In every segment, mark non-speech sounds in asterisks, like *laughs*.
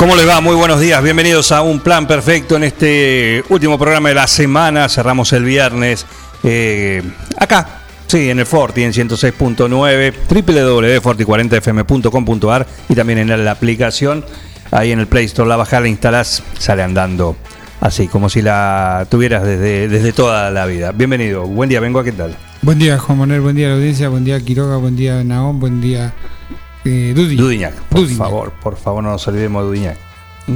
¿Cómo les va? Muy buenos días, bienvenidos a Un Plan Perfecto en este último programa de la semana. Cerramos el viernes eh, acá, sí, en el Forti, en 106.9, www.forti40fm.com.ar y también en la aplicación, ahí en el Play Store, la bajás, la instalás, sale andando así, como si la tuvieras desde, desde toda la vida. Bienvenido, buen día, vengo a qué tal. Buen día, Juan Manuel, buen día la audiencia, buen día Quiroga, buen día Naón, buen día eh, Dudi. Dudiñac, por Dudiñac. favor, por favor no nos olvidemos de Dudiñac.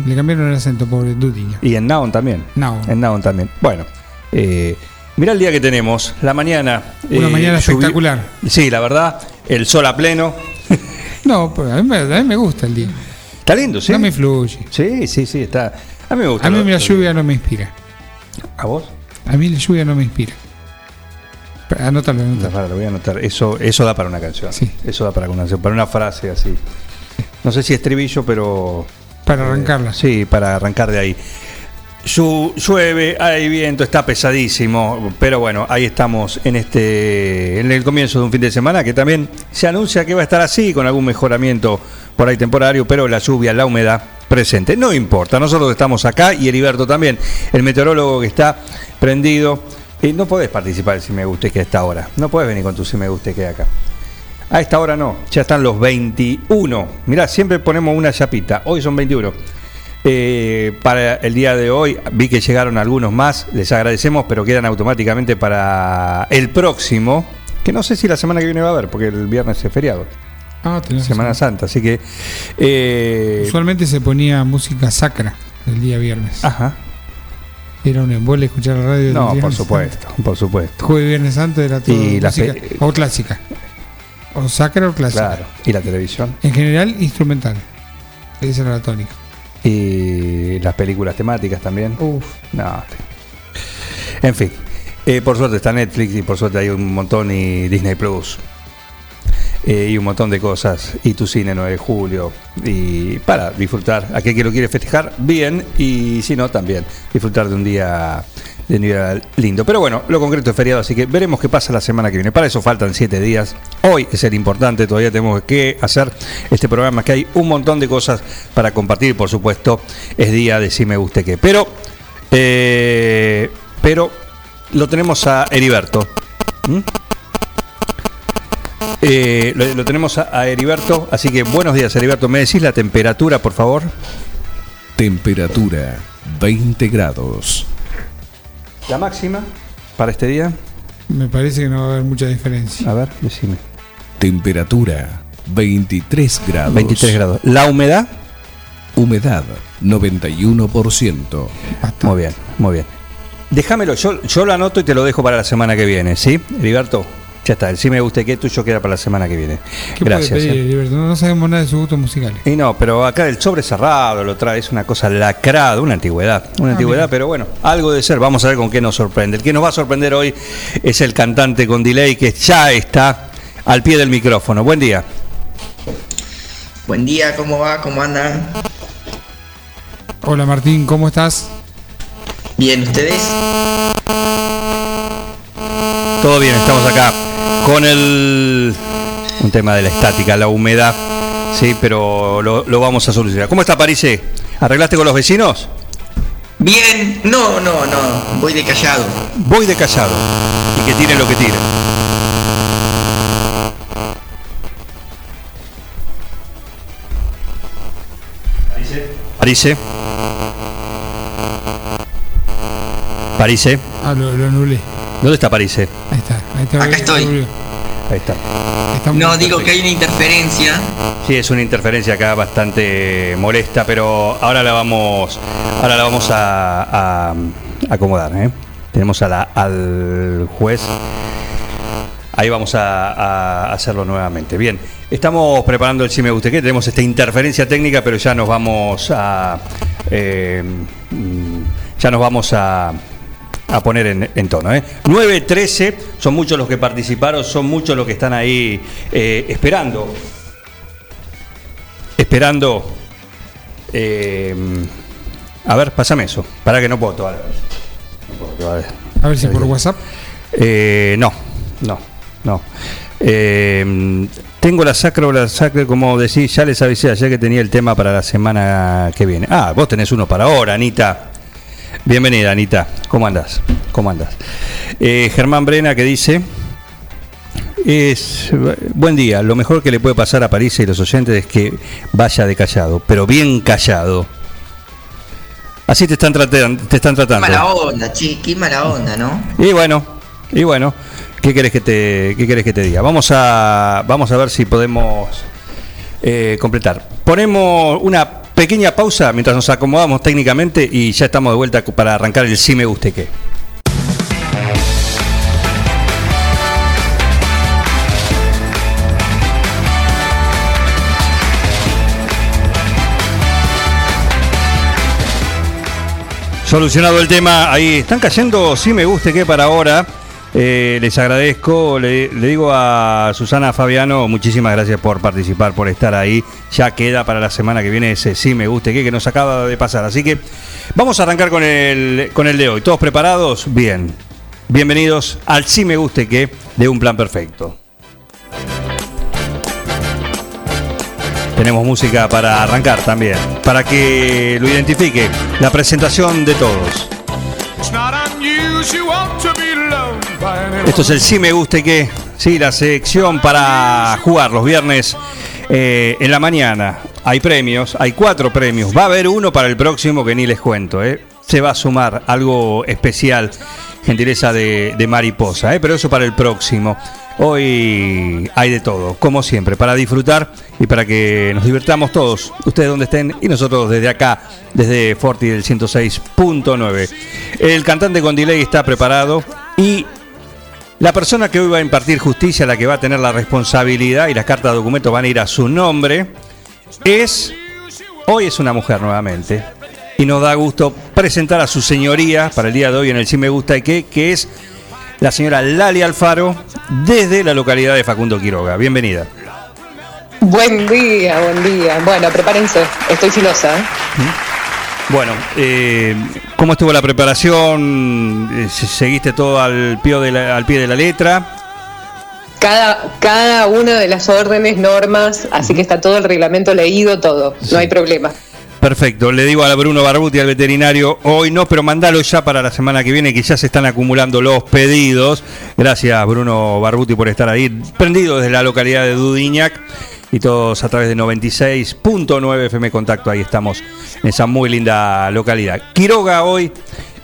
Le cambiaron el acento, pobre Dudiñac. Y en Naon también. Naon. En Naon también. Bueno, eh, mirá el día que tenemos, la mañana. Una eh, mañana espectacular. Sí, la verdad, el sol a pleno. *laughs* No, pues a mí, me- a mí me gusta el día. Está lindo, ¿sí? No me influye. Sí, sí, sí, está. A mí me gusta. A mí la lluvia no me inspira. ¿A vos? A mí la lluvia no me inspira. Anótalo, lo voy a anotar. Eso, eso da para una canción. Sí. Eso da para una canción, para una frase así. No sé si estribillo, pero. Para arrancarla. Eh, sí, para arrancar de ahí. Llu- llueve, hay viento, está pesadísimo, pero bueno, ahí estamos en este en el comienzo de un fin de semana que también se anuncia que va a estar así con algún mejoramiento por ahí temporario, pero la lluvia, la humedad presente. No importa, nosotros estamos acá y Heriberto también, el meteorólogo que está prendido. Y no podés participar si me guste que a esta hora. No podés venir con tu si me guste que acá. A esta hora no, ya están los 21. Mirá, siempre ponemos una chapita. Hoy son 21. Eh, para el día de hoy vi que llegaron algunos más, les agradecemos, pero quedan automáticamente para el próximo, que no sé si la semana que viene va a haber, porque el viernes es feriado, Ah, Semana razón. Santa, así que... eh, Usualmente se ponía música sacra el día viernes. ajá. Era un embole escuchar la radio. No, por supuesto, por supuesto. Jueves y viernes santo era todo Y música. O clásica. O sacra o clásica. Claro. Y la televisión. En general, instrumental. Esa era la tónica. Y las películas temáticas también. Uf. No. En fin. Eh, por suerte está Netflix y por suerte hay un montón y Disney Plus. Eh, y un montón de cosas. Y tu cine 9 de julio. Y para disfrutar. Aquel que lo quiere festejar, bien. Y si no, también. Disfrutar de un día de día lindo. Pero bueno, lo concreto es feriado, así que veremos qué pasa la semana que viene. Para eso faltan siete días. Hoy es el importante, todavía tenemos que hacer este programa, que hay un montón de cosas para compartir, por supuesto, es día de si me guste qué. Pero, eh, pero lo tenemos a Heriberto. ¿Mm? Eh, lo, lo tenemos a, a Heriberto, así que buenos días Heriberto. ¿Me decís la temperatura, por favor? Temperatura 20 grados. La máxima para este día. Me parece que no va a haber mucha diferencia. A ver, decime. Temperatura 23 grados. 23 grados. La humedad. Humedad 91%. Basta. Muy bien, muy bien. Déjamelo, yo, yo lo anoto y te lo dejo para la semana que viene, ¿sí? Heriberto, ya está, sí me gusta que tuyo queda para la semana que viene. ¿Qué Gracias. puede pedir, ¿eh? No, no sabemos nada de sus gustos musicales. Y no, pero acá el sobre cerrado lo trae, es una cosa lacrada, una antigüedad, una Ah, antigüedad, mira. pero bueno, algo de ser, vamos a ver con qué nos sorprende. El que nos va a sorprender hoy es el cantante con delay que ya está al pie del micrófono. Buen día. Buen día, ¿cómo va? ¿Cómo andan? Hola Martín, ¿cómo estás? Bien, ¿ustedes? Todo bien, estamos acá con el un tema de la estática, la humedad, sí, pero lo, lo vamos a solucionar. ¿Cómo está París? ¿Arreglaste con los vecinos? Bien, no, no, no, voy de callado. Voy de callado y que tiren lo que tiren. París. París. Ah, lo, lo anulé. ¿Dónde está París? Ahí está. Ahí está. Acá estoy. Ahí está. No, digo que hay una interferencia. Sí, es una interferencia acá bastante molesta, pero ahora la vamos, ahora la vamos a, a acomodar. ¿eh? Tenemos a la- al juez. Ahí vamos a, a hacerlo nuevamente. Bien, estamos preparando el Si Me Guste Que. Tenemos esta interferencia técnica, pero ya nos vamos a. eh, ya nos vamos a, a poner en, en tono. ¿eh? 9.13, son muchos los que participaron, son muchos los que están ahí eh, esperando. Esperando. eh, a ver, pásame eso. Para que no puedo todavía. A ver si por WhatsApp. Eh, no, no, no. Eh, tengo la sacra o la sacra, como decís, ya les avisé ayer que tenía el tema para la semana que viene. Ah, vos tenés uno para ahora, Anita. Bienvenida, Anita. ¿Cómo andás? ¿Cómo andás? Eh, Germán Brena que dice... Es buen día. Lo mejor que le puede pasar a París y los oyentes es que vaya de callado, pero bien callado. Así te están tratando. Te están Qué tratando. mala onda, chi, qué mala onda, ¿no? Y bueno, y bueno, ¿qué querés que te, qué querés que te diga? Vamos a, vamos a ver si podemos eh, completar. Ponemos una pequeña pausa mientras nos acomodamos técnicamente y ya estamos de vuelta para arrancar el sí me guste qué. Solucionado el tema, ahí están cayendo, sí me guste que para ahora. Eh, les agradezco, le, digo a Susana Fabiano, muchísimas gracias por participar, por estar ahí. Ya queda para la semana que viene ese sí me guste que, que nos acaba de pasar. Así que vamos a arrancar con el, con el de hoy. ¿Todos preparados? Bien. Bienvenidos al sí me guste que de un plan perfecto. Tenemos música para arrancar también, para que lo identifique la presentación de todos. Esto es el sí me guste que, sí, la sección para jugar los viernes eh, en la mañana. Hay premios, hay cuatro premios. Va a haber uno para el próximo que ni les cuento, ¿eh? Se va a sumar algo especial, gentileza de, de mariposa, ¿eh? Pero eso para el próximo. Hoy hay de todo, como siempre, para disfrutar y para que nos divirtamos todos, ustedes donde estén y nosotros desde acá, desde Forti del 106.9. El cantante con delay está preparado y la persona que hoy va a impartir justicia, la que va a tener la responsabilidad y las cartas de documento van a ir a su nombre, es, hoy es una mujer nuevamente, y nos da gusto presentar a su señoría para el día de hoy en el Sí Me Gusta y qué, que es la señora Lali Alfaro, desde la localidad de Facundo Quiroga. Bienvenida. Buen día, buen día. Bueno, prepárense, estoy filosa. ¿eh? Bueno, eh, ¿cómo estuvo la preparación? Eh, ¿Seguiste todo al pie de la, al pie de la letra? Cada, cada una de las órdenes, normas, así que está todo el reglamento leído, todo, no hay problema. Perfecto, le digo a Bruno Barbuti, al veterinario, hoy no, pero mandalo ya para la semana que viene, que ya se están acumulando los pedidos. Gracias, Bruno Barbuti, por estar ahí, prendido desde la localidad de Dudiñac y todos a través de 96.9 FM Contacto, ahí estamos esa muy linda localidad. Quiroga hoy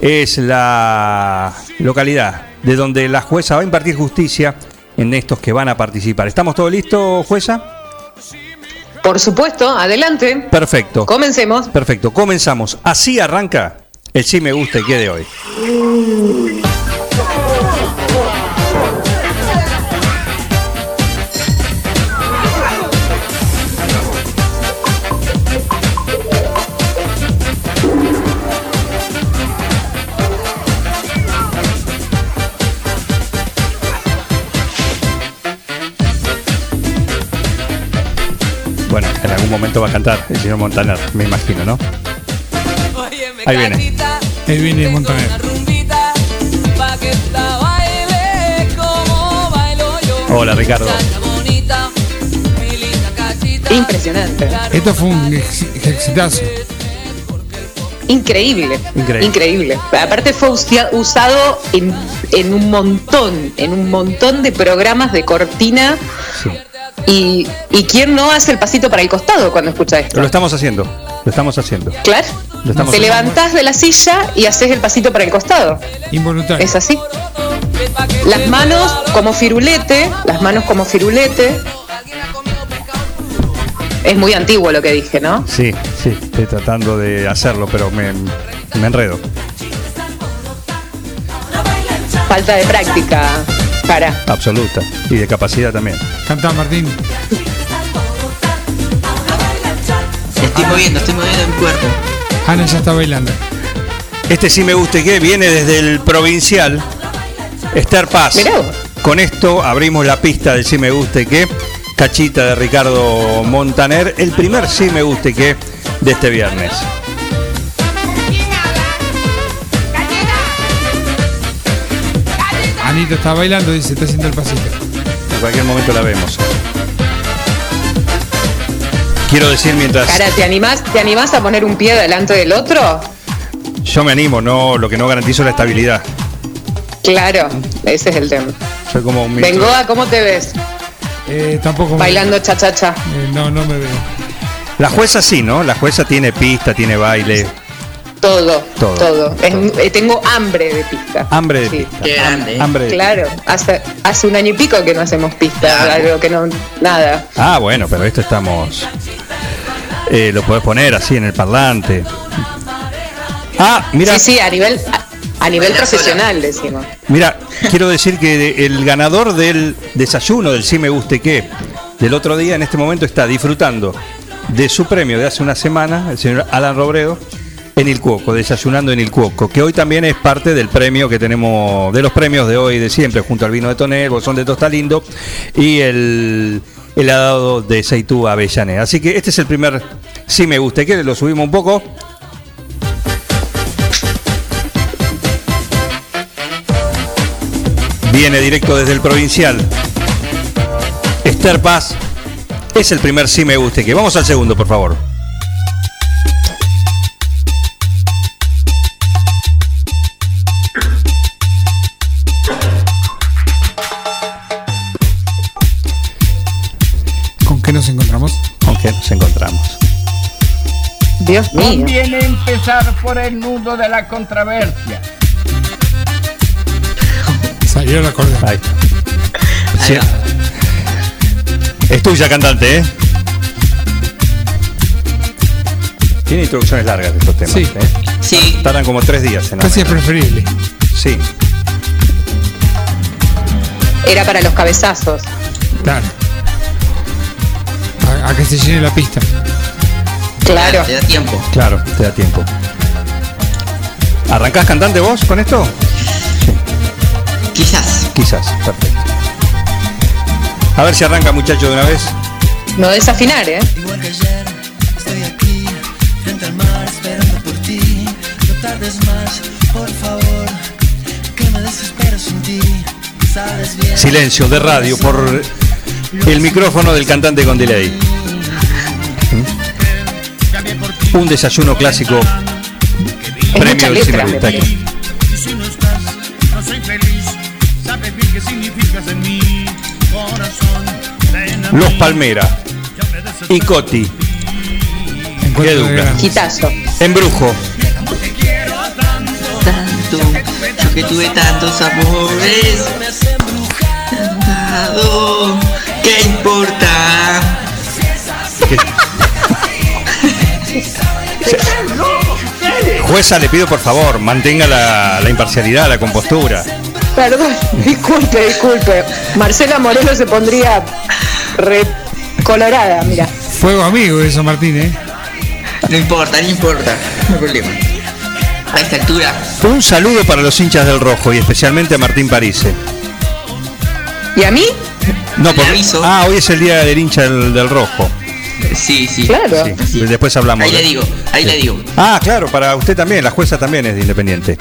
es la localidad de donde la jueza va a impartir justicia en estos que van a participar. ¿Estamos todos listos, jueza? Por supuesto, adelante. Perfecto. Comencemos. Perfecto, comenzamos. Así arranca el sí me gusta y qué de hoy. Momento va a cantar el señor Montaner, me imagino, ¿no? Ahí viene. Ahí viene Montaner. Hola, Ricardo. Impresionante. Esto fue un ex- exitazo. Increíble. Increíble. Increíble. Aparte fue usado en, en un montón, en un montón de programas de cortina. Sí. Y, y quién no hace el pasito para el costado cuando escucha esto. Lo estamos haciendo, lo estamos haciendo. Claro. Lo estamos Te haciendo. levantás de la silla y haces el pasito para el costado. Involuntario. ¿Es así? Las manos como firulete, las manos como firulete. Es muy antiguo lo que dije, ¿no? Sí, sí, estoy tratando de hacerlo, pero me, me enredo. Falta de práctica, para. Absoluta. Y de capacidad también. Canta Martín. Estoy moviendo, estoy moviendo mi cuerpo. Ana ya está bailando. Este sí me guste que viene desde el provincial. Esther Paz. Mirá. Con esto abrimos la pista del sí me guste que. Cachita de Ricardo Montaner. El primer sí me guste que de este viernes. Anita está bailando, dice, está haciendo el pasito. En cualquier momento la vemos. Quiero decir mientras Cara, ¿te animás, ¿te animás a poner un pie delante del otro? yo me animo, no lo que no garantizo es la estabilidad. Claro, ese es el tema. Soy como un ministro- Bengoa, ¿cómo te ves? Eh, tampoco me- Bailando cha-cha-cha. Eh, no, no me veo. La jueza sí, ¿no? La jueza tiene pista, tiene baile. Todo, Todo. todo. Es- eh, tengo hambre de pista. Hambre de Sí. pista. Qué grande, ¿eh? Hambre de Claro, hace, hace un año y pico que no hacemos pista, Claro. algo que no, nada. Ah, bueno, pero esto estamos. eh, lo podés poner así en el parlante. Ah, mira, Sí, sí, a nivel, a, a nivel profesional decimos. mira, quiero decir que de- el ganador del desayuno del Sí Me Guste Que del otro día en este momento está disfrutando de su premio de hace una semana, el señor Alan Robredo, en el Cuoco, desayunando en el Cuoco, que hoy también es parte del premio que tenemos, de los premios de hoy de siempre, junto al vino de Tonel, bolsón de Tostalindo y el helado de Seitú Avellaneda. Así que este es el primer Sí Me Guste Que, lo subimos un poco. Viene directo desde el provincial. Esther Paz es el primer sí me guste que. Vamos al segundo, por favor. Nos encontramos. Dios mío. Conviene empezar por el nudo de la controversia. Salió la corda. Ahí. Sí. Es tuya, cantante, ¿eh? Tiene introducciones largas de estos temas. Sí. ¿eh? Sí, Tardan como tres días en Casi es preferible. Sí. Era para los cabezazos. Claro. A, que se llene la pista. Claro. te da tiempo. Claro, te da tiempo. ¿Arrancás cantante vos con esto? Quizás. Quizás, perfecto. A ver si arranca muchacho de una vez. No desafinar, ¿eh? Igual que ayer, estoy aquí, frente al mar, esperando por ti. No tardes más, por favor, que me desespero sin ti. Sabes bien. Silencio de radio por el micrófono del cantante con delay. Un desayuno clásico. Es Premio letra, me parece. Si no estás, no soy feliz. Sabes bien qué significas en mi corazón. Ven a Los Palmera y Coti. Qué dupla. Quitazo. Embrujo. Tanto, yo que tuve tantos amores. Encantado, ¿Qué importa? Jueza, le pido por favor, mantenga la, la imparcialidad, la compostura. Perdón, *laughs* disculpe, disculpe. Marcela Moreno se pondría re colorada, mira. Fuego amigo eso, Martín, ¿eh? No importa, no importa. No hay problema. A esta altura, Un saludo para los hinchas del Rojo y especialmente a Martín Parise. ¿Y a mí? No, porque- ah, hoy es el día del hincha del, del Rojo. Sí, sí. Claro. Sí, Sí. Después hablamos. Ahí de- le digo, ahí le digo. Ah, claro, para usted también, la jueza también es de Independiente.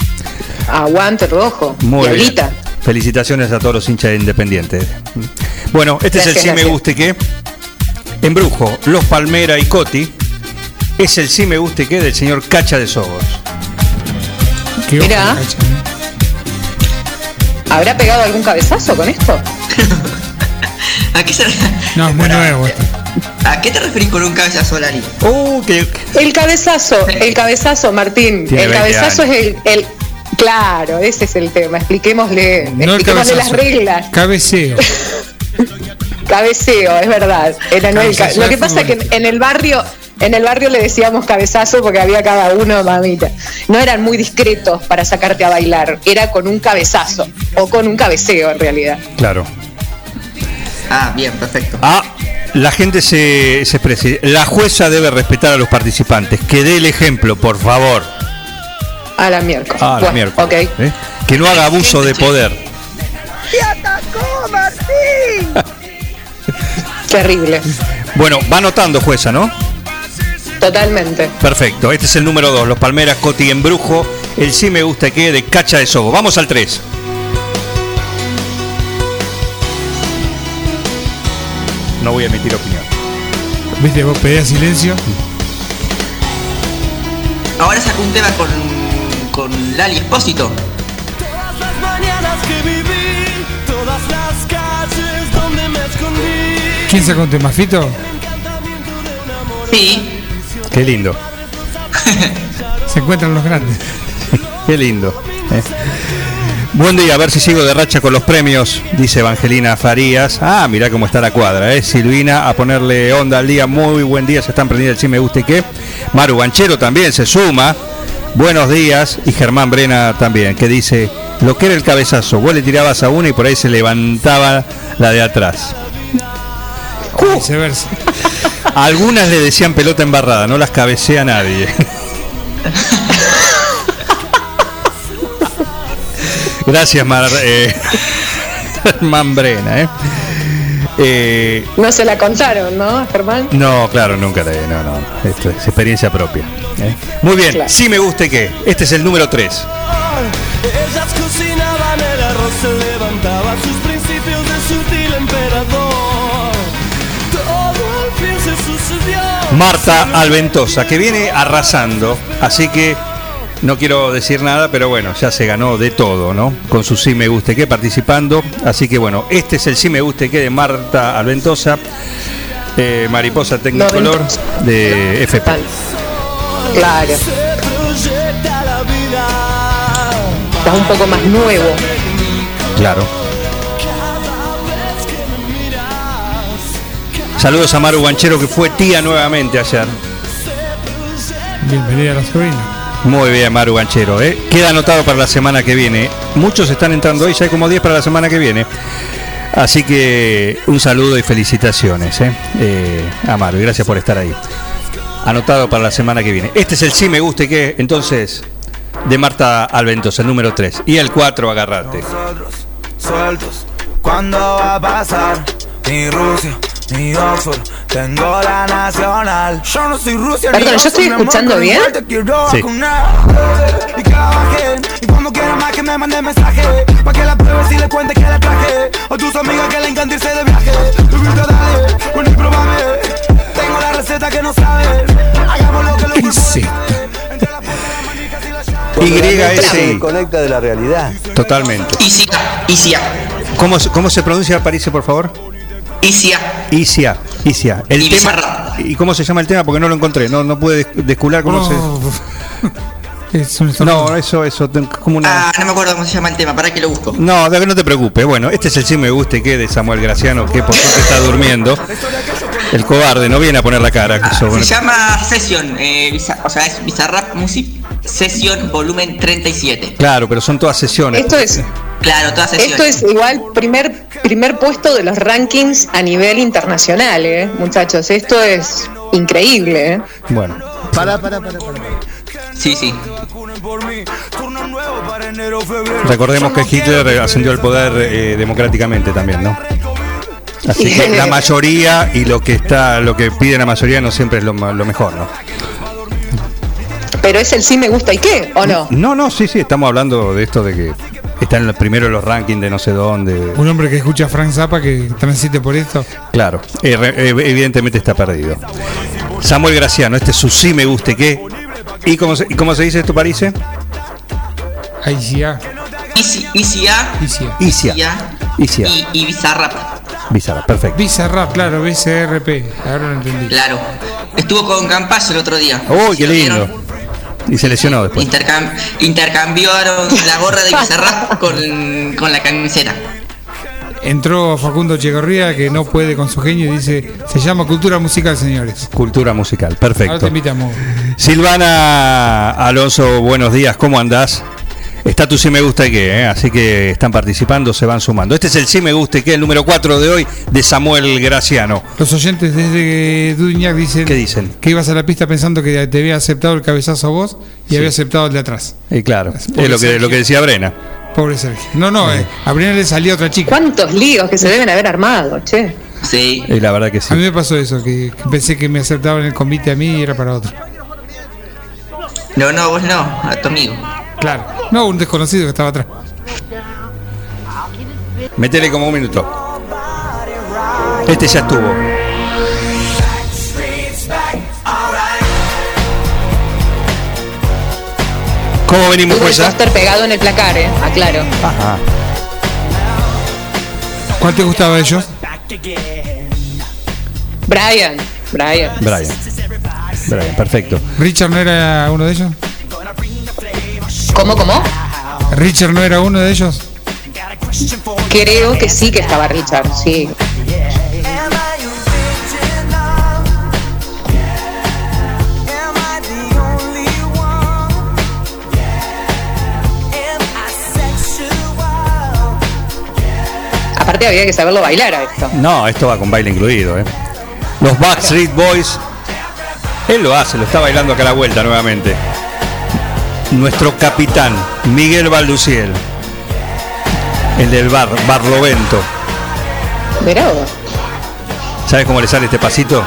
Aguante rojo. Muy bien. Felicitaciones a todos los hinchas de Independiente. Bueno, este es el sí me guste que. Embrujo, Los Palmera y Coti. Es el sí me guste que del señor Cacha de Sogos. Qué ojo, Mirá. cacha, ¿eh? ¿Habrá pegado algún cabezazo con esto? *laughs* ¿A qué, se... No, es muy nuevo esto. ¿A qué te referís con un cabezazo, Lali? Uh, que. El cabezazo, el cabezazo, Martín. Tiene el 20 cabezazo años. es el, el. Claro, ese es el tema. Expliquémosle, No el expliquémosle las reglas. Cabeceo. *laughs* Cabeceo, es verdad. Era no el ca- Lo que pasa es que en, en el barrio, en el barrio le decíamos cabezazo porque había cada uno, mamita. No eran muy discretos para sacarte a bailar. Era con un cabezazo o con un cabeceo en realidad. Claro. Ah, bien, perfecto. Ah, la gente se, se expresa. La jueza debe respetar a los participantes. Que dé el ejemplo, por favor. A la miércoles. Ah, la Bueno, miércoles. ok. ¿eh? Que no haga abuso de poder. *laughs* Terrible. Bueno, va anotando, jueza, ¿no? Totalmente. Perfecto. Este es el número 2. Los Palmeras, Coti Embrujo. El sí me gusta que de Cacha de Sobo. Vamos al 3. No voy a emitir opinión. ¿Viste? Vos pedías silencio. Ahora saco un tema con, con Lali Espósito. Todas las mañanas que viví, todas las calles donde me escondí. ¿Quién sacó un tema, Fito? Sí, Qué lindo. Se encuentran los grandes. Qué lindo. ¿eh? Buen día, a ver si sigo de racha con los premios, dice Evangelina Farías. Ah, mirá cómo está la cuadra, ¿eh? Silvina, a ponerle onda al día. Muy buen día, se están prendiendo el sí me gusta y qué. Maru Banchero también se suma. Buenos días. Y Germán Brena también, que dice, lo que era el cabezazo, vos le tirabas a una y por ahí se levantaba la de atrás. O viceversa. Algunas le decían pelota embarrada, no las cabecea nadie. *laughs* Gracias, Mar, eh, *laughs* Mambrena. ¿eh? Eh, No se la contaron, ¿no, Germán? no, claro, nunca le. No, no. Esto es experiencia propia. ¿eh? Muy bien, Claro. sí me gusta y qué. Este es el número 3. Ellas cocinaban el arroz, se levantaba sus principios de sutil emperador. Todo al fin se sucedió. Marta Alventosa, que viene arrasando. Así que no quiero decir nada, pero bueno, ya se ganó de todo, ¿no? Con su sí me guste que participando. Así que bueno, este es el sí me guste que de Marta Alventosa, eh, mariposa tecnicolor de FP. Claro. Se proyecta la vida. Está un poco más nuevo. Claro. Saludos a Maru Banchero, que fue tía nuevamente ayer. Bienvenida a la sobrina. Muy bien, Maru Ganchero. ¿eh? Queda anotado para la semana que viene. Muchos están entrando hoy, ya hay como 10 para la semana que viene. Así que un saludo y felicitaciones ¿eh? Eh, a Maru. y Gracias por estar ahí. Anotado para la semana que viene. Este es el sí me guste que, entonces, de Marta Alventos, el número 3. Y el 4, agarrate. nosotros sueltos. ¿Cuándo va a pasar? Ni Rusia, ni Oxford. Tengo la nacional. Yo no soy Rusia, Perdón, ni ¿yo estoy amor, escuchando bien? igual te quiero Sí. Y que la bajen. Y cuando quiera más que me mande mensaje. Pa' que la pruebes y le cuente que la traje. O tus amigas que le encanta irse de viaje. Bebita, dale, ven y probame. Tengo la realidad. Totalmente. ¿Cómo, cómo se pronuncia, París, por favor? Isia. Isia. Isia. El Y tema. ¿Y cómo se llama el tema? Porque no lo encontré. No, no pude des- descular cómo se. *laughs* Es un No, eso, eso, como una. Ah, no me acuerdo cómo se llama el tema, para que lo busco. No, de que no te preocupes. Bueno, este es el sí me guste que de Samuel Graciano, que por suerte está durmiendo. El cobarde, no viene a poner la cara. que eso, Se llama Session, eh, o sea, es Bizarrap Music Session volumen 37. Claro, pero son todas sesiones. Esto es, Claro, todas sesiones. esto es igual primer, primer puesto de los rankings a nivel internacional, ¿eh? muchachos. Esto es increíble. ¿eh? Bueno, Para, para, para, para. Sí, sí. recordemos que Hitler ascendió al poder eh, democráticamente también, ¿no? Así que la mayoría y lo que está, lo que pide la mayoría no siempre es lo, mejor, ¿no? Pero es el sí me gusta y qué, ¿o no? No, no, sí, sí, estamos hablando de esto de que está en el primero los rankings de no sé dónde. Un hombre que escucha a Frank Zappa que transite por esto. Claro, eh, eh, evidentemente está perdido. Samuel Graciano, este es su sí me guste qué. ¿Y cómo se, y cómo se dice esto, París? Isia. Isia. Isia Isia. y, y Bizarrap. Bizarra, perfecto. Bizarrap, claro, BCRP. Ahora lo entendí. Claro. Estuvo con Campayo el otro día. Uy, Si qué lindo. vieron. Y se lesionó después. Intercam- intercambiaron la gorra de Bizarrap con, con la camiseta. Entró Facundo Chegorría que no puede con su genio y dice, se llama cultura musical, señores. Cultura musical, Ahora te perfecto. invitamos. Silvana Alonso, buenos días, ¿cómo andás? Está tu sí me gusta y qué, ¿eh? así que están participando, se van sumando. Este es el sí me gusta y qué, el número 4 de hoy de Samuel Graciano. Los oyentes desde Duñac dicen, ¿Qué dicen? que ibas a la pista pensando que te había aceptado el cabezazo vos y había aceptado el de atrás. Y claro, es lo que, lo que decía Brena. Pobre Sergio. No, no, eh, a Brena le salía otra chica. ¿Cuántos líos que se deben haber armado, che? Sí. Y la verdad que A sí. mí me pasó eso, que, que pensé que me aceptaban el convite a mí y era para otro. No, no, vos no, a tu amigo. Claro. No, un desconocido que estaba atrás. Metele como un minuto. Este ya estuvo. ¿Cómo venimos pues ya? póster pegado en el placar, eh, aclaro. Ajá. ¿Cuál te gustaba de ellos? Brian, Brian. Brian. Brian, perfecto. ¿Richard no era uno de ellos? ¿Cómo, cómo? ¿Richard no era uno de ellos? Creo que sí que estaba Richard, sí. Aparte había que saberlo bailar a esto. No, esto va con baile incluido, ¿eh? Los Backstreet Boys. Él lo hace, lo está bailando acá a la vuelta nuevamente. Nuestro capitán, Miguel Balduciel. El del bar, Barlovento. Vos. ¿Sabes cómo le sale este pasito?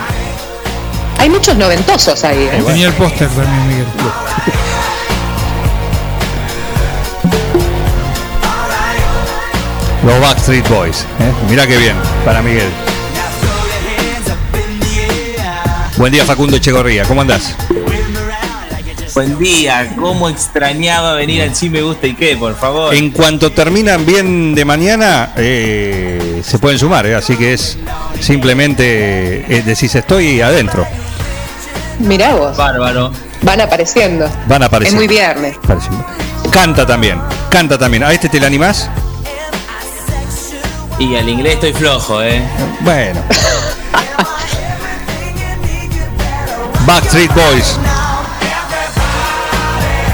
Hay muchos noventosos ahí, eh. Tenía el póster también, Miguel. *laughs* Los Backstreet Boys. ¿eh? Mirá qué bien, para Miguel. Buen día Facundo Echegorría, ¿cómo andás? Buen día, ¿cómo extrañaba venir al Sí Me Gusta y qué, por favor? En cuanto terminan bien de mañana, eh, se pueden sumar, ¿eh? así que es simplemente eh, decís estoy adentro. Mirá vos. Bárbaro. Van apareciendo. Van a aparecer. Es muy viernes. Apareciendo. Canta también, canta también. ¿A este te la animás? Y al inglés estoy flojo, ¿eh? Bueno. Backstreet Boys.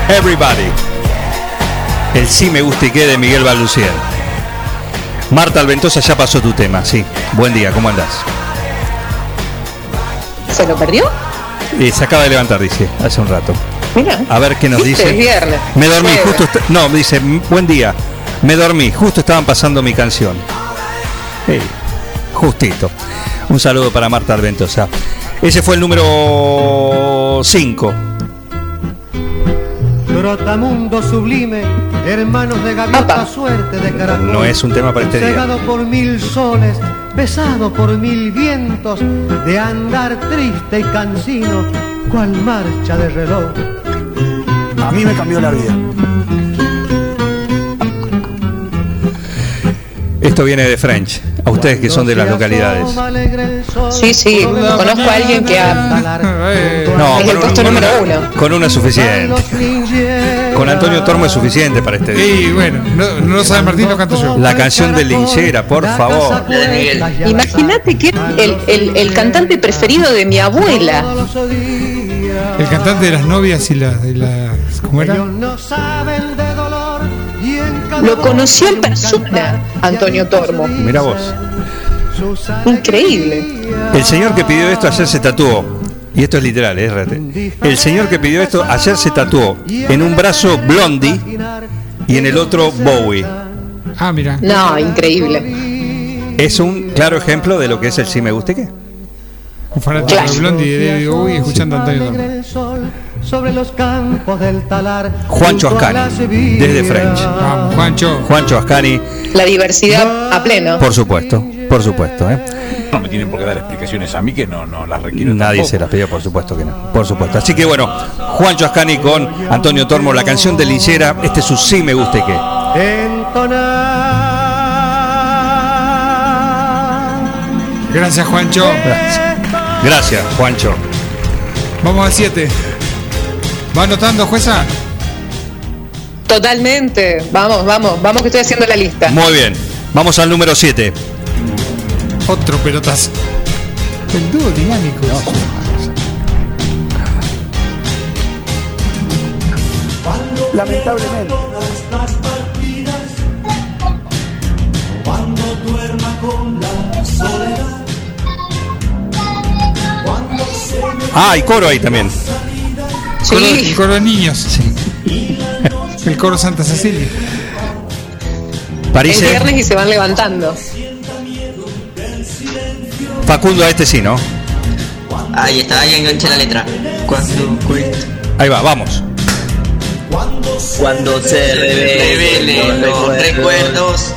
Everybody. El sí me gusta y qué de Miguel Baluciel. Marta Alventosa ya pasó tu tema, sí. Buen día, ¿cómo andás? ¿Se lo perdió? Eh, se acaba de levantar, dice, hace un rato. Mira. A ver qué nos dice. Es viernes. Me dormí, justo. No, me dice, "M- buen día. Me dormí, justo estaban pasando mi canción. Sí, justito. Un saludo para Marta Alventosa. Ese fue el número 5. Trotamundo sublime, hermanos de gaviota, suerte de caracol. No es un tema para este día. Por mil soles, besado por mil vientos, de andar triste y cansino, cual marcha de reloj. A mí me cambió la vida. Esto viene de French. A ustedes que son de las localidades. Sí, sí. Conozco a alguien que ha. *laughs* No, es con el una- puesto número una- uno. Con una es suficiente. Con Antonio Tormo es suficiente para este día. Y bueno, no, no lo sabe Martín, lo canto yo. La canción de Linchera, por favor. Imagínate que el, el, el cantante preferido de mi abuela. El cantante de las novias y las. y las- ¿Cómo era? Lo conoció en persona, Antonio Tormo. Mira vos. Increíble. El señor que pidió esto ayer se tatuó. Y esto es literal, ¿eh? El señor que pidió esto ayer se tatuó en un brazo Blondie y en el otro Bowie. Ah, mira. No, increíble. Es un claro ejemplo de lo que es el sí me guste qué. Un fanático de Blondie y de David Bowie escuchando a Antonio Tormo. El sol sobre los campos del talar. Juancho Ascani, desde French. Vamos, Juancho. Juancho Ascani, La diversidad a pleno. por supuesto, por supuesto, ¿eh? No me tienen por qué dar explicaciones a mí que no, no las requiero. Nadie tampoco. se las pidió, por supuesto que no. Por supuesto. Así que bueno, Juancho Ascani con Antonio Tormo, la canción de Linchera, este es su sí me guste qué. Gracias, Juancho. Gracias, Juancho. Vamos al 7. ¿Va anotando, jueza? Totalmente. Vamos, vamos, vamos que estoy haciendo la lista. Muy bien. Vamos al número 7. Otro pelotazo. El dúo dinámico. Lamentablemente. Ah, y coro ahí también. Coro, coro de niños. El coro Santa Cecilia. París, El viernes y se van levantando. Facundo a este sí, ¿no? Ahí está, ahí enganché la letra. Cuando. Ahí va, vamos. Cuando se revelen los recuerdos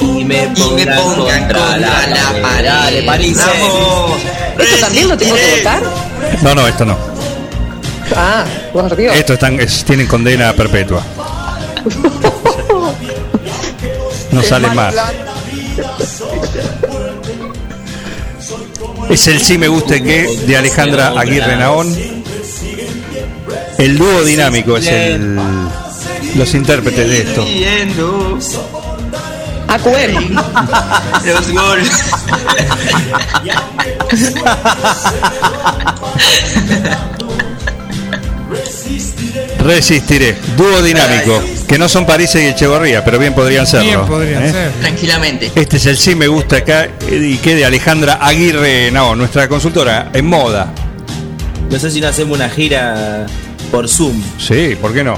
y me pongan, contra, la, pared. Dale, París. Vamos. ¿Esto también lo tengo que votar? No, no, esto no. Ah, por Dios. Esto están, es- tienen condena perpetua. No sale más. Es el sí me guste que de Alejandra Aguirre Naón. El dúo dinámico es el los intérpretes de esto. Viendo AQM. *laughs* los goles. Resistiré. Dúo dinámico. Que no son París y Echevarría, pero bien podrían serlo. Bien podrían ¿eh? ser. Tranquilamente. Este es el sí me gusta acá y que de Alejandra Aguirre Naón, nuestra consultora en moda. No sé si no hacemos una gira por Zoom. Sí, ¿por qué no?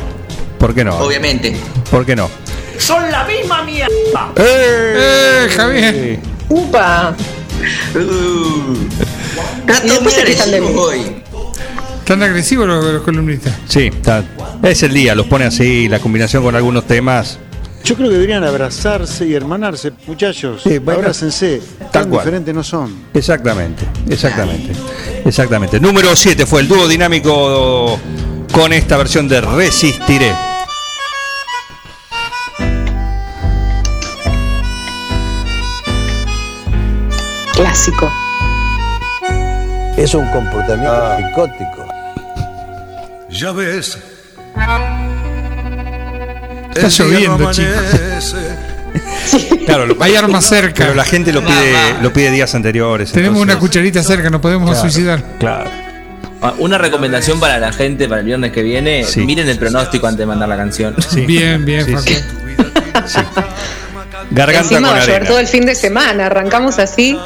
¿Por qué no? Obviamente. ¿Por qué no? Son la misma mierda. ¡Eh, Javier! Upa. Uh. Después de hoy. ¿Tan agresivos los, los columnistas? Sí, está- es el día, los pone así, la combinación con algunos temas. Yo creo que deberían abrazarse y hermanarse, muchachos. Sí, bueno, Abrácense. Tan cual. diferentes no son. Exactamente, exactamente. Exactamente. Número 7 fue el dúo dinámico con esta versión de Resistiré. Clásico. Es un comportamiento psicótico. Ya ves. Está lloviendo, no chicos. Claro, lo- Hay armas cerca. pero la gente lo pide, lo pide días anteriores. Tenemos una cucharita cerca, nos podemos Claro, suicidar. Claro. Ah, Una recomendación para la gente para el viernes que viene, Sí. miren el pronóstico antes de mandar la canción. Bien, bien, Sí, Facu. sí. Garganta Encima con va a llover arena. todo el fin de semana. Arrancamos así.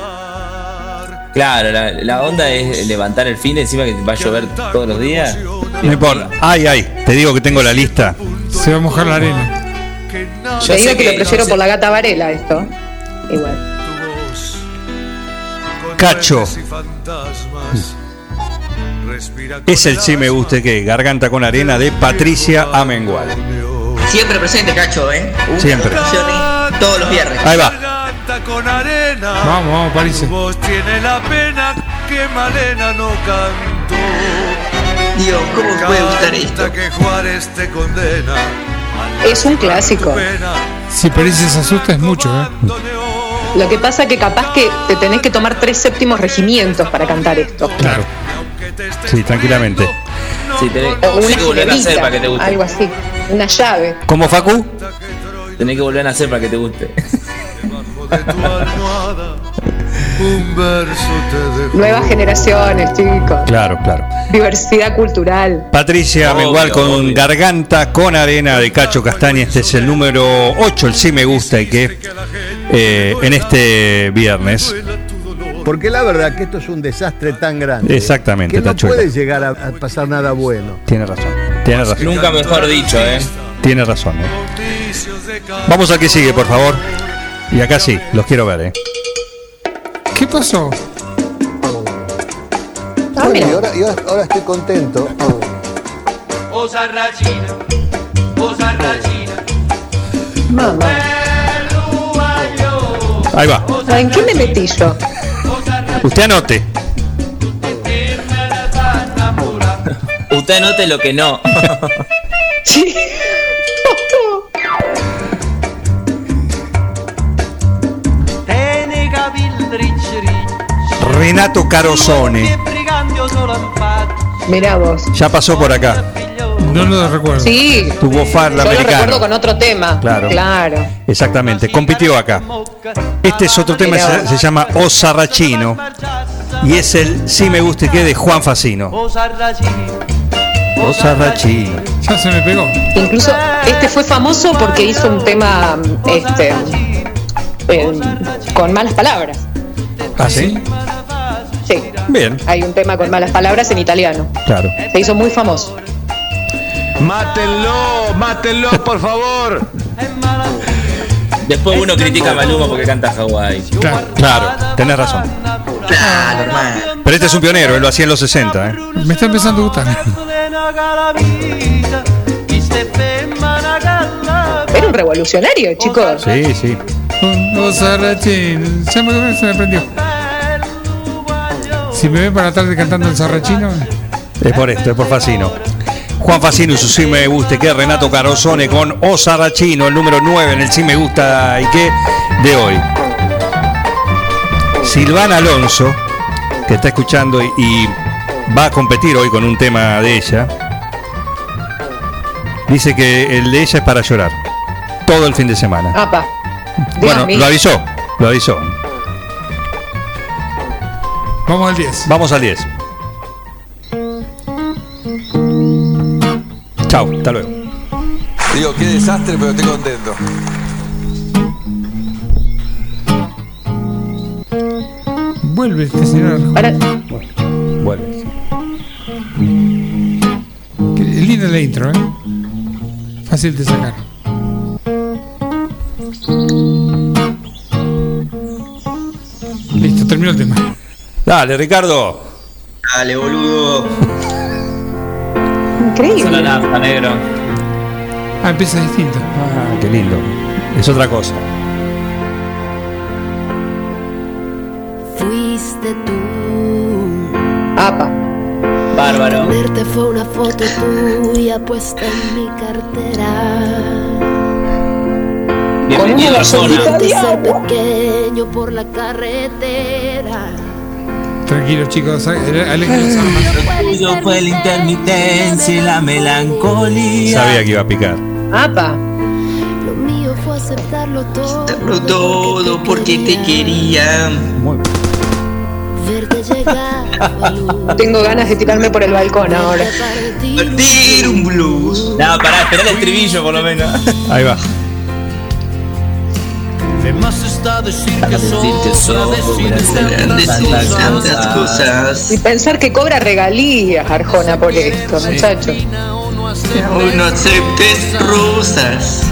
Claro, la, la onda es levantar el fin encima que va a llover todos los días. No importa. Ay, ay, te digo que tengo la lista. Se va a mojar la arena. Yo Te digo sé que, lo no prefiero sé- por la gata Varela esto. Igual. Cacho. Es el sí me guste que Garganta con arena de Patricia Amengual. Siempre presente, cacho, ¿eh? Siempre. Todos los viernes. Ahí va. Con arena. Vamos, vamos, París. Tu voz tiene la pena que Malena no cantó. Dios, ¿cómo me puede gustar esto? Canta que Juárez te condena. Es un clásico. Si París se asusta es mucho, ¿eh? Lo que pasa que capaz que te tenés que tomar tres séptimos regimientos para cantar esto. Claro. Sí, tranquilamente. Sí, tenés, O tenés una que volver a hacer jinemita, para que te guste. algo así. Una llave. ¿Cómo Facu? Tenés que volver a hacer para que te guste. Un verso te dejo. Nuevas generaciones, chicos. Claro, claro. Diversidad cultural. Patricia Obvio, con obvio. Garganta con arena de Cacho Castaña. Este es el número 8, el sí me gusta y que eh, en este viernes. Porque la verdad que esto es un desastre tan grande. Exactamente, Que no Tachuela. puede llegar a, a pasar nada bueno. Tiene razón. Tiene razón. Nunca mejor dicho, ¿eh? Tiene razón. eh. Vamos al que sigue, por favor. Y acá sí, los quiero ver, ¿eh? ¿Qué pasó? Ah, y ahora, y ahora- ahora estoy contento. Mamá. Ahí va. ¿En qué me metí yo? Usted anote. Usted anote lo que no. Sí. Renato Carosone. Mirá vos. Ya pasó por acá. No lo recuerdo. Sí. Tuvo farla Yo lo americano. recuerdo con otro tema. Claro. Claro. Exactamente, compitió acá. Este es otro tema, se llama O Sarrachino. Y es el Si me gusta y qué de Juan Facino. O Sarrachino. Ya se me pegó. Incluso este fue famoso porque hizo un tema este eh, con malas palabras. ¿Ah, sí? Sí. Bien, Hay un tema con malas palabras en italiano. claro. Se hizo muy famoso. Mátenlo, mátenlo, por favor. Después uno critica a Maluma porque canta Hawái. Claro, tenés razón. Claro, hermano. Pero este es un pionero, él lo hacía en los 60. ¿eh? Me está empezando a gustar. Era un revolucionario, chicos. Sí, sí. Se me prendió. Si me ven para la tarde cantando el sarrachino, Es por esto, es por Facino. Juan Facino y su Sí Me Gusta y qué, Renato Carosone con O Sarrachino, el número 9 en el Sí Me Gusta y qué de hoy. Silvana Alonso, que está escuchando y, y va a competir hoy con un tema de ella, dice que el de ella es para llorar. Todo el fin de semana. Apa. Bueno, mío. lo avisó, lo avisó. Vamos al 10. Vamos al 10. Chau, hasta luego. Digo, qué desastre, pero estoy contento. Vuelve este señor. Para- Vuelve. Es linda la intro, ¿eh? Fácil de sacar. Listo, terminó el tema. Dale, Ricardo. Dale, boludo. Increíble. la nafta, negro. Ah, empieza distinto. Ah, qué lindo. Es otra cosa. Fuiste tú. Apa. Bárbaro. Verte fue una foto tuya puesta en mi cartera. Bienvenido a la zona. Pequeño por la carretera. Tranquilo, chicos. ale- Alejen las armas. Lo tuyo fue la intermitencia y la melancolía. Sabía que iba a picar. Apa. Lo mío fue aceptarlo todo. Darlo todo porque te quería. Verte llegar. Tengo ganas de tirarme por el balcón ahora. Partir un blues. No, pará, esperá el estribillo por lo menos. Ahí va. De más está decir que tantas cosas. Y pensar que cobra regalías, Arjona, por esto, muchacho. Aún no aceptes rosas.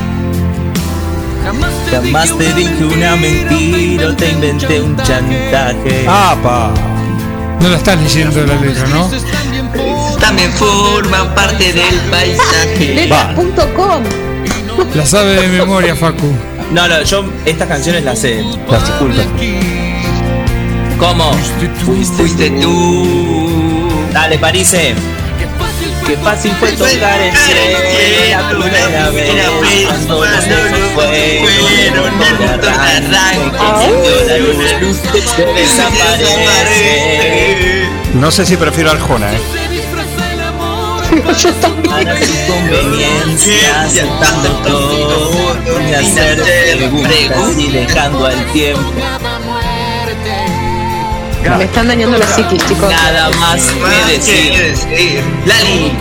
Jamás te dije una mentira o te inventé un chantaje. ¡Apa! No la estás leyendo la letra, ¿no? También forman parte del paisaje. Letras.com. La sabe de memoria, Facu. No, no, yo estas canciones las sé. Las disculpas. ¿Cómo? Fuiste tú. Dale, Parise. Qué fácil fue tocar el cielo la primera vez cuando los besos fueron el arranque que encendió la luz desaparece No sé si prefiero Arjona, ¿eh? Yo también. para su conveniencia aceptando todo sin hacer preguntas y dejando al tiempo Me están dañando la psiquis, chicos. nada más que decir? Lali.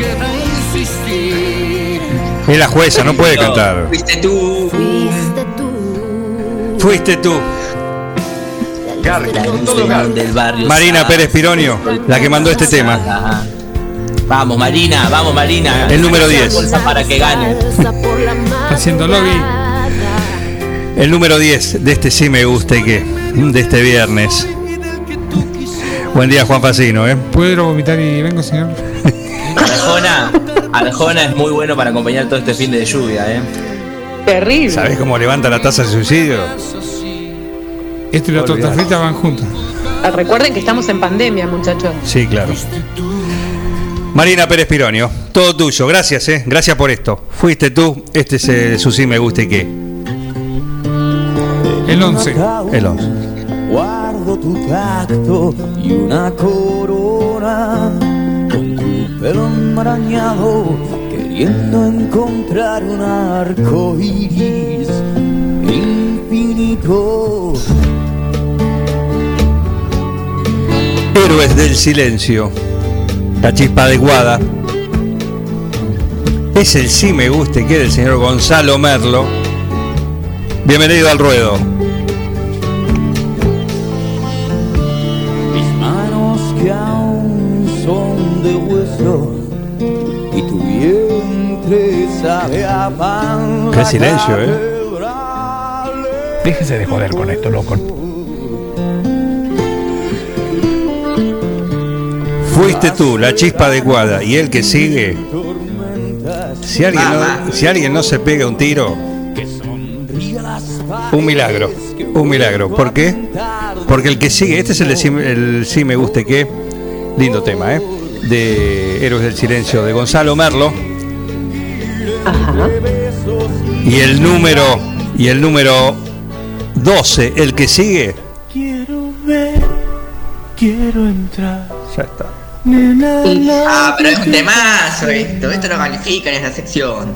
Es la jueza, no puede cantar. Fuiste tú. Fuiste tú. Fuiste tú. la luz del barrio Marina. Pérez Pironio, la que mandó este tema. Vamos Marina, vamos Marina. El número 10. Bolsa para que gane. Haciendo lobby. El número 10 de este sí me gusta y qué. De este viernes. Buen día, Juan Facino, ¿eh? ¿Puedo vomitar y vengo, señor? Arjona, Arjona es muy bueno para acompañar todo este fin de lluvia, ¿eh? Terrible. ¿Sabés cómo levanta la tasa de suicidio? Esto y la torta frita van juntos. Ah, Recuerden que estamos en pandemia, muchachos. Sí, claro. Marina Pérez Pironio, todo tuyo. Gracias, ¿eh? Gracias por esto. Fuiste tú, este es eh, su sí me gusta y qué. El 11. El 11. Guardo tu tacto y una corona con tu pelo enmarañado, queriendo encontrar un arco iris infinito. Héroes del silencio. La chispa adecuada. Es el sí me guste que del señor Gonzalo Merlo. Bienvenido al ruedo. Mis manos que aún son de hueso y tu vientre sabe a pan. Qué silencio, ¿eh? Déjese de joder con esto, loco. Fuiste tú, la chispa adecuada. Y el que sigue. Si alguien, no, si alguien no se pega un tiro, un milagro. Un milagro. ¿Por qué? Porque el que sigue, este es el, de sí- el sí me guste que. Lindo tema, ¿eh? De Héroes del Silencio de Gonzalo Merlo. Y el número. Y el número 12, el que sigue. Quiero ver, quiero entrar. Ya está. Ah, pero es un temazo esto. Esto lo califica en esa sección.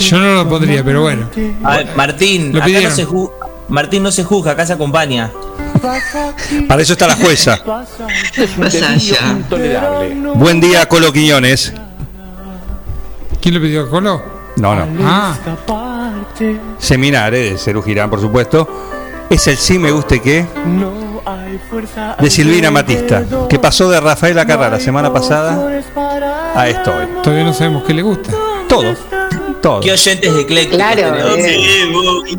Yo no lo pondría, pero bueno. A ver, Martín, Lo acá no pidieron. se ju- Martín no se juzga, acá se acompaña. Para eso está la jueza. Buen día, Colo Quiñones. ¿Quién lo pidió? ¿Colo? No, no. Ah, Seminare de Cerú Girán, por supuesto. Es el sí me guste que No. De Silvina Matista, que pasó de Rafaela Carrá la semana pasada a esto hoy. todavía no sabemos qué le gusta. Todo. Todo. ¿Qué oyentes de Eclectic Claro, eh.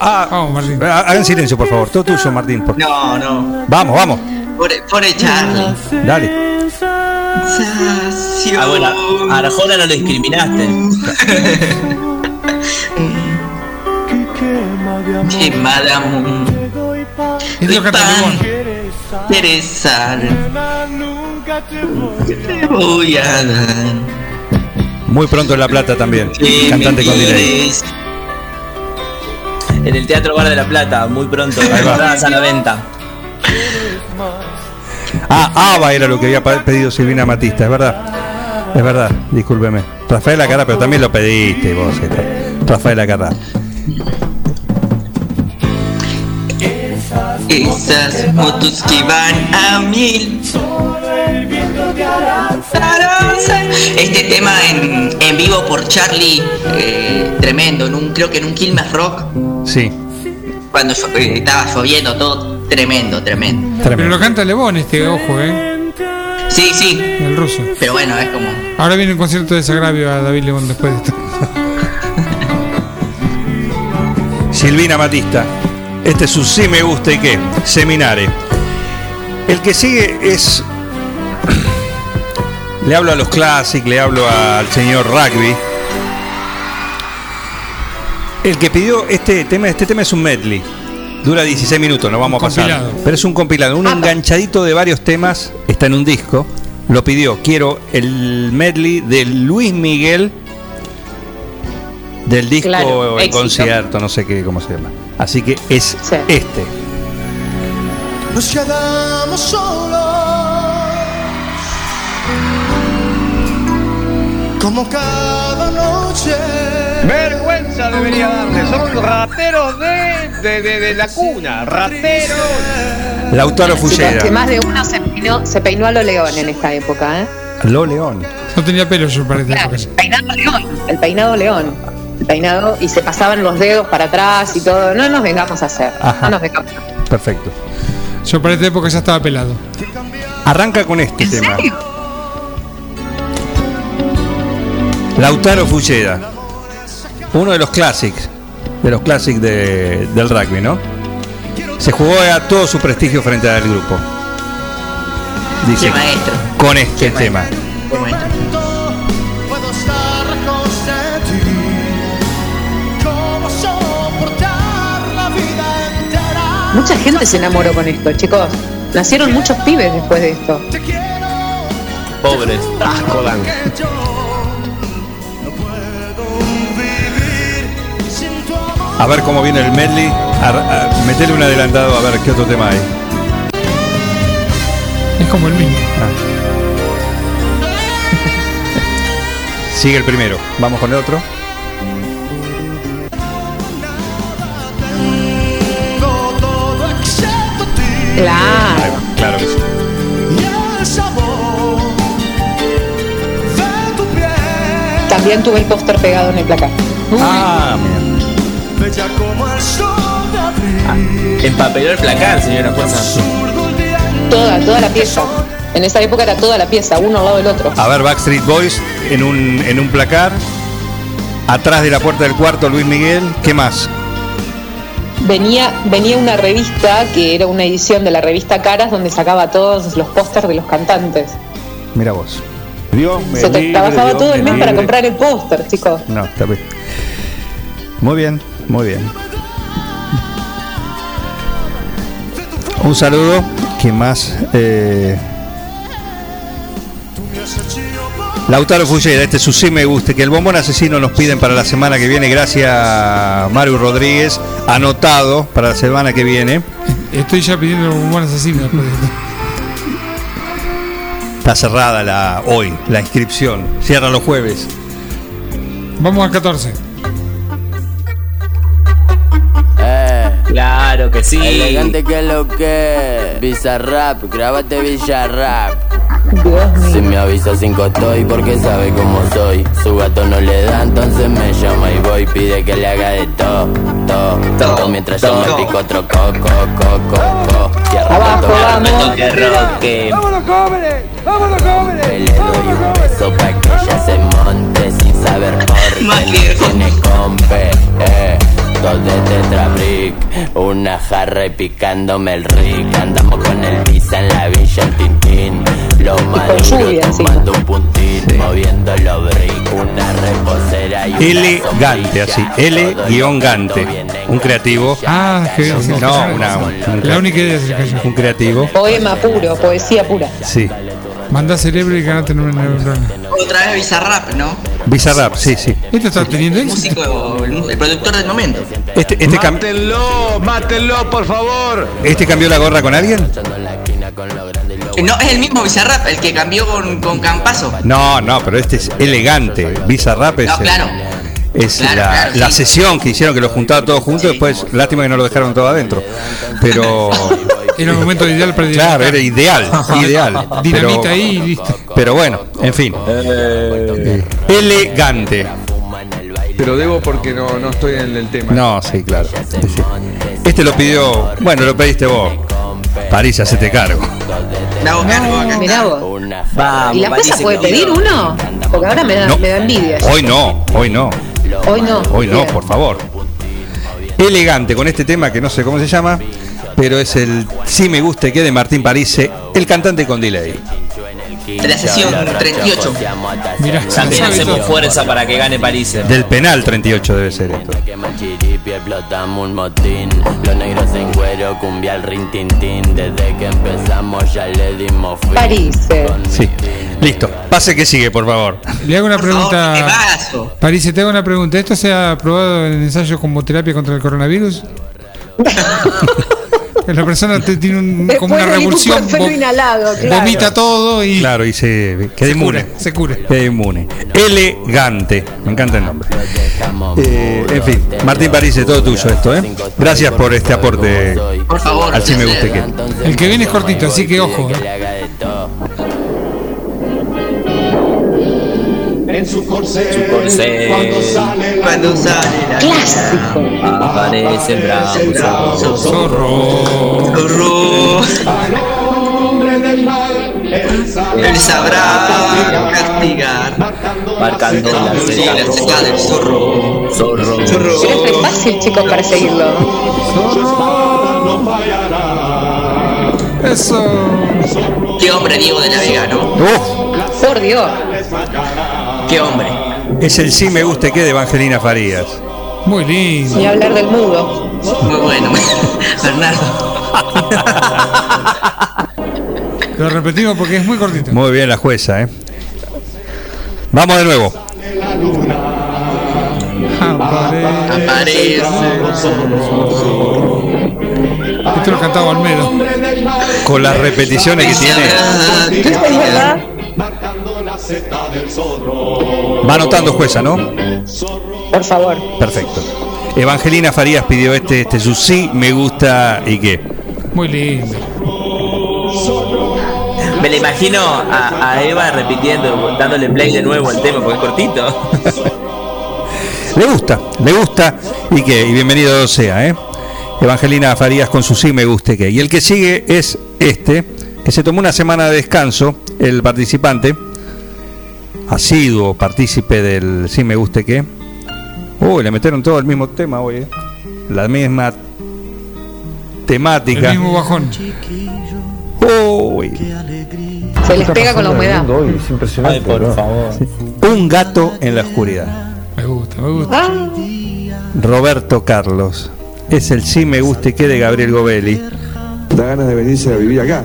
Ah, Vamos, Martín. ah, hagan silencio, por favor. Todo tuyo, Martín. por- No, no. Vamos, vamos. Por, por Charlie. Dale. Ah, bueno, a Arjona no lo discriminaste. Quema de amor. Es lo que. Teresa. Te voy a dar. Muy pronto en La Plata también. Cantante con delay. En el Teatro Bar de la Plata, muy pronto. Entradas a la venta. Ah, Ava era lo que había pedido Silvina Matista, es verdad. Es verdad, discúlpeme. Rafaela Carrá, pero también lo pediste vos. esto. Rafaela Esas motos que van a mil. Este tema en, en vivo por Charlie, eh, tremendo. En un, creo que en un Quilmes Rock, Sí, cuando eh, estaba lloviendo todo, tremendo, tremendo. Pero lo canta Lebón este, ojo, ¿eh? Sí, sí, El ruso. pero bueno, es como. Ahora viene un concierto de desagravio a David Lebón después de esto. Silvina Matista. Este es su sí me gusta y qué. Seminare. El que sigue es. Le hablo a los Classic, le hablo al señor Rugby. El que pidió este tema, este tema es un medley. Dura 16 minutos, no vamos a pasar. Compilado. Pero es un compilado, un enganchadito de varios temas. Está en un disco. Lo pidió. Quiero el medley de Luis Miguel del disco Claro, El éxito. concierto, no sé qué, cómo se llama. Así que es Sí. este. Nos quedamos solos. Como cada noche. Vergüenza debería darle. Son rateros de, de, de, de la cuna. Rateros. Lautaro Fullera. que más de uno se peinó, se peinó a lo león en esta época, ¿eh? Lo León. No tenía pelo yo parece. Claro, el peinado león. El peinado león. El peinado y se pasaban los dedos para atrás y todo. No nos vengamos a hacer. Ajá. No nos vengamos a hacer. Perfecto. Yo para esta época ya estaba pelado. Arranca con este ¿En tema. serio? Lautaro Fulleda. Uno de los clásicos. De los clásicos de- del rugby, ¿no? Se jugó a todo su prestigio frente al grupo. Dice Qué maestro. con este tema. Qué maestro. Mucha gente se enamoró con esto, chicos. Nacieron muchos pibes después de esto. Pobres. Asco dan. A ver cómo viene el medley. A- metele un adelantado a ver qué otro tema hay. Es como el mismo. Ah. *laughs* Sigue el primero. Vamos con el otro. Claro. Claro que sí. También tuve el póster pegado en el placar. Ah, mira. Empapeló el placar, señora Juanza. Toda, toda la pieza. En esa época era toda la pieza, uno al lado del otro. A ver, Backstreet Boys en un, en un placar. Atrás de la puerta del cuarto, Luis Miguel. ¿Qué más? Venía, venía una revista que era una edición de la revista Caras donde sacaba todos los pósters de los cantantes. Mira vos. Dios me Se te libre, trabajaba Dios todo el me mes para comprar el póster, chicos. No, está bien. Muy bien, muy bien. Un saludo. ¿Quién más? Eh, Lautaro Fullera, este es su sí me guste, que el bombón asesino nos piden para la semana que viene, gracias Mario Rodríguez, anotado para la semana que viene. Estoy ya pidiendo un buen asesino. Está cerrada la hoy, la inscripción, cierra los jueves. Vamos al 14. Claro que sí. Elegante que lo que Bizarrap, grábate mío. Si me avisa cinco estoy porque sabe cómo soy. Su gato no le da entonces me llama y voy. Pide que le haga de todo, todo, todo Mientras yo me pico otro coco, coco, coco arranco Abajo, vamos. Que roque. ¡Vámonos, jóvenes! ¡Vámonos, jóvenes! Le doy un beso pa' que ella se monte sin saber por qué. Tiene compe, eh. Dos de tetrabric, una jarra y picándome el rick. Andamos con el visa en la villa, el tintín Lo maduro lluvia tomando un puntín, moviendo los brick Una reposera y una L-Gante, así, L-Gante, canto viene un creativo. Ah, que No, una- un- La única idea le cayó. Un creativo, Poema puro, poesía pura. sí. Mandá cerebro y ganate en una neurona. Otra vez Bizarrap, ¿no? Bizarrap, sí, sí. ¿Esto está teniendo El músico, el, el productor del momento. Este, este, Mátenlo, mátenlo, por favor. ¿Este cambió la gorra con alguien? Eh, No, es el mismo Bizarrap, el que cambió con, con Campazo. No, no, pero este es elegante. Bizarrap es, No, claro. es Claro, la, claro, la sí. sesión que hicieron que lo juntaban todos juntos. Después, lástima que no lo dejaron todo adentro. Pero, *laughs* Era el momento ideal para claro, era ideal, *laughs* ideal. Pero, Dinamita ahí y listo. pero bueno, en fin. Elegante. Pero debo porque no, no estoy en el tema. No, sí, claro. Este lo pidió, bueno, lo pediste vos. París, hacete cargo. Hago cargo acá. Mirá vos. Vamos, ¿Y la jueza puede pedir uno? Porque ahora me da, No. me da envidia. Hoy no, hoy no. Hoy no. Hoy no, Bien. por favor. Elegante con este tema que no sé cómo se llama, pero es el Sí me gusta que de Martín Parise, el cantante con delay. De la sesión 38. Mirá, También hacemos fuerza para que gane París. Del penal 38 debe ser esto. Quema el chiripi, explotamos un motín Los negros en cuero, cumbia al rin tin tin Desde que empezamos ya le dimos fin París. Sí. Listo. Pase que sigue, por favor. Le hago una pregunta. París, te hago una pregunta. ¿Esto se ha probado en el ensayo como terapia contra el coronavirus? *laughs* *laughs* La persona te- tiene un- como una vo- inhalado, claro. vomita todo y Claro, y se queda se inmune. cura, se cura. Queda inmune. Elegante. Me encanta el nombre. Eh, en fin, Martín Parise, todo tuyo esto, ¿eh? Gracias por este aporte Por favor. al Sí me gusta que. El que viene es cortito, así que ojo. ¿eh? Corsé, Cuando sale la Clásico. aparece el bravo. Zorro. zorro, él sabrá castigar. Marcando la la seca. seca del zorro. Zorro. Zorro. Pero es fácil, chicos, para seguirlo. Eso. Qué hombre Diego de la Vega, ¿no? Uf, Por Dios. Qué hombre. es el sí me guste que de Evangelina Farías. Muy lindo. Ni hablar del mudo. Muy bueno. *laughs* Bernardo. Lo repetimos porque es muy cortito. Muy bien la jueza, ¿eh? Vamos de nuevo. Aparece. Esto lo cantaba Olmedo. Con las repeticiones que tiene. Va anotando jueza, ¿no? Por favor. Perfecto. Evangelina Farías pidió este, este su sí, me gusta y qué. Muy lindo. Me la imagino a, a Eva repitiendo, dándole play de nuevo al tema porque es cortito. Le gusta, le gusta y que y bienvenido sea, ¿eh? Evangelina Farías con su sí me guste que. Y el que sigue es este, que se tomó una semana de descanso, el participante, asiduo partícipe del sí me guste que. Uy, le metieron todo el mismo tema hoy, ¿eh? La misma temática. El mismo bajón. Uy. Se les pega con la humedad. Es impresionante. Ay, por ¿no? favor. Un gato en la oscuridad. Me gusta, me gusta. Ah, Roberto Carlos. Es el sí me guste que de Gabriel Govelli. Da ganas de venirse a vivir acá.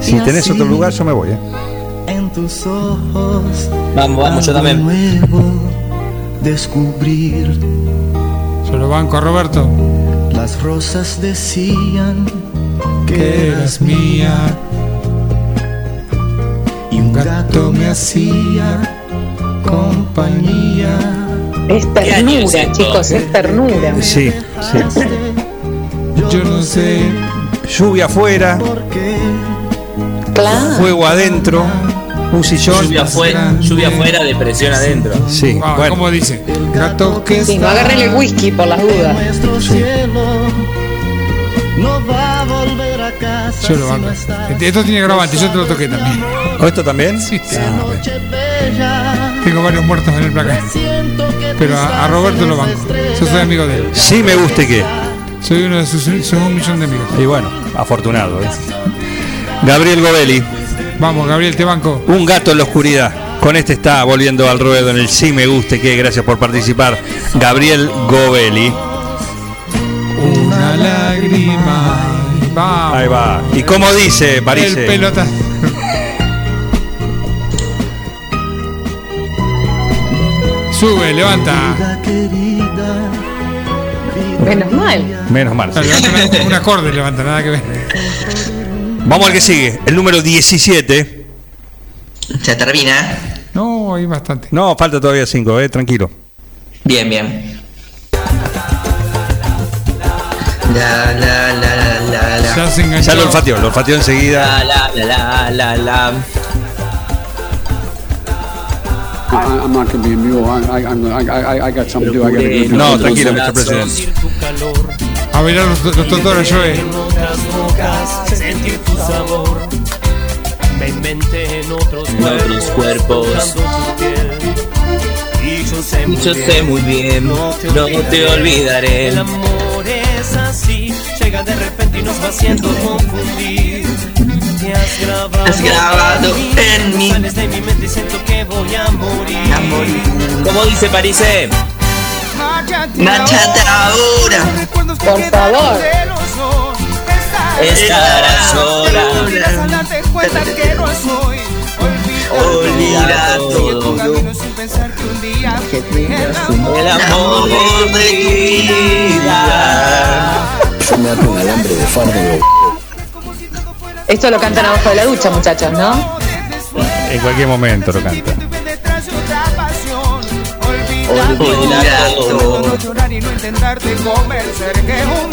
Si tenés otro lugar, yo me voy. ¿eh? En tus ojos. Vamos, vamos, yo también. Nuevo descubrir. Yo lo banco a Roberto. Las rosas decían Que eras mía. y un gato me hacía compañía. es ¿Qué año es ternura, chicos, es ternura. Sí, sí. Yo no sé. Lluvia afuera, Claro. fuego adentro, un sillón. Lluvia afuera, lluvia afuera, depresión adentro. Sí, Ah, bueno. ¿Cómo dice? Gato que Sí, no agarren el whisky por las dudas. Cielo no va a volver a casa. Yo lo no estás. Esto tiene grabante, yo te lo toqué también. ¿O esto también? Sí, sí. Bella. Tengo varios muertos en el placar. Pero a, a Roberto lo banco. Yo soy amigo de él. Sí me guste que. Soy uno de sus, sus un millón de amigos. Y bueno, afortunado. ¿eh? Gabriel Govelli, Vamos, Gabriel, te banco. un gato en la oscuridad. Con este está volviendo al ruedo en el sí me guste que. Gracias por participar. Gabriel Govelli. Una lágrima. Vamos. Ahí va. ¿Y cómo dice, El París? pelota. Sube, levanta. Menos mal. Menos mal. Levanta un acorde, levanta, nada que ver. Vamos al que sigue. El número 17. Ya termina. No, hay bastante. No, falta todavía 5, eh, tranquilo. Bien, bien. La, la, la, la, la, la. Ya se enganchó. Ya lo olfateó, lo olfateó enseguida. La, la, la, la, la, la. I, I'm not going to be a mule. I, I, I'm- I, I, I got something to do. I got to go. No, tranquilo, Mr. President. A ver los, los totores, Joe. Tu sabor. Me inventé en otros En otros cuerpos. tu piel. Y yo sé muy Yo bien, sé muy bien, no te olvidaré. El amor es así, llega de repente y nos va haciendo confundir. Te has grabado, Has grabado en mí. Sales de mi mente y siento que voy a morir. ¿Cómo dice Parise? Machate ahora. Por favor. Estarás sola. darte cuenta que no soy. Olvida todo. El amor de mi vida. Yo me ato un alambre de fardo. Esto lo cantan abajo de la ducha, muchachos, ¿no? En cualquier momento lo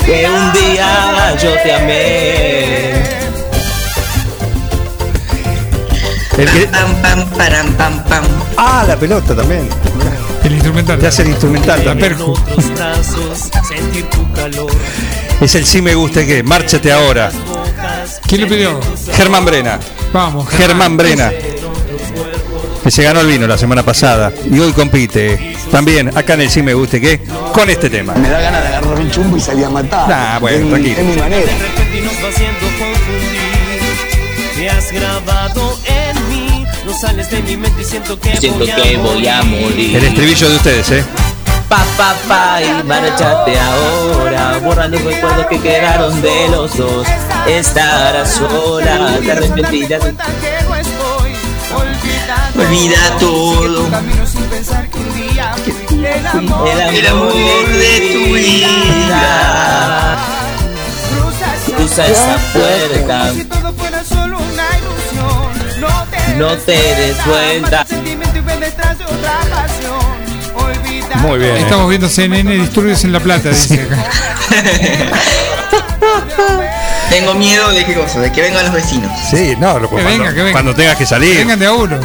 Que un día yo te amé. El que- Pam, pam, param, pam, pam. Ah, la pelota también. El instrumental. Te hace el instrumental La también. sentir tu calor. Es el sí me guste que. Márchate ahora. ¿Quién le pidió? Germán Brena. Vamos, Germán Brena. Que se ganó el vino la semana pasada. Y hoy compite. También acá en el sí me guste que. Con este tema. Me da ganas de agarrar un chumbo y salir a matar. Nah, bueno, es, mi- tranquilo. es mi manera. Te has grabado en mí, no sales de mi mente y siento que Siento voy a que voy a morir. El estribillo de ustedes, ¿eh? Pa, pa, pa, y márchate ahora. Borra los recuerdos que quedaron de los dos. Estarás sola, te arrepentirás. Olvida todo. El amor de tu vida. Cruza esa puerta. No te des vuelta. Muy bien. ¿eh? Estamos viendo CNN Disturbios en La Plata, dice *laughs* acá. Tengo miedo de qué cosa, de que vengan los vecinos. Sí, no, lo- Que cuando, venga, que venga. cuando tengas que salir. Vengan de a uno.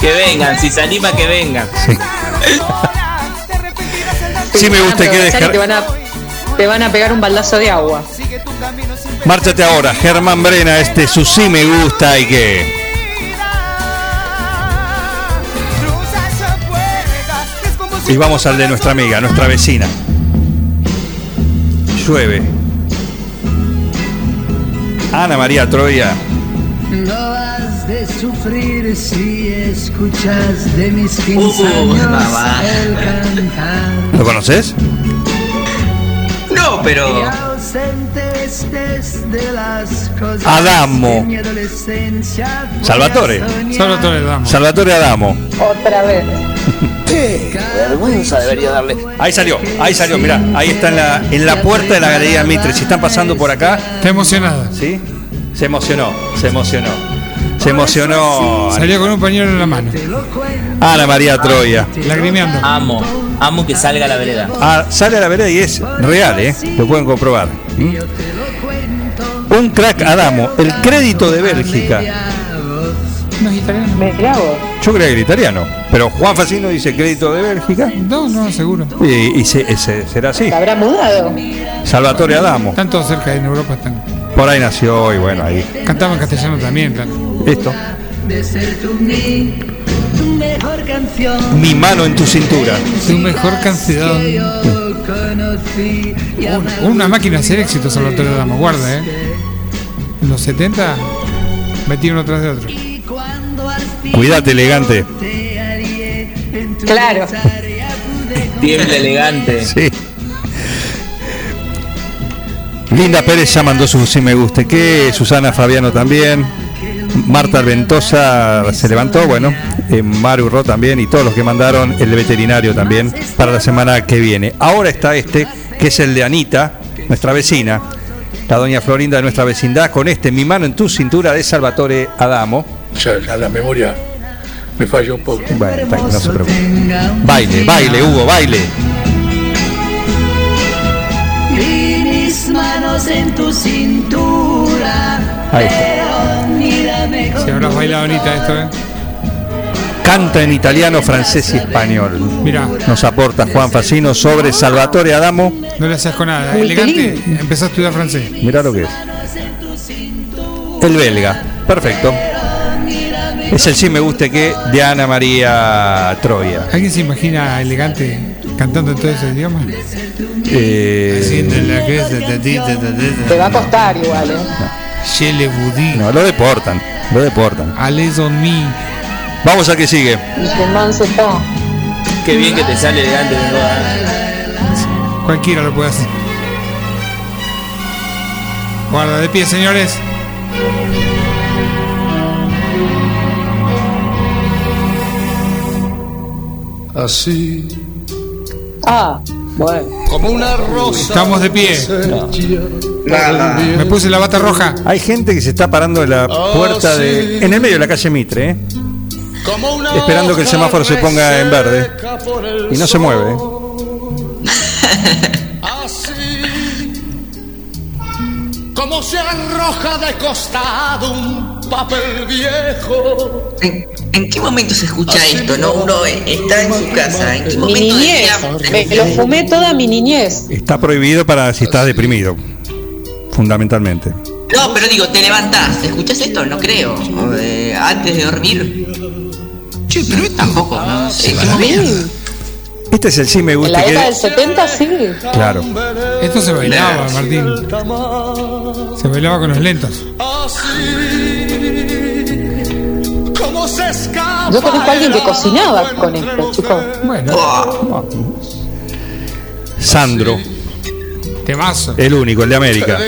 Que vengan, si se anima que vengan. Sí me gusta que y descar- te van a te van a pegar un baldazo de agua. Márchate ahora, Germán Brena, este su sí me gusta y que. Y vamos al de nuestra amiga, nuestra vecina. Llueve. Ana María Troya. No has de sufrir si escuchas de mis 15 Uh, años mamá. el cantar. ¿Lo conoces? No, pero. Adamo. Salvatore. Salvatore Damo. Salvatore Adamo. Otra vez. Qué vergüenza debería darle. Ahí salió, ahí salió, mirá, ahí está en la, en la puerta de la Galería Mitre. Si están pasando por acá, Está emocionada. ¿sí? Se emocionó, se emocionó. Se emocionó Salió con un pañuelo en la mano. Ana María Troya. Lagrimeando. Amo, amo que salga a la vereda. Ah, sale a la vereda y es real, ¿eh? Lo pueden comprobar. ¿Mm? Un crack Adamo, el crédito de Bélgica. No es italiano. Mirá vos. Yo creía que era italiano, pero Juan Facino dice crédito de Bélgica No, no, seguro. y, y se- ese- será así. ¿Se habrá mudado? Salvatore Adamo. Están todos cerca en Europa. Están. Por ahí nació y bueno, ahí. Cantaban en castellano también, claro. Esto. de ser tu mi tu mejor canción Mi mano en tu cintura. Tu mejor canción. Una máquina de hacer éxito, Salvatore Damo. Guarda, ¿eh? En los 70 metí uno tras de otro. Cuídate, elegante. Claro. Tiembla elegante. Sí. Linda Pérez ya mandó su sí me guste que, Susana Fabiano también, Marta Ventosa se levantó, bueno, eh, Maru Ro también y todos los que mandaron, el veterinario también, para la semana que viene. Ahora está este, que es el de Anita, nuestra vecina, la doña Florinda de nuestra vecindad, con este Mi mano en tu cintura de Salvatore Adamo. Ya, ya la memoria me falló un poco. Bueno, está no se preocupe. Baile, baile, Hugo, baile. y mis manos en tu cintura Ahí está. Si habrás bailado bonita esto, ¿eh? Canta en italiano, francés y español. Mira, Nos aporta Juan Facino sobre Salvatore Adamo. no le haces con nada. Muy Elegante, empezó a estudiar francés. Mirá lo que es. El belga. Perfecto. Es el sí me guste que de Ana María Troya. ¿Alguien se imagina elegante cantando en todo ese idioma? Eh, Te va a costar igual, ¿eh? No, lo deportan. Lo deportan. Allez on me. Vamos a que sigue. Qué bien que te sale elegante de nuevo. Cualquiera lo puede hacer. Guarda de pie, señores. Así Ah, bueno. como una rosa. Estamos de pie. Nada. Me puse la bata roja. Hay gente que se está parando en la puerta de. en el medio de la calle Mitre, ¿eh? Como una esperando que el semáforo se ponga en verde. Y no se mueve. ¿eh? *laughs* Así como se arroja de costado un papel viejo. ¿En, en qué momento se escucha esto? No, uno está en su casa. ¿En qué Mi momento del niñez. Me lo fumé toda mi niñez. Está prohibido para si estás deprimido. Fundamentalmente. No, pero digo, te levantás, ¿escuchás esto? No creo. O de- antes de dormir. Che, pero tampoco, ¿no? ¿En qué momento? Este es el sí me En gusta la década que. del 70 sí. Claro. Esto se bailaba, Martín. Se bailaba con los lentos. Yo conozco a alguien que cocinaba con esto, chicos. Bueno, Oh, Sandro, temazo. el único, el de América.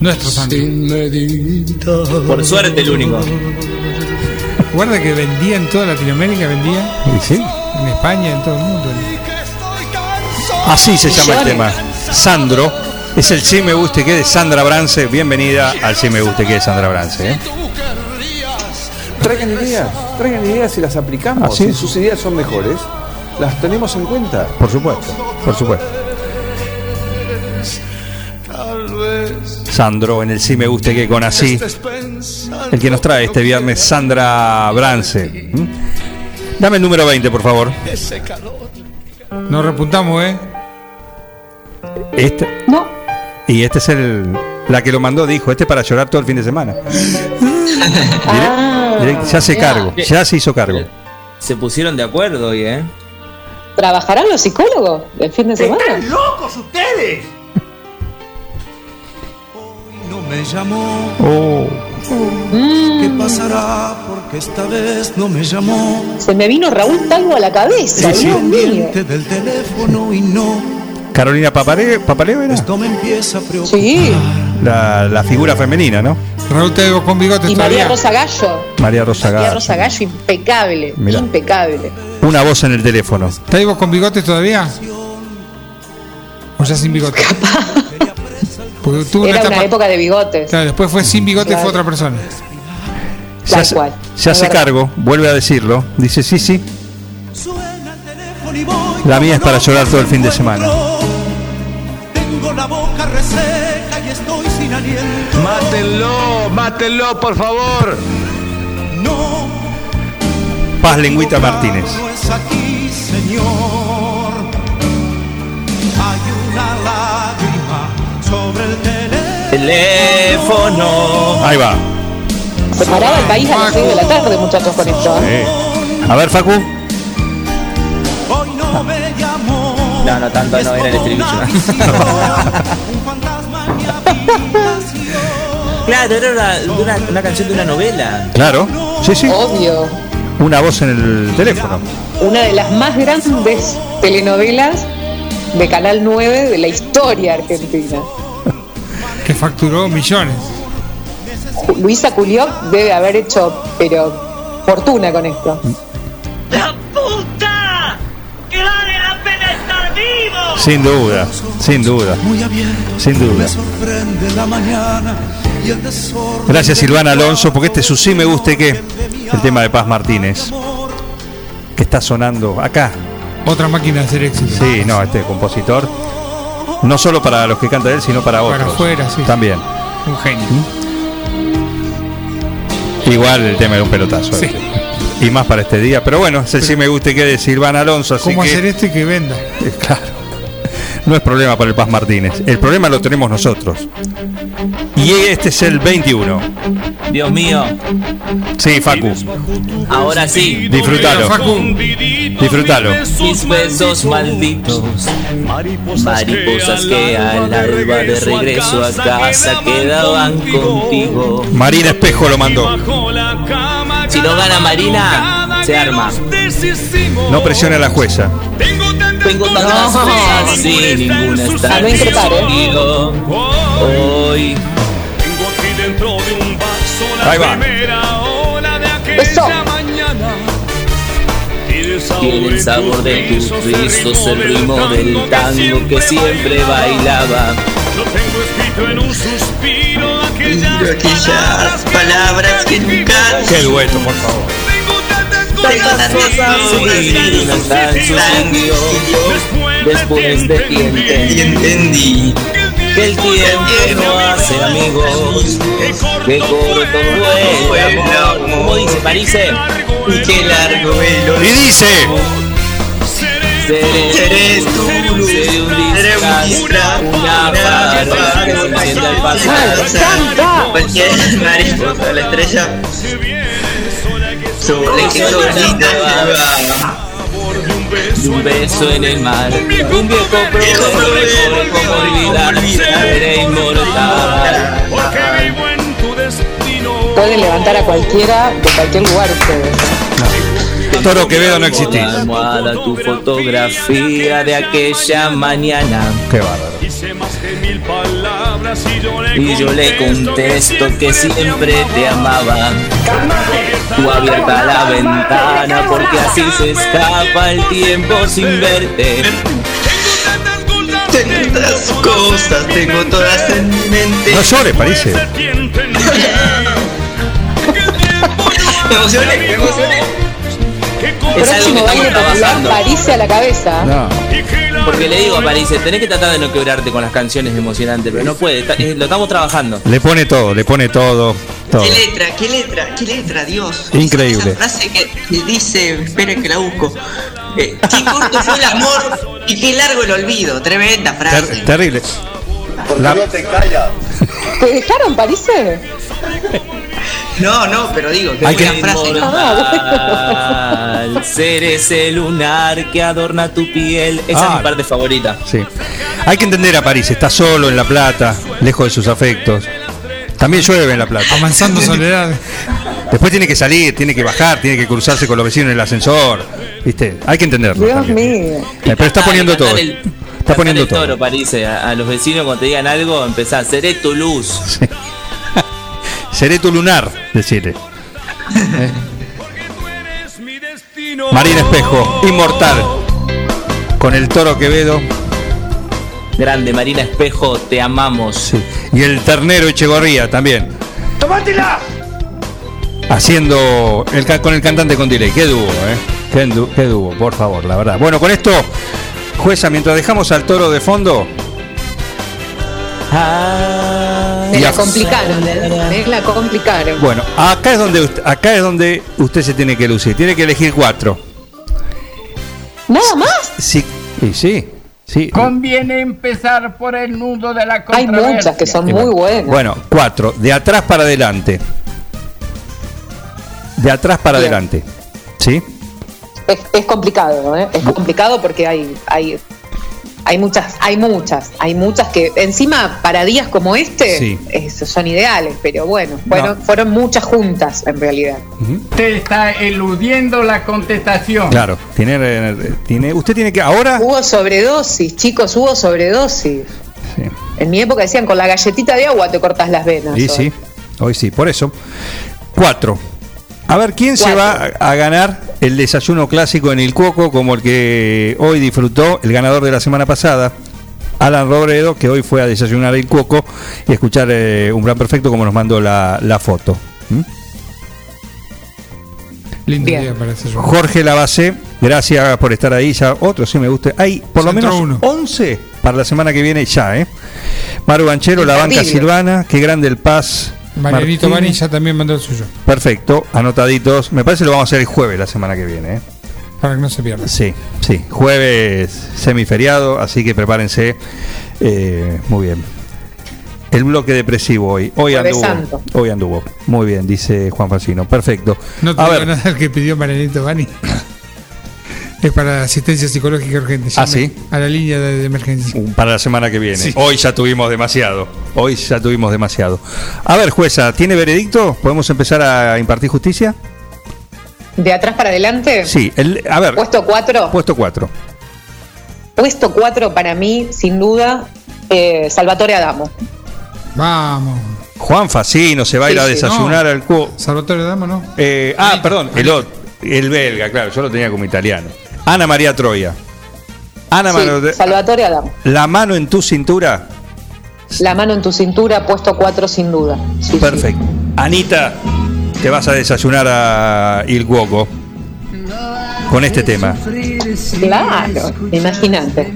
Nuestro meditar. Por suerte el único. Guarda que vendía en toda Latinoamérica, vendía ¿Y sí? en España, en todo el mundo. Así se llama el tema. Sandro es el sí me guste que de Sandra Brance. Bienvenida al sí me guste que de Sandra Brance. ¿eh? Traigan ideas, traigan ideas y las aplicamos. Así si sus ideas son mejores, las tenemos en cuenta. Por supuesto, por supuesto. Sandro en el Sí Me Guste que con así. El que nos trae este viernes, Sandra Brance. ¿Mm? Dame el número 20, por favor. Nos repuntamos, ¿eh? Este. No. Y este es el. La que lo mandó dijo, este es para llorar todo el fin de semana. *laughs* Ah, Direct- ya se cargo, ya se hizo cargo. Se pusieron de acuerdo hoy, ¿eh? ¿Trabajarán los psicólogos el fin de semana? locos ustedes! No me llamó. Oh. ¿Qué pasará? Porque esta vez no me llamó. Se me vino Raúl Talgo a la cabeza, Sí, sí. Dios mío. Del teléfono y no. Carolina Papare- Papaleo era Esto me empieza a preocupar. Sí. la, la figura femenina, ¿no? Raúl Taibo con bigotes Y María todavía. Rosa Gallo. María Rosa María Gallo. Rosa Gallo, impecable. Mirá. Impecable. Una voz en el teléfono. ¿Taibo con bigotes todavía? ¿O ya sin bigote? Porque tuvo Era una época de bigotes. Claro, después fue sin bigote Claro. fue otra persona. Se Tal hace, cual. se hace cargo, vuelve a decirlo. Dice, sí, sí. La mía es para llorar todo el fin de semana. La boca reseca y estoy sin aliento. Mátenlo, mátenlo, por favor. No, Paz Lengüita Martínez. no es aquí, Señor. Hay una lágrima sobre el Teléfono. Ahí va. Se paraba el país a las 6 de la tarde, muchachos, con esto. ¿eh? Eh. A ver, Facu. Hoy no me. No, no tanto, no era el estribillo. *laughs* claro, era una, una, una canción de una novela. Claro. Sí, sí. Obvio. Una voz en el teléfono. Una de las más grandes telenovelas de Canal 9 de la historia argentina. Que facturó millones. Luisa Culioc debe haber hecho, pero, fortuna con esto. Sin duda, sin duda. Sin duda. sorprende la mañana y el desorden. Gracias Silvana Alonso, porque este es su sí me guste que el tema de Paz Martínez. Que está sonando acá. Otra máquina de hacer éxito. Sí, no, este compositor. No solo para los que canta él, sino para otros. Para afuera, sí. También. Un genio. Igual el tema era un pelotazo. Sí. este. Y más para este día. Pero bueno, ese sí me guste que de Silvana Alonso. Así ¿Cómo que, hacer esto y que venda? Eh, Claro. No es problema para el Paz Martínez. El problema lo tenemos nosotros. Y este es el 21. Dios mío. Sí, Facu. Ahora sí. Disfrútalo. Disfrútalo. Mis besos malditos. Mariposas que al alba de regreso a casa quedaban contigo. Marina Espejo lo mandó. Si no gana Marina, se arma. No presione a la jueza. Tengo tantas cosas y ninguna está no. Hoy Tengo aquí dentro de un vaso la Ahí va. primera hora de aquella Eso. mañana. Tiene el sabor, tiene el sabor de tus rizos, el ritmo del tango que siempre bailaba. Lo tengo escrito en un suspiro aquellas, Aquellas palabras que nunca Qué dueto, por favor. Tantas cosas no tan sucedió después de que entendí entendí que el tiempo no hace amigos, que corto fue el amor. Como dice Parise, y qué largo el Y dice. seré, Seré tu luz, seré un una barra que se encienda al pasar. ¡Canta! Cualquier mariposa, la estrella sobre que solita lleva Y un beso en el mar, un viejo cómo olvidar, seré inmortal. porque vivo en tu destino. Pueden levantar a cualquiera de cualquier lugar ustedes. Toro Quevedo no existís. La almohada, tu fotografía de aquella mañana. Qué bárbaro. Hice más que mil palabras y yo le Y yo le contesto que siempre te amaba. Tú abierta la ventana porque así se escapa el tiempo sin verte. Tengo tantas cosas, tengo todas en mi mente No llores, parece. *laughs* Me *laughs* emocioné, me emocioné. Es algo que baile popular, trabajando. París a la cabeza. No. Porque le digo a París, tenés que tratar de no quebrarte con las canciones emocionantes, pero no puede, está- eh, lo estamos trabajando. Le pone todo, le pone todo. todo. ¿Qué letra? ¿Qué letra? ¿Qué letra? Dios. Increíble. Esa frase que, que dice, esperen que la busco. Eh, qué corto fue el amor y qué largo el olvido. Tremenda frase. Ter- terrible. La- te callas. ¿Te dejaron París? No, no, pero digo, que Hay que- frase. Inmortal, *laughs* ser ese lunar que adorna tu piel. Esa es Ah. mi parte favorita. Sí. Hay que entender a París, está solo en La Plata, lejos de sus afectos. También llueve en La Plata. Avanzando *laughs* soledad. Después tiene que salir, tiene que bajar, tiene que cruzarse con los vecinos en el ascensor. ¿Viste? Hay que entenderlo. Dios también. mío. Eh, Pero está poniendo todo. El- Está poniendo el todo. toro, París. eh, A, a los vecinos cuando te digan algo, empezás, seré tu luz. Seré tu lunar, decirle. Marina Espejo, inmortal. Con el toro Quevedo Grande, Marina Espejo, te amamos. y el ternero Echegorría también. ¡Tomátela! Haciendo el, con el cantante con delay. Qué dúo, ¿eh? Qué, qué dúo, por favor, la verdad. Bueno, con esto, jueza, mientras dejamos al toro de fondo, Me la a- complicaron. Me la complicaron. bueno, acá es donde usted, acá es donde usted se tiene que lucir. Tiene que elegir cuatro. ¿Nada más? Sí, sí, sí. Conviene empezar por el nudo de la Hay muchas que son muy buenas. Bueno, cuatro. De atrás para adelante. De atrás para Bien. adelante. ¿Sí? Es, es complicado, ¿eh? Es complicado porque hay, hay, hay muchas, hay muchas, hay muchas que encima para días como este Sí. es- son ideales, pero bueno, fueron, fueron muchas juntas en realidad. Usted está eludiendo la contestación. Claro. Tiene, tiene, usted tiene que. Ahora. Hubo sobredosis, chicos, hubo sobredosis. Sí. En mi época decían con la galletita de agua te cortas las venas. Y hoy. sí, hoy sí, por eso. Cuatro. A ver, ¿quién se va a ganar el desayuno clásico en el Cuoco como el que hoy disfrutó el ganador de la semana pasada? Alan Robredo, que hoy fue a desayunar el Cuoco y escuchar eh, un plan perfecto como nos mandó la, la foto. ¿Mm? Lindo Bien. día para ese show. Jorge Lavacé, gracias por estar ahí. Ya otro sí me gusta. Hay por lo menos uno. 11 para la semana que viene ya, ¿eh? Maru Banchero, la banca. Silvana, qué grande el Paz. Marianito Martín. Bani ya también mandó el suyo. Perfecto, anotaditos. Me parece que lo vamos a hacer el jueves la semana que viene. ¿eh? Para que no se pierda. Sí, sí. Jueves semiferiado, así que prepárense. Eh, muy bien. El bloque depresivo hoy. Hoy Jueves anduvo. Santo. Hoy anduvo. Muy bien, dice Juan Facino. Perfecto. No te a digo ver. nada el que pidió Marianito Bani. *laughs* es para asistencia psicológica urgente. Ah, ¿sí? A la línea de, de emergencia. Para la semana que viene. Sí. Hoy ya tuvimos demasiado. Hoy ya tuvimos demasiado. A ver, jueza, ¿tiene veredicto? ¿Podemos empezar a impartir justicia? De atrás para adelante, Sí. El, a ver, puesto 4. puesto 4. Puesto 4 para mí, sin duda, eh, Salvatore Adamo. Vamos. Juan Facino se va a ir Sí, a sí. desayunar No. al cubo. Salvatore Damo, ¿no? Eh, ah, perdón, el, ot- el belga, claro, yo lo tenía como italiano. Ana María Troya. Ana Sí, Mano- Salvatore Adamo. la mano en tu cintura. La mano en tu cintura, puesto 4 sin duda. Sí, sí. Perfecto. Anita, te vas a desayunar a Il Cuoco con este tema. Claro, imagínate.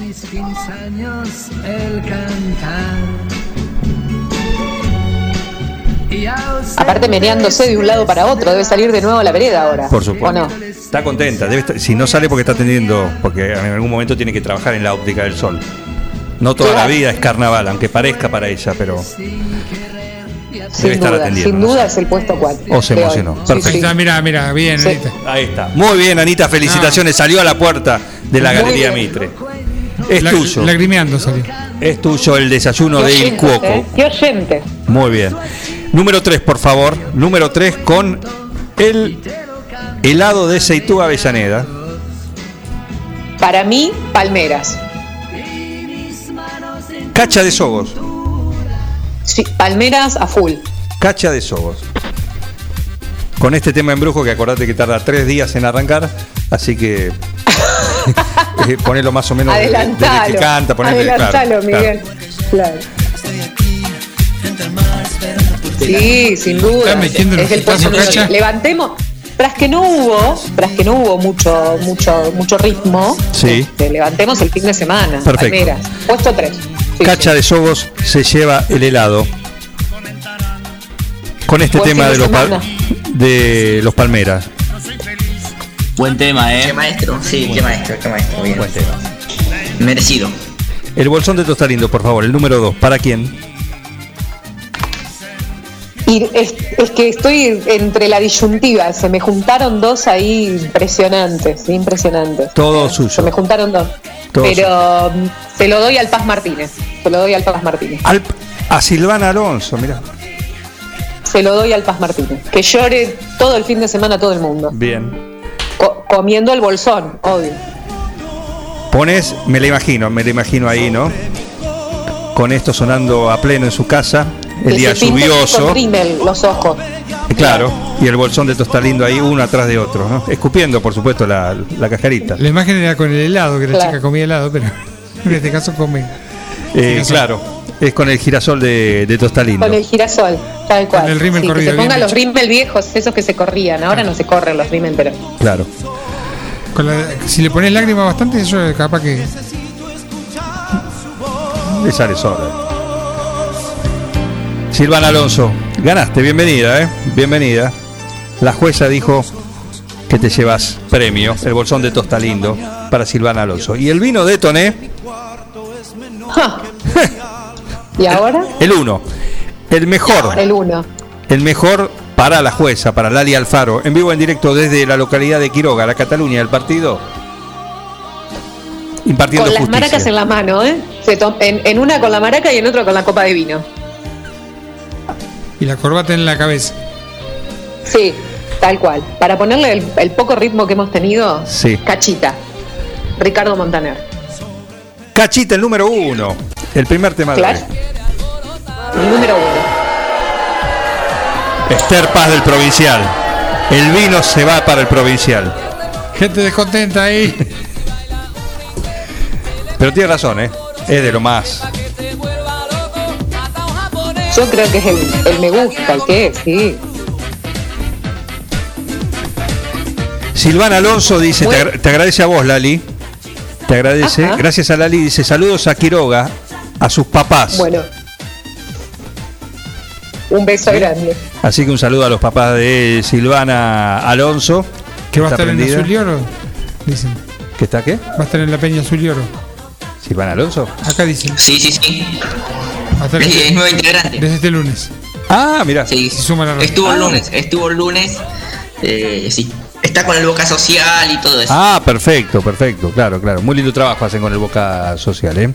Aparte meneándose de un lado para otro, debe salir de nuevo a la vereda ahora. Por supuesto. ¿O no? Está contenta. Debe estar- si no sale porque está atendiendo, porque en algún momento tiene que trabajar en la óptica del sol. No toda la vida es carnaval, aunque parezca para ella, pero debe Sin estar duda, atendiendo. sin duda es el puesto 4. O se emocionó. Perfecto. Ahí está, mira, mira, bien, Sí. Anita. Ahí está. Muy bien, Anita, felicitaciones. Salió a la puerta de la Muy Galería bien. Mitre. Es La- tuyo. Lagrimeando salió. Es tuyo el desayuno de Il Cuoco. ¿eh? Qué oyente. Muy bien. Número 3, por favor. Número 3 con el helado de Seitú Avellaneda. Para mí, Palmeras. Cacha de Sogos. Sí, Palmeras a full. Cacha de Sogos. Con este tema en brujo que acordate que tarda tres días en arrancar, así que *laughs* eh, ponelo más o menos desde, que canta, ponele, claro, Adelantalo, claro. Miguel. Claro. Sí, sin duda. Está metiendo es el. Levantemos, tras que no hubo, tras que no hubo mucho, mucho, mucho ritmo, Sí. este, levantemos el fin de semana. Perfecto. Palmeras. Puesto 3. Cacha de Sogos se lleva el helado. Con este Buen tema de de los, pal- de los Palmeras. Buen tema, Qué eh. maestro, sí, qué maestro, qué maestro. Bien. Buen tema. Merecido. El bolsón de Tostalindo, por favor, el número 2. ¿Para quién? Y es, es que estoy entre la disyuntiva, se me juntaron dos ahí impresionantes, impresionantes. Todo Se me suyo. juntaron dos. Todo Pero mm, se lo doy al Paz Martínez. Se lo doy al Paz Martínez. Al- a Silvana Alonso, mira. Se lo doy al Paz Martínez. Que llore todo el fin de semana todo el mundo. Bien. Co- comiendo el bolsón, obvio. Pones, me la imagino, me la imagino ahí, ¿no? Con esto sonando a pleno en su casa, el Que día se lluvioso. Con rímel los ojos. Claro, y el bolsón de Tostalindo ahí uno atrás de otro, ¿no? Escupiendo, por supuesto, la, la cascarita. La imagen era con el helado, que la Claro. chica comía helado, pero *laughs* en este caso come. Eh, claro, es con el girasol de, de Tostalindo. Con el girasol, tal cual. Con el rímel Sí, que corrido, se bien pongan los rímel viejos, esos que se corrían. Ahora no se corren los rímel, pero. Claro. Con la- si le pones lágrimas bastante, eso es capaz que. Le sale sola. Silvana Alonso, ganaste, bienvenida, ¿eh? Bienvenida. La jueza dijo que te llevas premio, el bolsón de Tostalindo, para Silvana Alonso. Y el vino de Toné. *laughs* ¿Y ahora? el uno. El mejor, El uno. el mejor para la jueza, para Lali Alfaro, en vivo en directo desde la localidad de Quiroga, la Cataluña, el partido. Impartiendo Con las justicia. maracas en la mano, ¿eh? Se en, en una con la maraca y en otra con la copa de vino. Y la corbata en la cabeza. Sí, tal cual. Para ponerle el, el poco ritmo que hemos tenido, Sí. cachita. Ricardo Montaner. Cachita, el número uno. El primer tema de Claro. hoy. El número uno. Esther Paz del Provincial. El vino se va para el Provincial. Gente descontenta ahí. *laughs* Pero tiene razón, ¿eh? Es de lo más. Yo creo que es el, el me gusta, el que es, sí. Silvana Alonso dice, te, agra- te agradece a vos, Lali. Te agradece. Ajá. Gracias a Lali. Dice, saludos a Quiroga, a sus papás. Bueno. Un beso grande. Así que un saludo a los papás de Silvana Alonso. Que va a estar en. Azul y Oro. Dicen. ¿Que está qué? Va a estar en la Peña Azul y Oro. Silvana Alonso. Acá dicen. Sí, sí, sí. Va a estar Es, es desde, nuevo integrante. desde este lunes. Ah, mira. Sí, Se suma la estuvo el Ah. lunes, estuvo el lunes. eh, sí. Está con el Boca Social y todo eso. Ah, perfecto, perfecto. Claro, claro. Muy lindo trabajo hacen con el Boca Social, ¿eh?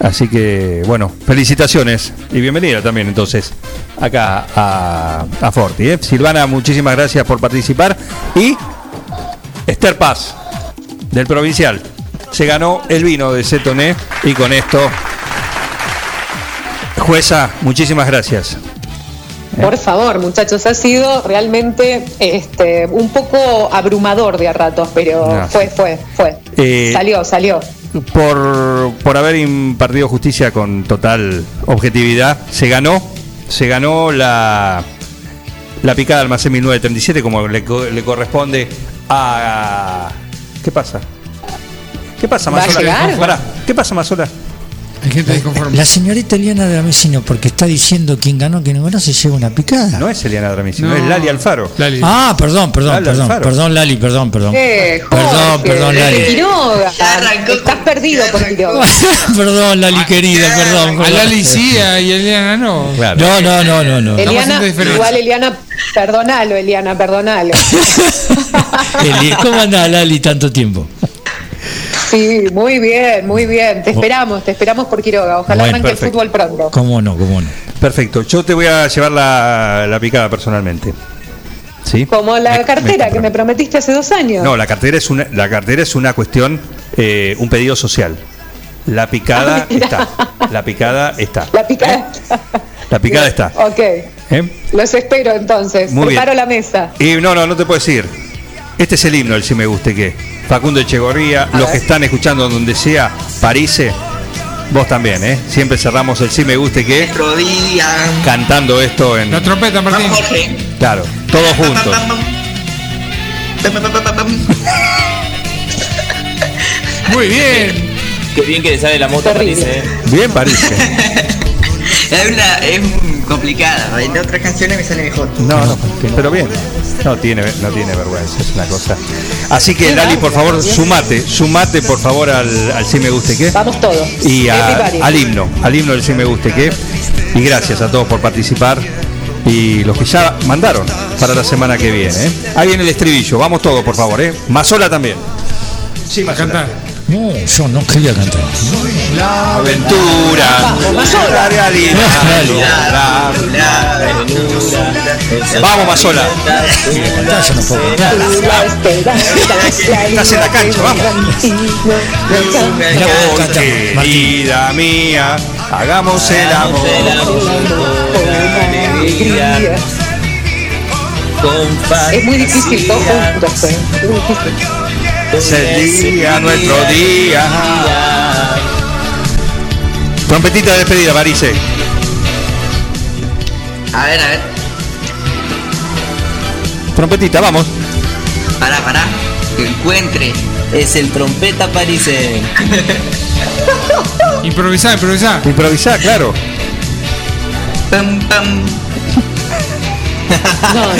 Así que, bueno, felicitaciones y bienvenida también entonces acá a, a Forti. ¿eh? Silvana, muchísimas gracias por participar. Y Esther Paz, del Provincial, se ganó el vino de Cetoné y con esto, jueza, muchísimas gracias. Por favor, muchachos, ha sido realmente este, un poco abrumador de a ratos, pero No. fue, fue, fue. Eh, salió, salió. por, por haber impartido justicia con total objetividad, se ganó, se ganó la, la picada almacén 1937 como le, le corresponde a... ¿Qué pasa? ¿Qué pasa, ¿Va a Mazola? llegar? Pará, ¿Qué pasa, Mazola? Hay gente disconforme. La señorita Eliana Dramesino, porque está diciendo quién ganó, quién no ganó, se lleva una picada. No es Eliana Dramisi, No. es Lali Alfaro. Lali. Ah, perdón, perdón, Lali perdón, Alfaro. perdón, Lali, perdón, perdón. Eh, Perdón, Jorge, perdón, Lali. Quiroga. Ya arrancó Estás perdido ya por. Quiroga. *laughs* perdón, Lali querida, perdón. A perdón. Lali sí, a y a Eliana no. Claro. No, no, no, no, no. Eliana, igual Eliana, perdonalo, Eliana, perdonalo. *laughs* ¿Cómo anda Lali tanto tiempo? Sí, muy bien, muy bien. Te esperamos, te esperamos por Quiroga. Ojalá Bueno, arranque perfecto. el fútbol pronto. ¿Cómo no, cómo no? Perfecto, yo te voy a llevar la, la picada personalmente. ¿Sí? Como la Me- cartera me- que me prometiste hace dos años. No, la cartera es una, la cartera es una cuestión, eh, un pedido social. La picada Ah, está. La picada está. La picada. La picada está. Ok, ¿eh? los espero entonces. Muy Preparo bien. la mesa. Y no, no, no te puedo decir. Este es el himno del Si Me Guste Que. Facundo Echegorría, los que están escuchando donde sea, Parise, vos también, ¿eh? Siempre cerramos el Si Me Guste Que Nuestro día. cantando esto en. La trompeta, Martín. Vamos, Jorge. Claro, todos juntos. Muy bien. Qué bien que le sale la moto a París, eh. Bien, París. *laughs* Es, una, es complicada. En otras canciones me sale mejor. No, no, pero bien. No tiene, no tiene vergüenza, es una cosa. Así que, Lali, por favor, sumate, sumate, por favor, al, al Sí Me Guste Qué. Vamos todos. Y a- al himno, al himno del Sí Me Guste Qué. Y gracias a todos por participar. Y los que ya mandaron para la semana que viene. ¿eh? Ahí viene el estribillo, vamos todos, por favor. ¿eh? Mazola también. Sí, Cantar. No, yo no quería cantar. La aventura, la realidad. Vamos, Mazola. Yo no puedo cantar. Estás en la cancha, vamos. Querida mía, hagamos el amor. Es muy difícil todos juntos. eh. Es muy difícil. Es el día, nuestro día. Trompetita de despedida, Marise. A ver, a ver. Trompetita, vamos. Pará, pará. Que encuentre. Es el trompeta parisén. Improvisá, improvisá. Improvisá, claro. Pam, pam.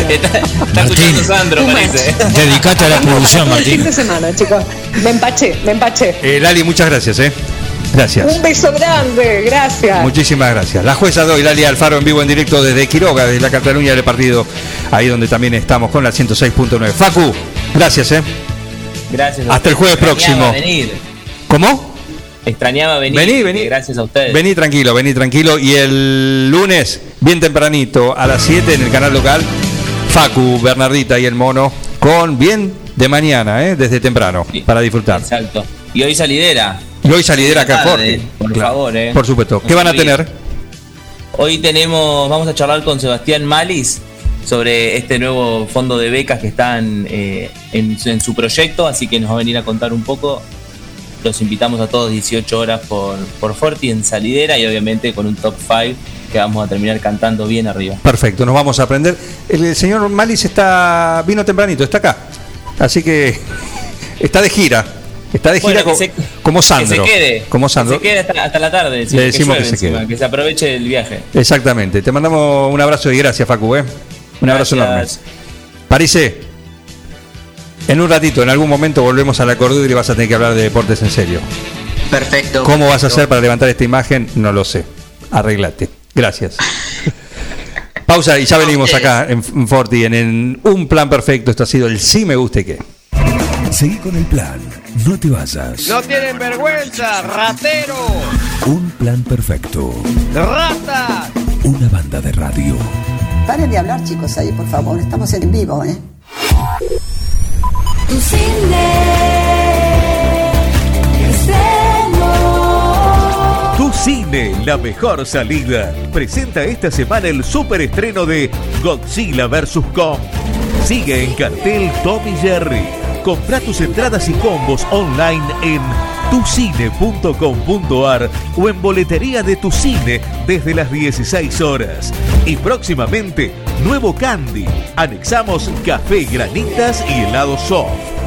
Está, está escuchando Sandro, parece. *laughs* Dedicate a la producción, Fin Martín. de semana, chicos. Me empaché, me empaché. Eh, Lali, muchas gracias, ¿eh? Gracias. Un beso grande, gracias. Muchísimas gracias. La jueza de hoy, Lali Alfaro, en vivo, en directo desde Quiroga, desde la Cataluña del partido, ahí donde también estamos con la 106.9. Facu, gracias, ¿eh? Gracias. a Hasta el jueves próximo. Venir. ¿Cómo? Extrañaba venir. Vení, vení. Gracias a ustedes. Vení tranquilo, vení tranquilo. Y el lunes, bien tempranito, a las 7 en el canal local, Facu, Bernardita y el mono, con bien de mañana, ¿eh? desde temprano, para disfrutar. Exacto. Y hoy salidera. Y hoy salidera acá Tarde. Por Claro. favor, eh. Por supuesto. ¿Qué van a tener? Hoy tenemos, vamos a charlar con Sebastián Malis sobre este nuevo fondo de becas que están eh, en, su- en su proyecto, así que nos va a venir a contar un poco. Los invitamos a todos 18 horas por, por Forti en salidera y obviamente con un top 5 que vamos a terminar cantando bien arriba. Perfecto, nos vamos a aprender. El, el señor Malis está vino tempranito, está acá. Así que *laughs* está de gira. Está de gira Bueno, co- que se- como Sandro. Que se quede. Como Sandro. Que se quede hasta, hasta la tarde. Le decimos que llueve se encima, quede. que se aproveche el viaje. Exactamente. Te mandamos un abrazo y gracias, Facu. ¿eh? Un abrazo enorme. Parise, en un ratito, en algún momento volvemos a la cordura y vas a tener que hablar de deportes en serio. Perfecto. ¿Cómo vas a hacer para levantar esta imagen? No lo sé. Arreglate. Gracias. Pausa y ya venimos acá en, Forti en, en un plan perfecto. Esto ha sido el sí me guste que. Seguí con el plan. No te vayas. No tienen vergüenza, ratero, Un plan perfecto. rata. Una banda de radio. Paren de hablar, chicos, ahí, por favor. Estamos en vivo, ¿eh? Tu Tu cine, la mejor salida. Presenta esta semana el super estreno de Godzilla vs. Kong. Sigue en cartel Tommy Jerry. Compra tus entradas y combos online en tucine.com.ar o en boletería de tu cine desde las 16 horas. Y próximamente, nuevo candy. Anexamos café, granitas y helado soft.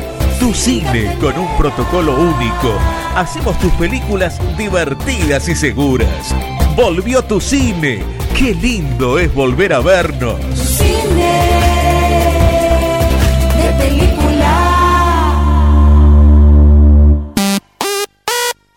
Tu cine con un protocolo único. Hacemos tus películas divertidas y seguras. Volvió tu cine. Qué lindo es volver a vernos. de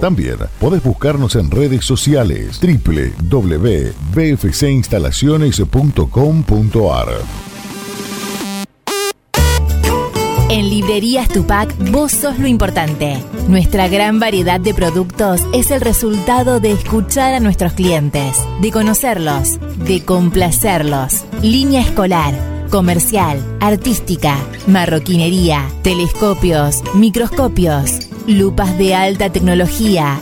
También podés buscarnos en redes sociales www.bfcinstalaciones.com.ar. En Librerías Tupac, vos sos lo importante. Nuestra gran variedad de productos es el resultado de escuchar a nuestros clientes, de conocerlos, de complacerlos. Línea escolar, comercial, artística, marroquinería, telescopios, microscopios, lupas de alta tecnología.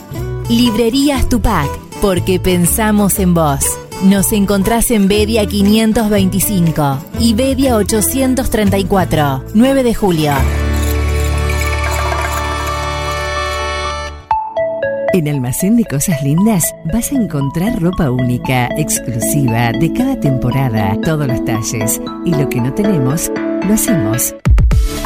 Librerías Tupac, porque pensamos en vos. Nos encontrás en Bedia 525 y Bedia 834, 9 de julio. En Almacén de Cosas Lindas vas a encontrar ropa única, exclusiva, de cada temporada, todos los talles. Y lo que no tenemos, lo hacemos.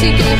Vos y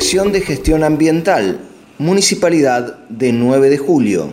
Dirección de Gestión Ambiental, Municipalidad de 9 de Julio.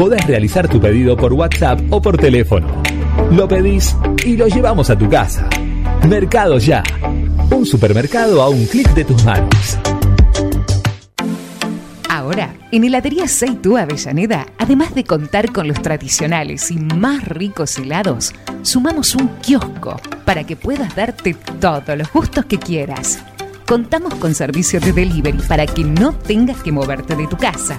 Podés realizar tu pedido por WhatsApp o por teléfono. Lo pedís y lo llevamos a tu casa. Mercado Ya. Un supermercado a un clic de tus manos. Ahora, en Heladería Seitú Avellaneda, además de contar con los tradicionales y más ricos helados, sumamos un kiosco para que puedas darte todos los gustos que quieras. Contamos con servicio de delivery para que no tengas que moverte de tu casa.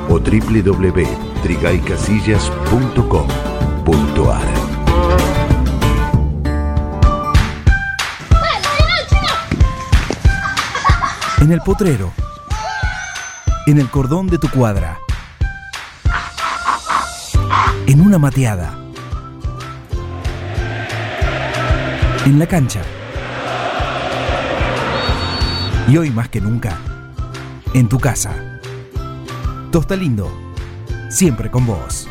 o www.trigalcasillas.com.ar En el potrero. En el cordón de tu cuadra. En una mateada. En la cancha. Y hoy más que nunca, en tu casa. Tosta Lindo, siempre con vos.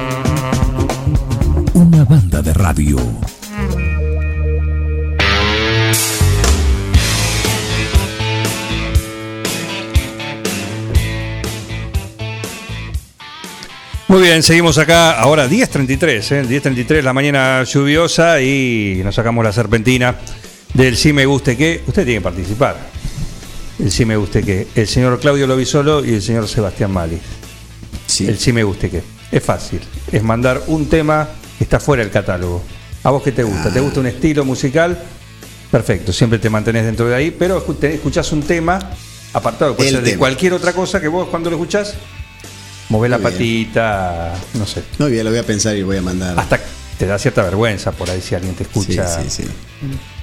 Una banda de radio. Muy bien, seguimos acá. Ahora 10.33, ¿eh? 10.33, la mañana lluviosa y nos sacamos la serpentina del Sí Me Guste Que. Usted tiene que participar. El Sí Me Guste Que. El señor Claudio Lovisolo y el señor Sebastián Mali. El Sí Me Guste Que. Es fácil. Es mandar un tema está fuera del catálogo. ¿A vos qué te gusta? ¿Te gusta un estilo musical? Perfecto, siempre te mantenés dentro de ahí, pero escuchás un tema apartado puede ser de tema. cualquier otra cosa que vos cuando lo escuchás, movés la bien. patita, no sé. Muy bien, lo voy a pensar y voy a mandar. Hasta te da cierta vergüenza por ahí si alguien te escucha. Sí, sí, sí.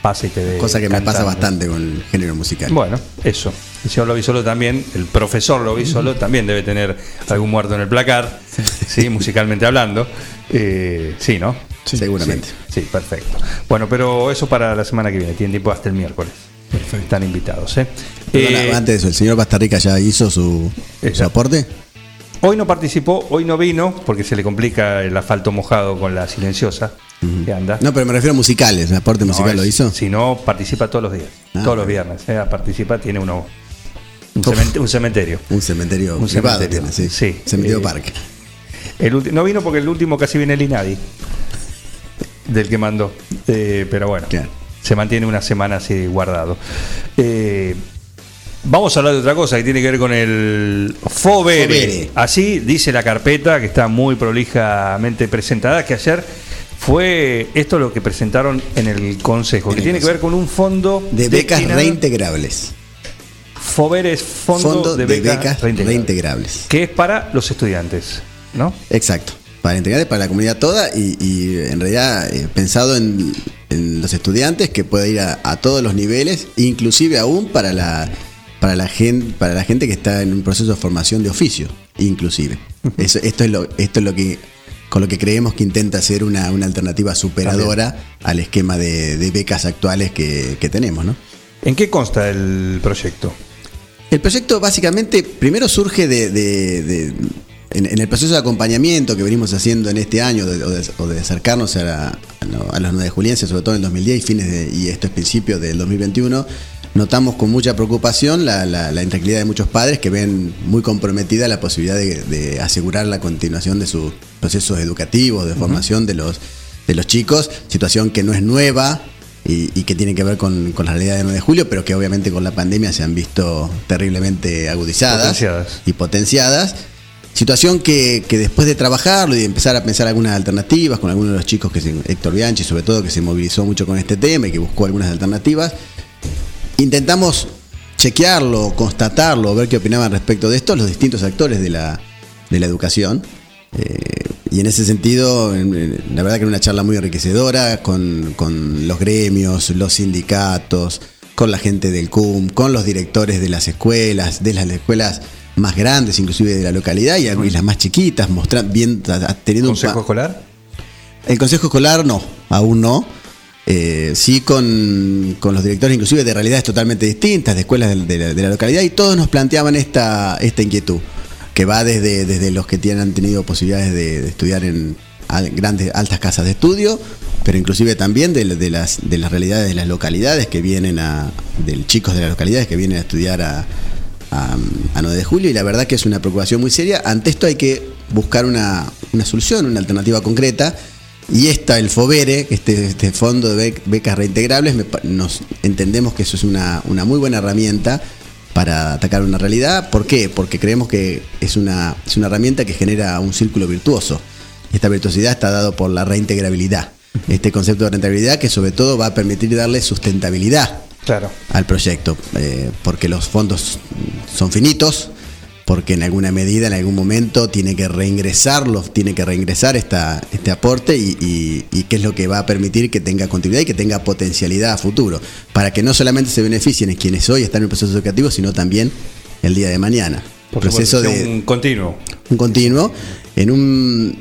Pasa y te ve. Cosa que me pasa bastante con el género musical. Bueno, eso. El señor Lovisolo también, el profesor Lovisolo también debe tener algún muerto en el placar, *laughs* sí, musicalmente hablando. Eh, sí, ¿no? Seguramente. Sí, sí, perfecto. Bueno, pero eso para la semana que viene, tienen tiempo hasta el miércoles. Perfecto. Están invitados, ¿eh? Perdona, Eh, antes de eso, ¿el señor Bastarrica ya hizo su, su aporte? Hoy no participó, hoy no vino, porque se le complica el asfalto mojado con la silenciosa que anda. No, pero me refiero a musicales. ¿El aporte No, musical lo hizo? Si no, participa todos los días. Ah, todos los viernes. eh, participa, tiene uno. Un, cemente- un cementerio. Un cementerio Un cementerio. tiene, sí. Sí. Cementerio Eh, Parque. El no vino porque el último casi viene el Inadi. Del que mandó. Eh, pero bueno. Se mantiene una semana así guardado. Eh, vamos a hablar de otra cosa que tiene que ver con el Fobere. Fobere. Así dice la carpeta que está muy prolijamente presentada. Que ayer fue esto lo que presentaron en el Consejo. Que tiene que ver con un fondo De becas reintegrables. Fobere es fondo, Fondo de, de becas, becas reintegrables. reintegrables. Que es para los estudiantes. ¿No? Exacto. Para integrales, para la comunidad toda y, y en realidad eh, pensado en, en los estudiantes que puede ir a, a todos los niveles, inclusive aún para la para la gente, para la gente que está en un proceso de formación de oficio, inclusive. *laughs* Eso- esto es lo, esto es lo que con lo que creemos que intenta ser una, una alternativa superadora al esquema de, de becas actuales que, que tenemos, ¿no? ¿En qué consta el proyecto? El proyecto básicamente primero surge de- en, en el proceso de acompañamiento que venimos haciendo en este año de- o, de, o de acercarnos a, la- a lo- a los nueve julienses, sobre todo en el 2010 y fines de, y estos principios del 2021, notamos con mucha preocupación la, la- la intranquilidad de muchos padres que ven muy comprometida la posibilidad de, de asegurar la continuación de sus procesos educativos, de formación de los, de los chicos, situación que no es nueva, y, y que tiene que ver con, con la realidad del 9 de julio, pero que obviamente con la pandemia se han visto terriblemente agudizadas Potenciadas. y potenciadas. Situación que, después de trabajarlo y de empezar a pensar algunas alternativas con algunos de los chicos, que se, Héctor Bianchi sobre todo, que se movilizó mucho con este tema y que buscó algunas alternativas, intentamos chequearlo, constatarlo, ver qué opinaban respecto de esto los distintos actores de la, de la educación. Eh, y en ese sentido, en- en- la verdad que era una charla muy enriquecedora con, con los gremios, los sindicatos, con la gente del CUM, con los directores de las escuelas, de las escuelas más grandes, inclusive de la localidad, y, y las más chiquitas, mostrando bien, teniendo ¿Consejo un escolar? el consejo escolar no, aún no. Eh, sí con, con los directores inclusive de realidades totalmente distintas, de escuelas de, de la, de la localidad, y todos nos planteaban esta, esta inquietud, que va desde, desde los que tienen, han tenido posibilidades de, de estudiar en al- grandes, altas casas de estudio, pero inclusive también de, de las, de las realidades de las localidades que vienen a, de chicos de las localidades que vienen a estudiar a, a, a 9 de julio y la verdad que es una preocupación muy seria. Ante esto hay que buscar una, una solución, una alternativa concreta. Y esta, el FOBERE, este, este fondo de bec- becas reintegrables, me nos entendemos que eso es una, una muy buena herramienta para atacar una realidad. ¿Por qué? Porque creemos que es una, es una herramienta que genera un círculo virtuoso. Esta virtuosidad está dado por la reintegrabilidad. Este concepto de rentabilidad que sobre todo va a permitir darle sustentabilidad Claro. al proyecto, eh, porque los fondos son finitos, porque en alguna medida, en algún momento, tiene que reingresarlo, tiene que reingresar esta, este aporte y, y, y qué es lo que va a permitir que tenga continuidad y que tenga potencialidad a futuro, para que no solamente se beneficien quienes hoy están en el proceso educativo, sino también el día de mañana. Por proceso supuesto, de, un continuo. un continuo en un,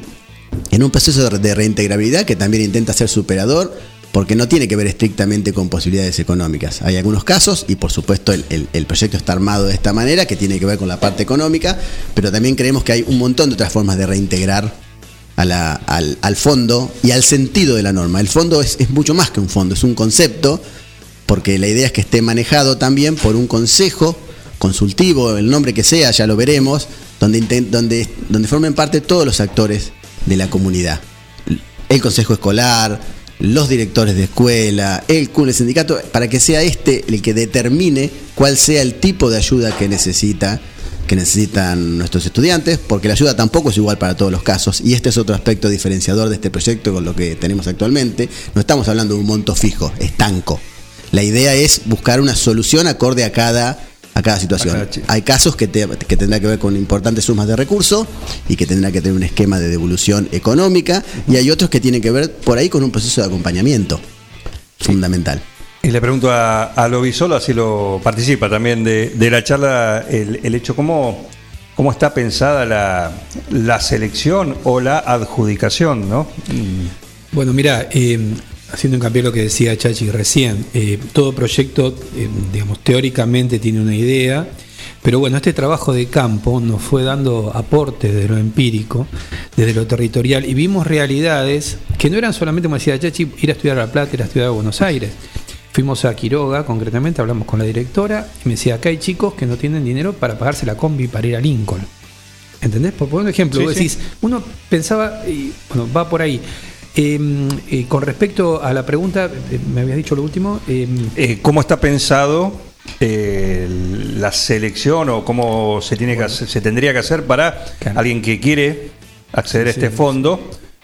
en un proceso de reintegrabilidad que también intenta ser superador porque no tiene que ver estrictamente con posibilidades económicas. Hay algunos casos y por supuesto el, el- proyecto está armado de esta manera que tiene que ver con la parte económica, pero también creemos que hay un montón de otras formas de reintegrar al, al fondo y al sentido de la norma. El fondo es, es mucho más que un fondo, es un concepto porque la idea es que esté manejado también por un consejo consultivo, el nombre que sea, ya lo veremos, donde, donde, donde formen parte todos los actores de la comunidad. El consejo escolar, los directores de escuela, el CUN, el sindicato, para que sea este el que determine cuál sea el tipo de ayuda que necesita que necesitan nuestros estudiantes, porque la ayuda tampoco es igual para todos los casos, y este es otro aspecto diferenciador de este proyecto con lo que tenemos actualmente. No estamos hablando de un monto fijo, estanco. La idea es buscar una solución acorde a cada, a cada situación. Hay casos que, te- que tendrá que ver con importantes sumas de recursos y que tendrá que tener un esquema de devolución económica, y hay otros que tienen que ver por ahí con un proceso de acompañamiento fundamental. Y le pregunto a, a Lobisolo, así lo participa también de, de la charla, el, el hecho, ¿cómo, cómo está pensada la, la selección o la adjudicación, ¿no? Bueno, mira, eh, haciendo hincapié en lo que decía Chachi recién, eh, todo proyecto, eh, digamos, teóricamente tiene una idea, pero bueno, este trabajo de campo nos fue dando aportes desde lo empírico, desde lo territorial, y vimos realidades que no eran solamente, como decía Chachi, ir a estudiar a La Plata, ir a estudiar a Buenos Aires. Fuimos a Quiroga, concretamente, hablamos con la directora, y me decía, acá hay chicos que no tienen dinero para pagarse la combi para ir a Lincoln. ¿Entendés? Por poner un ejemplo, Sí, vos sí. decís, uno pensaba, y, bueno, va por ahí. Eh, eh, con respecto a la pregunta, eh, me habías dicho lo último. eh, Eh, ¿Cómo está pensado eh, la selección o cómo se, tiene que hacer- se tendría que hacer para alguien que quiere acceder a este sí. fondo?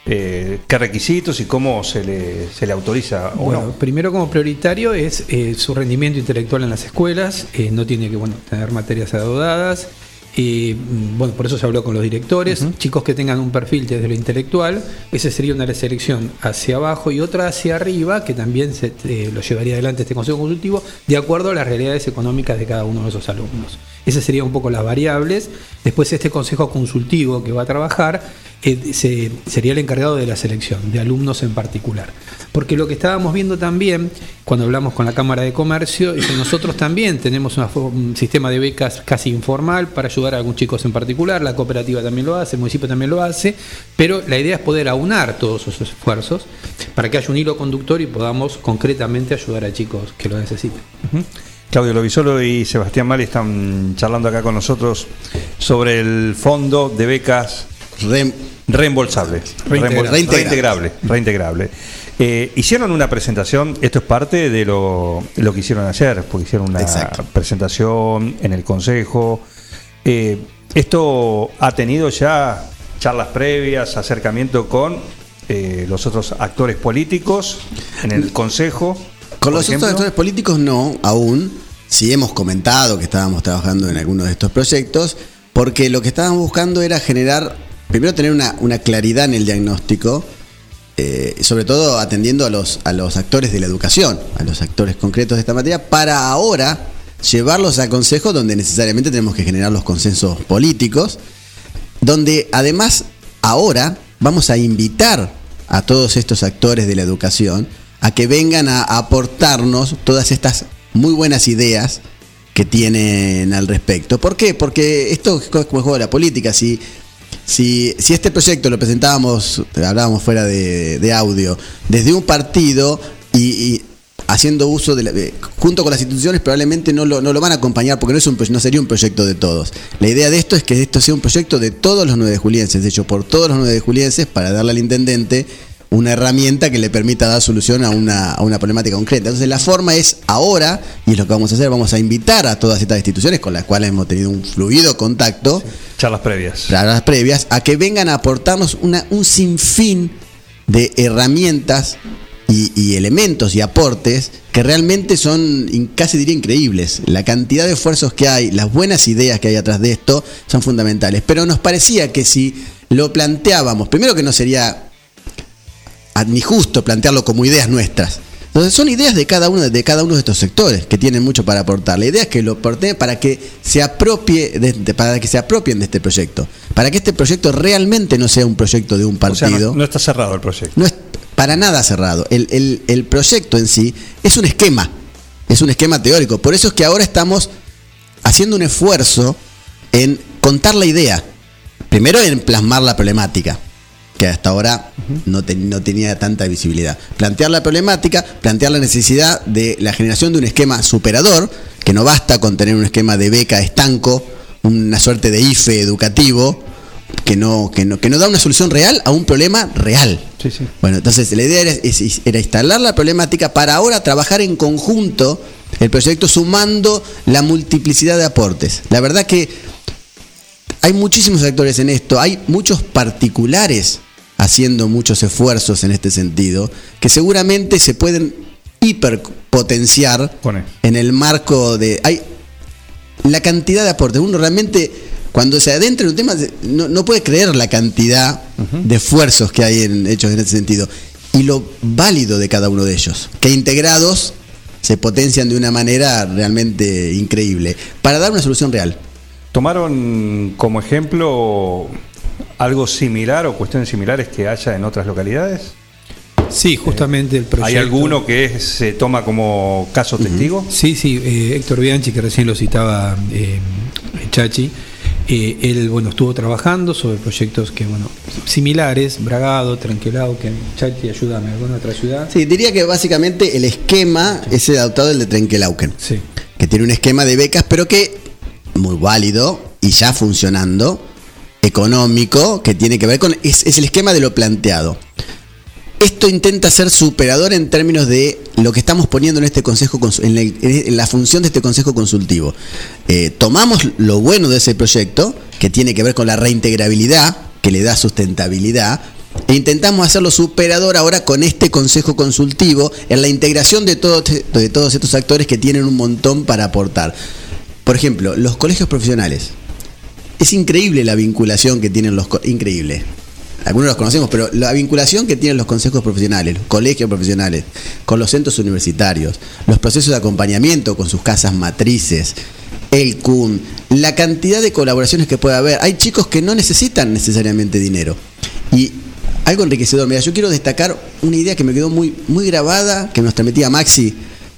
eh, ¿Qué requisitos y cómo se le, se le autoriza o Bueno, no? primero como prioritario es eh, su rendimiento intelectual en las escuelas, eh, no tiene que bueno, tener materias adeudadas, eh, bueno, por eso se habló con los directores, chicos que tengan un perfil desde lo intelectual, esa sería una selección hacia abajo y otra hacia arriba, que también se, eh, lo llevaría adelante este Consejo Consultivo, de acuerdo a las realidades económicas de cada uno de esos alumnos. Esas serían un poco las variables. Después este Consejo Consultivo que va a trabajar se- sería el encargado de la selección, de alumnos en particular. Porque lo que estábamos viendo también, cuando hablamos con la Cámara de Comercio, es que nosotros también tenemos un sistema de becas casi informal para ayudar a algunos chicos en particular, la cooperativa también lo hace, el municipio también lo hace, pero la idea es poder aunar todos esos esfuerzos para que haya un hilo conductor y podamos concretamente ayudar a chicos que lo necesiten. Claudio Lovisolo y Sebastián Mali están charlando acá con nosotros sobre el fondo de becas reembolsable. Reintegrable. Reintegrable. Eh, hicieron una presentación, esto es parte de lo, lo que hicieron ayer, porque hicieron una presentación en el Consejo. Eh, esto ha tenido ya charlas previas, acercamiento con eh, los otros actores políticos en el Consejo. Con los ejemplo. otros actores políticos no, aún. Sí hemos comentado que estábamos trabajando en algunos de estos proyectos, porque lo que estábamos buscando era generar, primero tener una, una claridad en el diagnóstico, eh, sobre todo atendiendo a los, a los actores de la educación, a los actores concretos de esta materia, para ahora llevarlos a consejo donde necesariamente tenemos que generar los consensos políticos, donde además ahora vamos a invitar a todos estos actores de la educación a que vengan a aportarnos todas estas muy buenas ideas que tienen al respecto. ¿Por qué? Porque esto es juego de la política. Si, si, si este proyecto lo presentábamos, hablábamos fuera de, de audio, desde un partido y, haciendo uso de, la- de- junto con las instituciones probablemente no lo, no lo van a acompañar porque no, es un, no sería un proyecto de todos. La idea de esto es que esto sea un proyecto de todos los nueve julienses, hecho por todos los nueve julienses para darle al intendente una herramienta que le permita dar solución a una, a una problemática concreta. Entonces la forma es ahora, y es lo que vamos a hacer, vamos a invitar a todas estas instituciones con las cuales hemos tenido un fluido contacto, Charlas previas. las previas, a que vengan a aportarnos una, un sinfín de herramientas y, y elementos y aportes que realmente son casi diría increíbles. La cantidad de esfuerzos que hay, las buenas ideas que hay atrás de esto son fundamentales. Pero nos parecía que si lo planteábamos, primero que no sería ni justo plantearlo como ideas nuestras. Entonces son ideas de cada uno de cada uno de estos sectores que tienen mucho para aportar. La idea es que lo aporten para que se apropie de- de- para que se apropien de este proyecto, para que este proyecto realmente no sea un proyecto de un O sea, partido. no, no está cerrado el proyecto. No es para nada cerrado. El, el- el proyecto en sí es un esquema, es un esquema teórico. Por eso es que ahora estamos haciendo un esfuerzo en contar la idea. Primero en plasmar la problemática, que hasta ahora no, te- no tenía tanta visibilidad. Plantear la problemática, plantear la necesidad de la generación de un esquema superador, que no basta con tener un esquema de beca estanco, una suerte de IFE educativo, que no, que no, que no da una solución real a un problema real. Bueno, entonces la idea era instalar la problemática para ahora trabajar en conjunto el proyecto sumando la multiplicidad de aportes. La verdad que hay muchísimos actores en esto, hay muchos particulares haciendo muchos esfuerzos en este sentido, que seguramente se pueden hiperpotenciar en el marco de... Hay la cantidad de aportes, uno realmente cuando se adentra en un tema no, no puede creer la cantidad de esfuerzos que hay en, hechos en este sentido. Y lo válido de cada uno de ellos, que integrados se potencian de una manera realmente increíble. Para dar una solución real. ¿Tomaron como ejemplo algo similar o cuestiones similares que haya en otras localidades? Sí, justamente el proyecto. ¿Hay alguno que se toma como caso testigo? Sí, sí, eh, Héctor Bianchi, que recién lo citaba eh, Chachi, eh, él bueno, estuvo trabajando sobre proyectos que bueno similares, Bragado, Tranquilao, que Chachi, ayúdame, ¿alguna otra ciudad? Sí, diría que básicamente el esquema es el adoptado del de Trenkelauken. Sí. Que tiene un esquema de becas, pero que muy válido y ya funcionando, económico, que tiene que ver con. Es, el esquema de lo planteado. Esto intenta ser superador en términos de lo que estamos poniendo en este consejo Cons- en la, en la función de este consejo consultivo. Eh, tomamos lo bueno de ese proyecto, que tiene que ver con la reintegrabilidad, que le da sustentabilidad, e intentamos hacerlo superador ahora con este consejo consultivo en la integración de, de todos estos actores que tienen un montón para aportar. Por ejemplo, los colegios profesionales. es increíble la vinculación que tienen los... Increíble. Algunos los conocemos, pero la vinculación que tienen los consejos profesionales, los colegios profesionales, con los centros universitarios, los procesos de acompañamiento con sus casas matrices, el CUN, la cantidad de colaboraciones que puede haber. Hay chicos que no necesitan necesariamente dinero. Y algo enriquecedor. Mira, yo quiero destacar una idea que me quedó muy, muy grabada, que nos transmitía Maxi,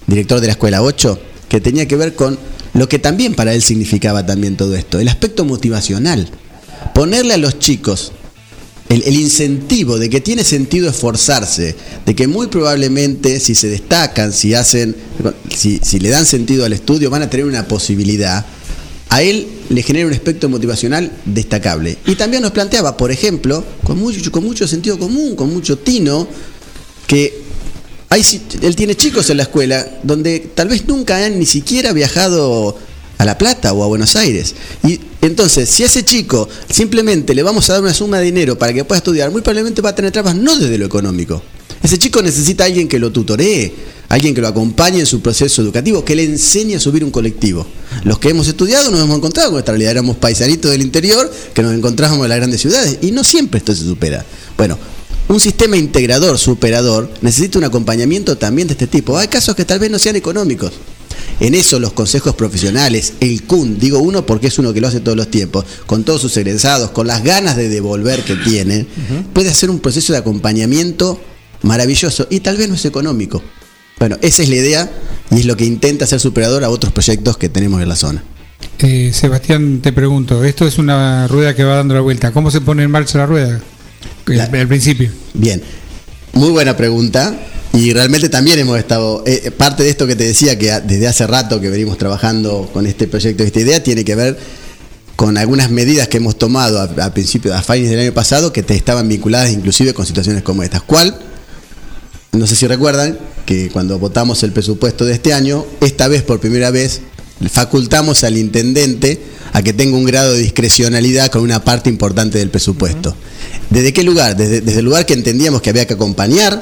director de la Escuela 8, que tenía que ver con lo que también para él significaba también todo esto, el aspecto motivacional. Ponerle a los chicos el, incentivo de que tiene sentido esforzarse, de que muy probablemente si se destacan, si hacen, si, si le dan sentido al estudio, van a tener una posibilidad, a él le genera un aspecto motivacional destacable. Y también nos planteaba, por ejemplo, con mucho, con mucho sentido común, con mucho tino, que él tiene chicos en la escuela donde tal vez nunca han ni siquiera viajado a La Plata o a Buenos Aires. Y entonces, si a ese chico simplemente le vamos a dar una suma de dinero para que pueda estudiar, muy probablemente va a tener trabas no desde lo económico. Ese chico necesita a alguien que lo tutoree, alguien que lo acompañe en su proceso educativo, que le enseñe a subir un colectivo. Los que hemos estudiado nos hemos encontrado con esta realidad. Éramos paisanitos del interior que nos encontrábamos en las grandes ciudades y no siempre esto se supera. Bueno, un sistema integrador, superador, necesita un acompañamiento también de este tipo. Hay casos que tal vez no sean económicos. En eso los consejos profesionales, el CUN, digo uno porque es uno que lo hace todos los tiempos, con todos sus egresados, con las ganas de devolver que tienen, puede hacer un proceso de acompañamiento maravilloso y tal vez no es económico. Bueno, esa es la idea y es lo que intenta ser superador a otros proyectos que tenemos en la zona. Eh, Sebastián, te pregunto, esto es una rueda que va dando la vuelta. ¿Cómo se pone en marcha la rueda? Al principio. Bien, muy buena pregunta. Y realmente también hemos estado, eh, parte de esto que te decía, que desde hace rato que venimos trabajando con este proyecto, esta idea, tiene que ver con algunas medidas que hemos tomado a, a principios, a fines del año pasado, que te estaban vinculadas inclusive con situaciones como estas. ¿Cuál? No sé si recuerdan que cuando votamos el presupuesto de este año, esta vez por primera vez facultamos al intendente a que tenga un grado de discrecionalidad con una parte importante del presupuesto. ¿Desde qué lugar? Desde, desde el lugar que entendíamos que había que acompañar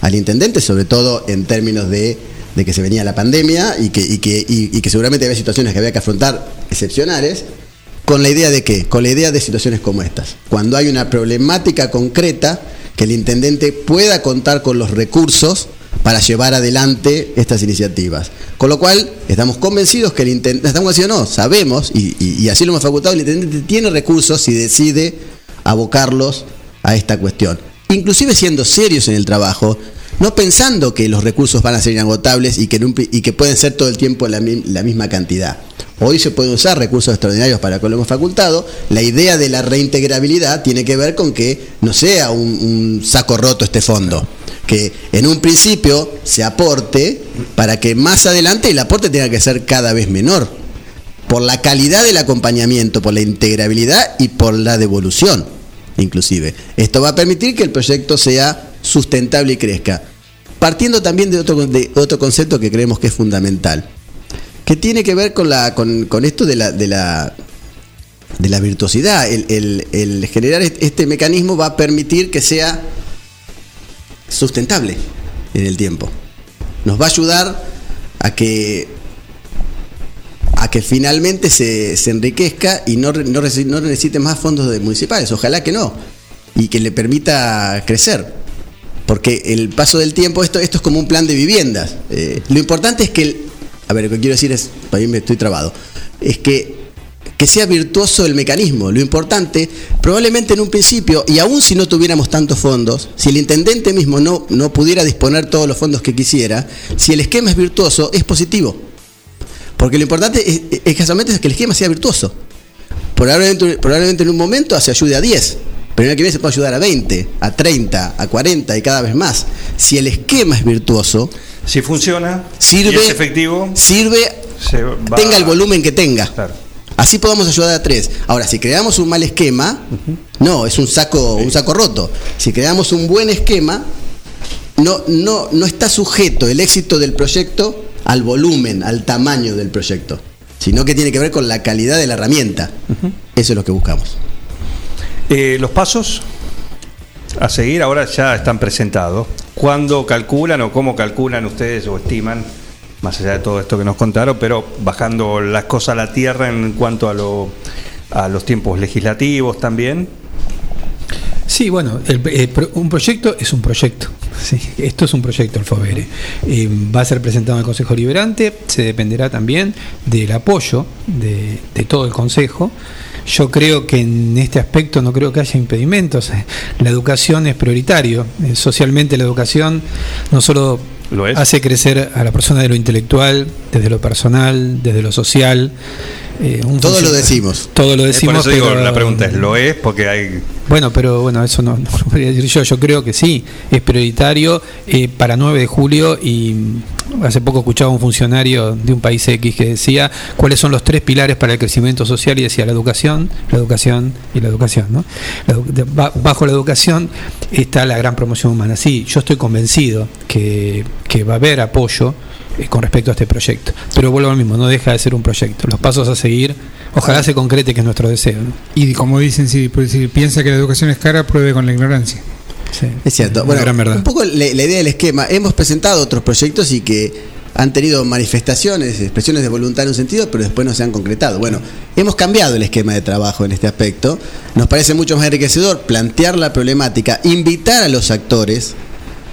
al intendente, sobre todo en términos de, de que se venía la pandemia y que, y que, y- y que seguramente había situaciones que había que afrontar excepcionales, con la idea de qué? Con la idea de situaciones como estas. Cuando hay una problemática concreta, que el intendente pueda contar con los recursos para llevar adelante estas iniciativas. Con lo cual, estamos convencidos que el intendente, estamos convencidos, no, sabemos, y, y- y así lo hemos facultado, el intendente tiene recursos si decide abocarlos a esta cuestión. Inclusive siendo serios en el trabajo, no pensando que los recursos van a ser inagotables y que, y pueden ser todo el tiempo la, mi- la misma cantidad. Hoy se pueden usar recursos extraordinarios para que lo hemos facultado. La idea de la reintegrabilidad tiene que ver con que no sea un saco roto este fondo. Que en un principio se aporte para que más adelante el aporte tenga que ser cada vez menor. Por la calidad del acompañamiento, por la integrabilidad y por la devolución, inclusive. Esto va a permitir que el proyecto sea sustentable y crezca. Partiendo también de otro, de otro concepto que creemos que es fundamental que tiene que ver con la con, con esto de la de la de la virtuosidad el, el- el generar est- este mecanismo va a permitir que sea sustentable en el tiempo nos va a ayudar a que a que finalmente se, se enriquezca y no, no, no necesite más fondos municipales ojalá que no y que le permita crecer porque el paso del tiempo, esto, esto es como un plan de viviendas. Eh, lo importante es que, el- a ver, lo que quiero decir es, para mí me estoy trabado, es que, que sea virtuoso el mecanismo. Lo importante, probablemente en un principio, y aún si no tuviéramos tantos fondos, si el intendente mismo no, no pudiera disponer todos los fondos que quisiera, si el esquema es virtuoso, es positivo. Porque lo importante es, es casualmente es que el esquema sea virtuoso. Probablemente, probablemente en un momento se ayude a 10, pero en el que viene se puede ayudar a 20, a 30, a 40 y cada vez más. Si el esquema es virtuoso, si funciona, sirve, y es efectivo, sirve tenga el volumen que tenga. Así podamos ayudar a tres. Ahora, si creamos un mal esquema, no, es un saco, un saco roto. Si creamos un buen esquema, no, no, no está sujeto el éxito del proyecto al volumen, al tamaño del proyecto, sino que tiene que ver con la calidad de la herramienta. Eso es lo que buscamos. Eh, los pasos a seguir ahora ya están presentados. ¿Cuándo calculan o cómo calculan ustedes o estiman, más allá de todo esto que nos contaron, pero bajando las cosas a la tierra en cuanto a lo, a los tiempos legislativos también. Sí, bueno, el- eh, un proyecto es un proyecto. Sí, esto es un proyecto, el FOBERE. Eh, va a ser presentado en el Consejo Liberante, se dependerá también del apoyo de, de todo el Consejo. Yo creo que en este aspecto no creo que haya impedimentos. *laughs* La educación es prioritario. Eh, Socialmente la educación no solo hace crecer a la persona de lo intelectual, desde lo personal, desde lo social. Eh, un Todo lo decimos. Todo lo Eh, decimos. Por eso digo, pero- la pregunta es, ¿lo es? Porque hay... bueno, pero bueno, eso no, *laughs* no lo podría decir yo. Yo creo que sí, es prioritario eh, para 9 de julio y mm, hace poco escuchaba un funcionario de un país X que decía cuáles son los tres pilares para el crecimiento social y decía la educación, la educación y la educación. ¿no? La bajo la educación está la gran promoción humana. Sí, yo estoy convencido que, que va a haber apoyo eh, con respecto a este proyecto. Pero vuelvo al mismo, no deja de ser un proyecto. Los pasos a seguir, ojalá se concrete, que es nuestro deseo. ¿no? Y como dicen, si, pues, si piensa que la educación es cara, pruebe con la ignorancia. Es cierto. Bueno, un poco la, la idea del esquema. Hemos presentado otros proyectos y que han tenido manifestaciones, expresiones de voluntad en un sentido, pero después no se han concretado. Bueno, hemos cambiado el esquema de trabajo en este aspecto. Nos parece mucho más enriquecedor plantear la problemática, invitar a los actores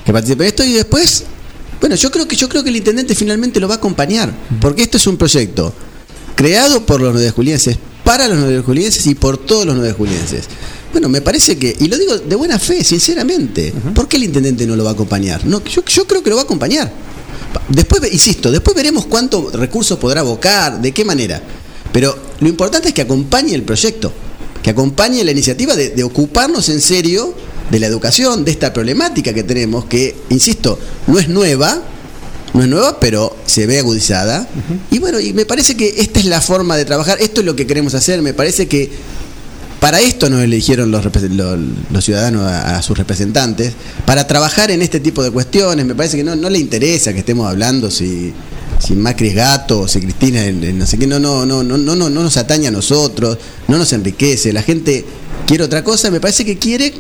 que participen en esto y después, bueno, yo creo que yo creo que el intendente finalmente lo va a acompañar, porque esto es un proyecto creado por los nueve julienses, para los nueve julienses y por todos los nueve julienses. Bueno, me parece que, y lo digo de buena fe, sinceramente, ¿por qué el intendente no lo va a acompañar? No, yo, yo creo que lo va a acompañar. Después, insisto, después veremos cuántos recursos podrá abocar, de qué manera. Pero lo importante es que acompañe el proyecto, que acompañe la iniciativa de, de ocuparnos en serio de la educación, de esta problemática que tenemos, que, insisto, no es nueva, no es nueva, pero se ve agudizada. Y bueno, y me parece que esta es la forma de trabajar, esto es lo que queremos hacer, me parece que para esto nos eligieron los, los, los ciudadanos a, a sus representantes, para trabajar en este tipo de cuestiones. Me parece que no, no le interesa que estemos hablando si, si Macri es gato o si Cristina no sé qué. No, no, no, no, no, no, no nos atañe a nosotros, no nos enriquece. La gente quiere otra cosa, me parece que quiere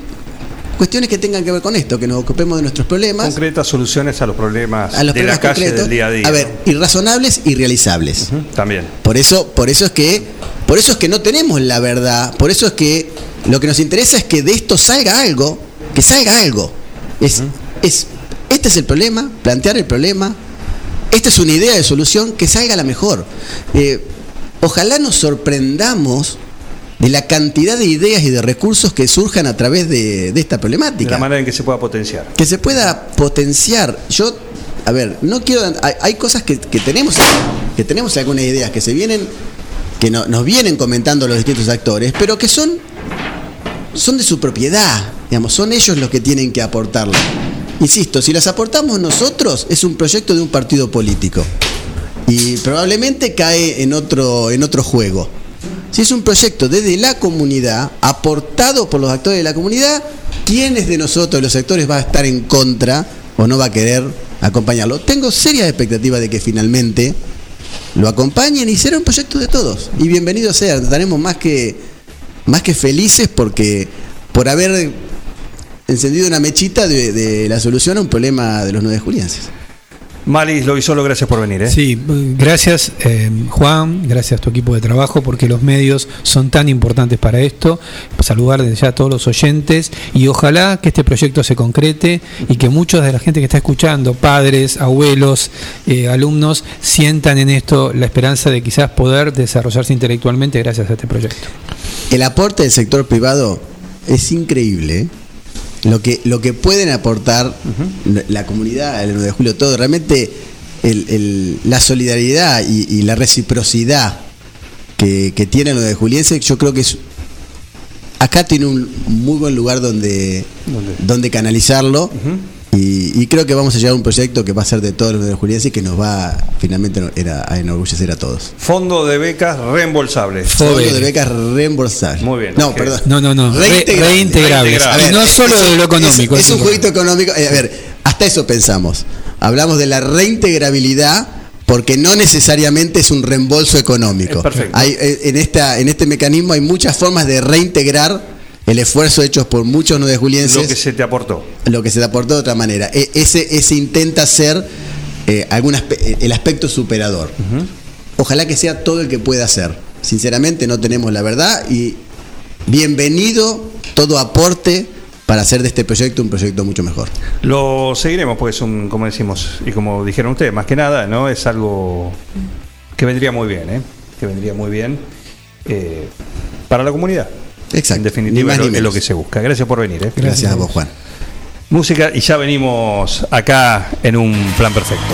cuestiones que tengan que ver con esto, que nos ocupemos de nuestros problemas. Concretas soluciones a los problemas a los de la problemas calle concretos. del día a día. A ver, irrazonables y realizables. También. Por eso, por eso es que, por eso es que no tenemos la verdad. Por eso es que lo que nos interesa es que de esto salga algo, que salga algo. Es, es, este es el problema, plantear el problema. Esta es una idea de solución que salga la mejor. Eh, ojalá nos sorprendamos de la cantidad de ideas y de recursos que surjan a través de, de esta De problemática la manera en que se pueda potenciar. que se pueda potenciar. Yo, a ver, no quiero. Hay, hay cosas que, que tenemos, que tenemos algunas ideas que se vienen, que no- nos vienen comentando los distintos actores, pero que son, son de su propiedad. Digamos, son ellos los que tienen que aportarlo. Insisto, si las aportamos nosotros, es un proyecto de un partido político. Y probablemente cae en otro, en otro juego. Si es un proyecto desde la comunidad, aportado por los actores de la comunidad, ¿quiénes de nosotros, los actores, va a estar en contra o no va a querer acompañarlo? Tengo serias expectativas de que finalmente lo acompañen y será un proyecto de todos. Y bienvenido sea, estaremos más que, más que felices porque por haber encendido una mechita de, de la solución a un problema de los nueve julienses. Malis Lovisolo, gracias por venir. ¿eh? Sí, gracias eh, Juan, gracias a tu equipo de trabajo porque los medios son tan importantes para esto. Saludar desde ya a todos los oyentes y ojalá que este proyecto se concrete y que muchos de la gente que está escuchando, padres, abuelos, eh, alumnos, sientan en esto la esperanza de quizás poder desarrollarse intelectualmente gracias a este proyecto. El aporte del sector privado es increíble. Lo que, lo que pueden aportar la comunidad, el 9 de julio, todo. Realmente el- el- la solidaridad y, y la reciprocidad que, que tiene el 9 de juliense, yo creo que es. Acá tiene un muy buen lugar donde, donde canalizarlo. Y, y creo que vamos a llegar a un proyecto que va a ser de todos los 9 de juliense y que nos va finalmente a- a enorgullecer a todos. Fondo de becas reembolsables. Fondo de becas reembolsables. Muy bien. No, perdón. No, no, no. Re- Reintegrables. reintegrables. A Y ver, no solo es- de lo económico. Es, es un jueguito económico. Eh, a ver, hasta eso pensamos. Hablamos de la reintegrabilidad porque no necesariamente es un reembolso económico. Perfecto. Hay, eh, en, esta, en este mecanismo hay muchas formas de reintegrar el esfuerzo hecho por muchos nueve julienses Lo que se te aportó. lo que se te aportó de otra manera. E- ese, ese intenta ser eh, algún aspe- el aspecto superador. Ojalá que sea todo el que pueda hacer. sinceramente no tenemos la verdad y bienvenido todo aporte para hacer de este proyecto un proyecto mucho mejor. Lo seguiremos porque es un, como decimos, y como dijeron ustedes, más que nada, ¿no? Es algo que vendría muy bien, ¿eh? Que vendría muy bien eh, para la comunidad. Exacto. En Ni definitiva es lo, es que se busca. Gracias por venir, ¿eh? Gracias a vos, Juan. Música y ya venimos acá en un plan perfecto.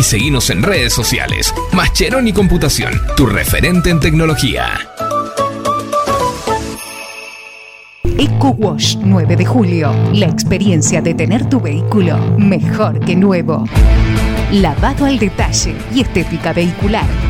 y seguinos en redes sociales. Mascheroni Computación, tu referente en tecnología. Eco Wash 9 de julio. La experiencia de tener tu vehículo mejor que nuevo. Lavado al detalle y estética vehicular.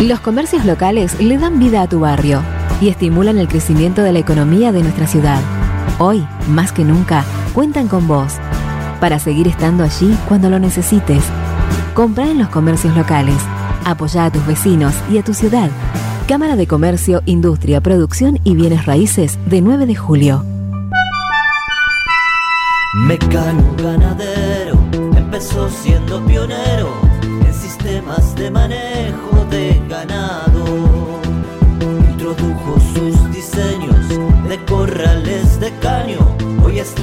Los comercios locales le dan vida a tu barrio y estimulan el crecimiento de la economía de nuestra ciudad. Hoy, más que nunca, cuentan con vos para seguir estando allí cuando lo necesites. Compra en los comercios locales. Apoya a tus vecinos y a tu ciudad. Cámara de Comercio, Industria, Producción y Bienes Raíces de 9 de julio. Mecano ganadero empezó siendo pionero en sistemas de manejo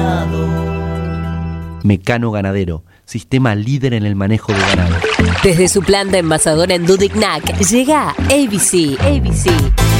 ganado. Mecano Ganadero, sistema líder en el manejo de ganado. Desde su planta envasadora en Dudignac llega ABC. ABC.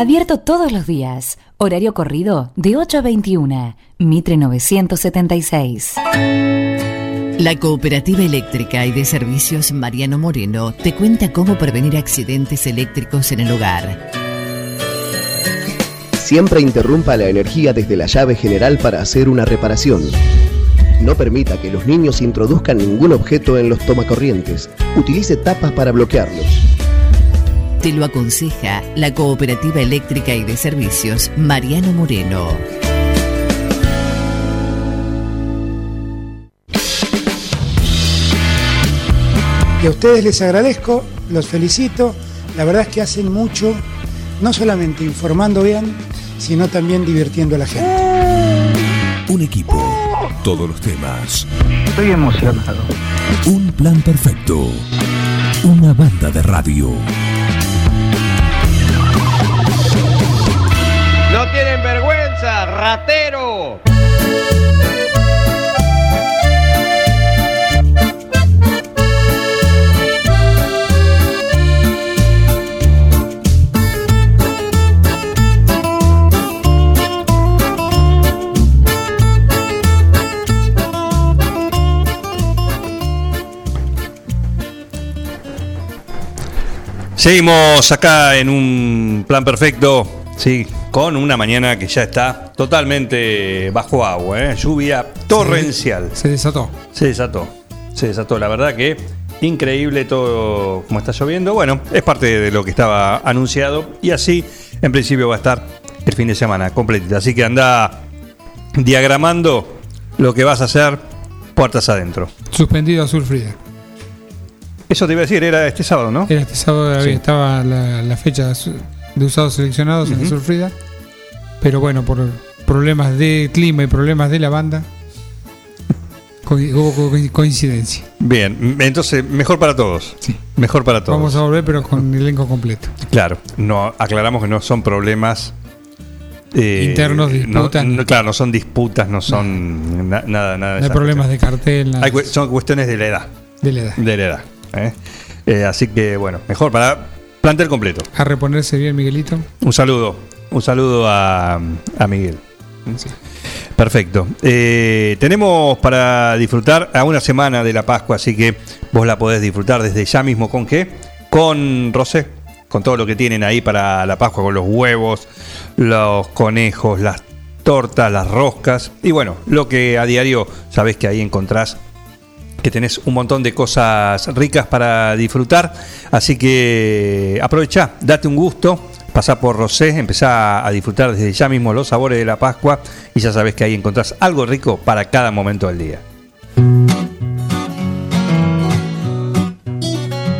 Abierto todos los días. Horario corrido de 8 a 21. Mitre 976. La Cooperativa Eléctrica y de Servicios Mariano Moreno te cuenta cómo prevenir accidentes eléctricos en el hogar. Siempre interrumpa la energía desde la llave general para hacer una reparación. No permita que los niños introduzcan ningún objeto en los tomacorrientes. Utilice tapas para bloquearlos. Te lo aconseja la Cooperativa Eléctrica y de Servicios Mariano Moreno. Y a ustedes les agradezco, los felicito. La verdad es que hacen mucho, no solamente informando bien, sino también divirtiendo a la gente. Un equipo, todos los temas. Estoy emocionado. Un plan perfecto. Una banda de radio. No tienen vergüenza, ratero. Seguimos acá en un plan perfecto, sí, con una mañana que ya está totalmente bajo agua, ¿eh? lluvia torrencial. Se desató. Se desató, se desató. La verdad que increíble todo como está lloviendo. Bueno, es parte de lo que estaba anunciado y así en principio va a estar el fin de semana completito. Así que anda diagramando lo que vas a hacer puertas adentro. Suspendido Azul Frida. Eso te iba a decir, era este sábado, ¿no? Era este sábado, Sí. estaba la, la fecha su- de usados seleccionados en Ujú. Azul Frida. Pero bueno, por problemas de clima y problemas de la banda, hubo co- coincidencia. Bien, entonces mejor para todos. Mejor para todos. Vamos a volver, pero con elenco completo. Claro, no aclaramos que no son problemas eh, Internos, no- disputas, no- claro, no son disputas, no son na- nada, nada. de No hay problemas de cartel, nada. Hay cu- son cuestiones de la edad. De la edad. De la edad. ¿eh? Eh, así que bueno, mejor para plantel completo. A reponerse bien, Miguelito. Un saludo, un saludo a, a Miguel. Perfecto. Eh, tenemos para disfrutar a una semana de la Pascua, así que vos la podés disfrutar desde ya mismo con qué? Con Rosé, con todo lo que tienen ahí para la Pascua, con los huevos, los conejos, las tortas, las roscas y bueno, lo que a diario sabés que ahí encontrás que tenés un montón de cosas ricas para disfrutar. Así que aprovecha, date un gusto, pasá por Rosé, empezá a disfrutar desde ya mismo los sabores de la Pascua y ya sabés que ahí encontrás algo rico para cada momento del día.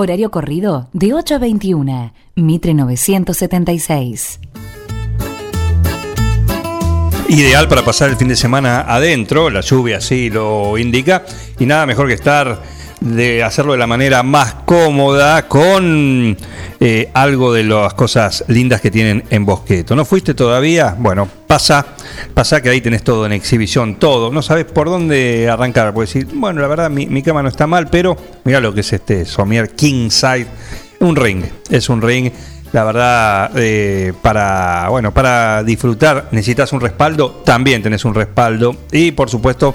Horario corrido de 8 a 21. Mitre 976. Ideal para pasar el fin de semana adentro, la lluvia así lo indica, y nada mejor que estar de hacerlo de la manera más cómoda con eh, algo de las cosas lindas que tienen en Bosqueto. ¿No fuiste todavía? Bueno, pasa, pasa que ahí tenés todo en exhibición, todo. No sabes por dónde arrancar, puedes decir, bueno, la verdad mi, mi cama no está mal, pero mira lo que es este Somier King Side, un ring, es un ring. La verdad, eh, para bueno, para disfrutar necesitas un respaldo, también tenés un respaldo y por supuesto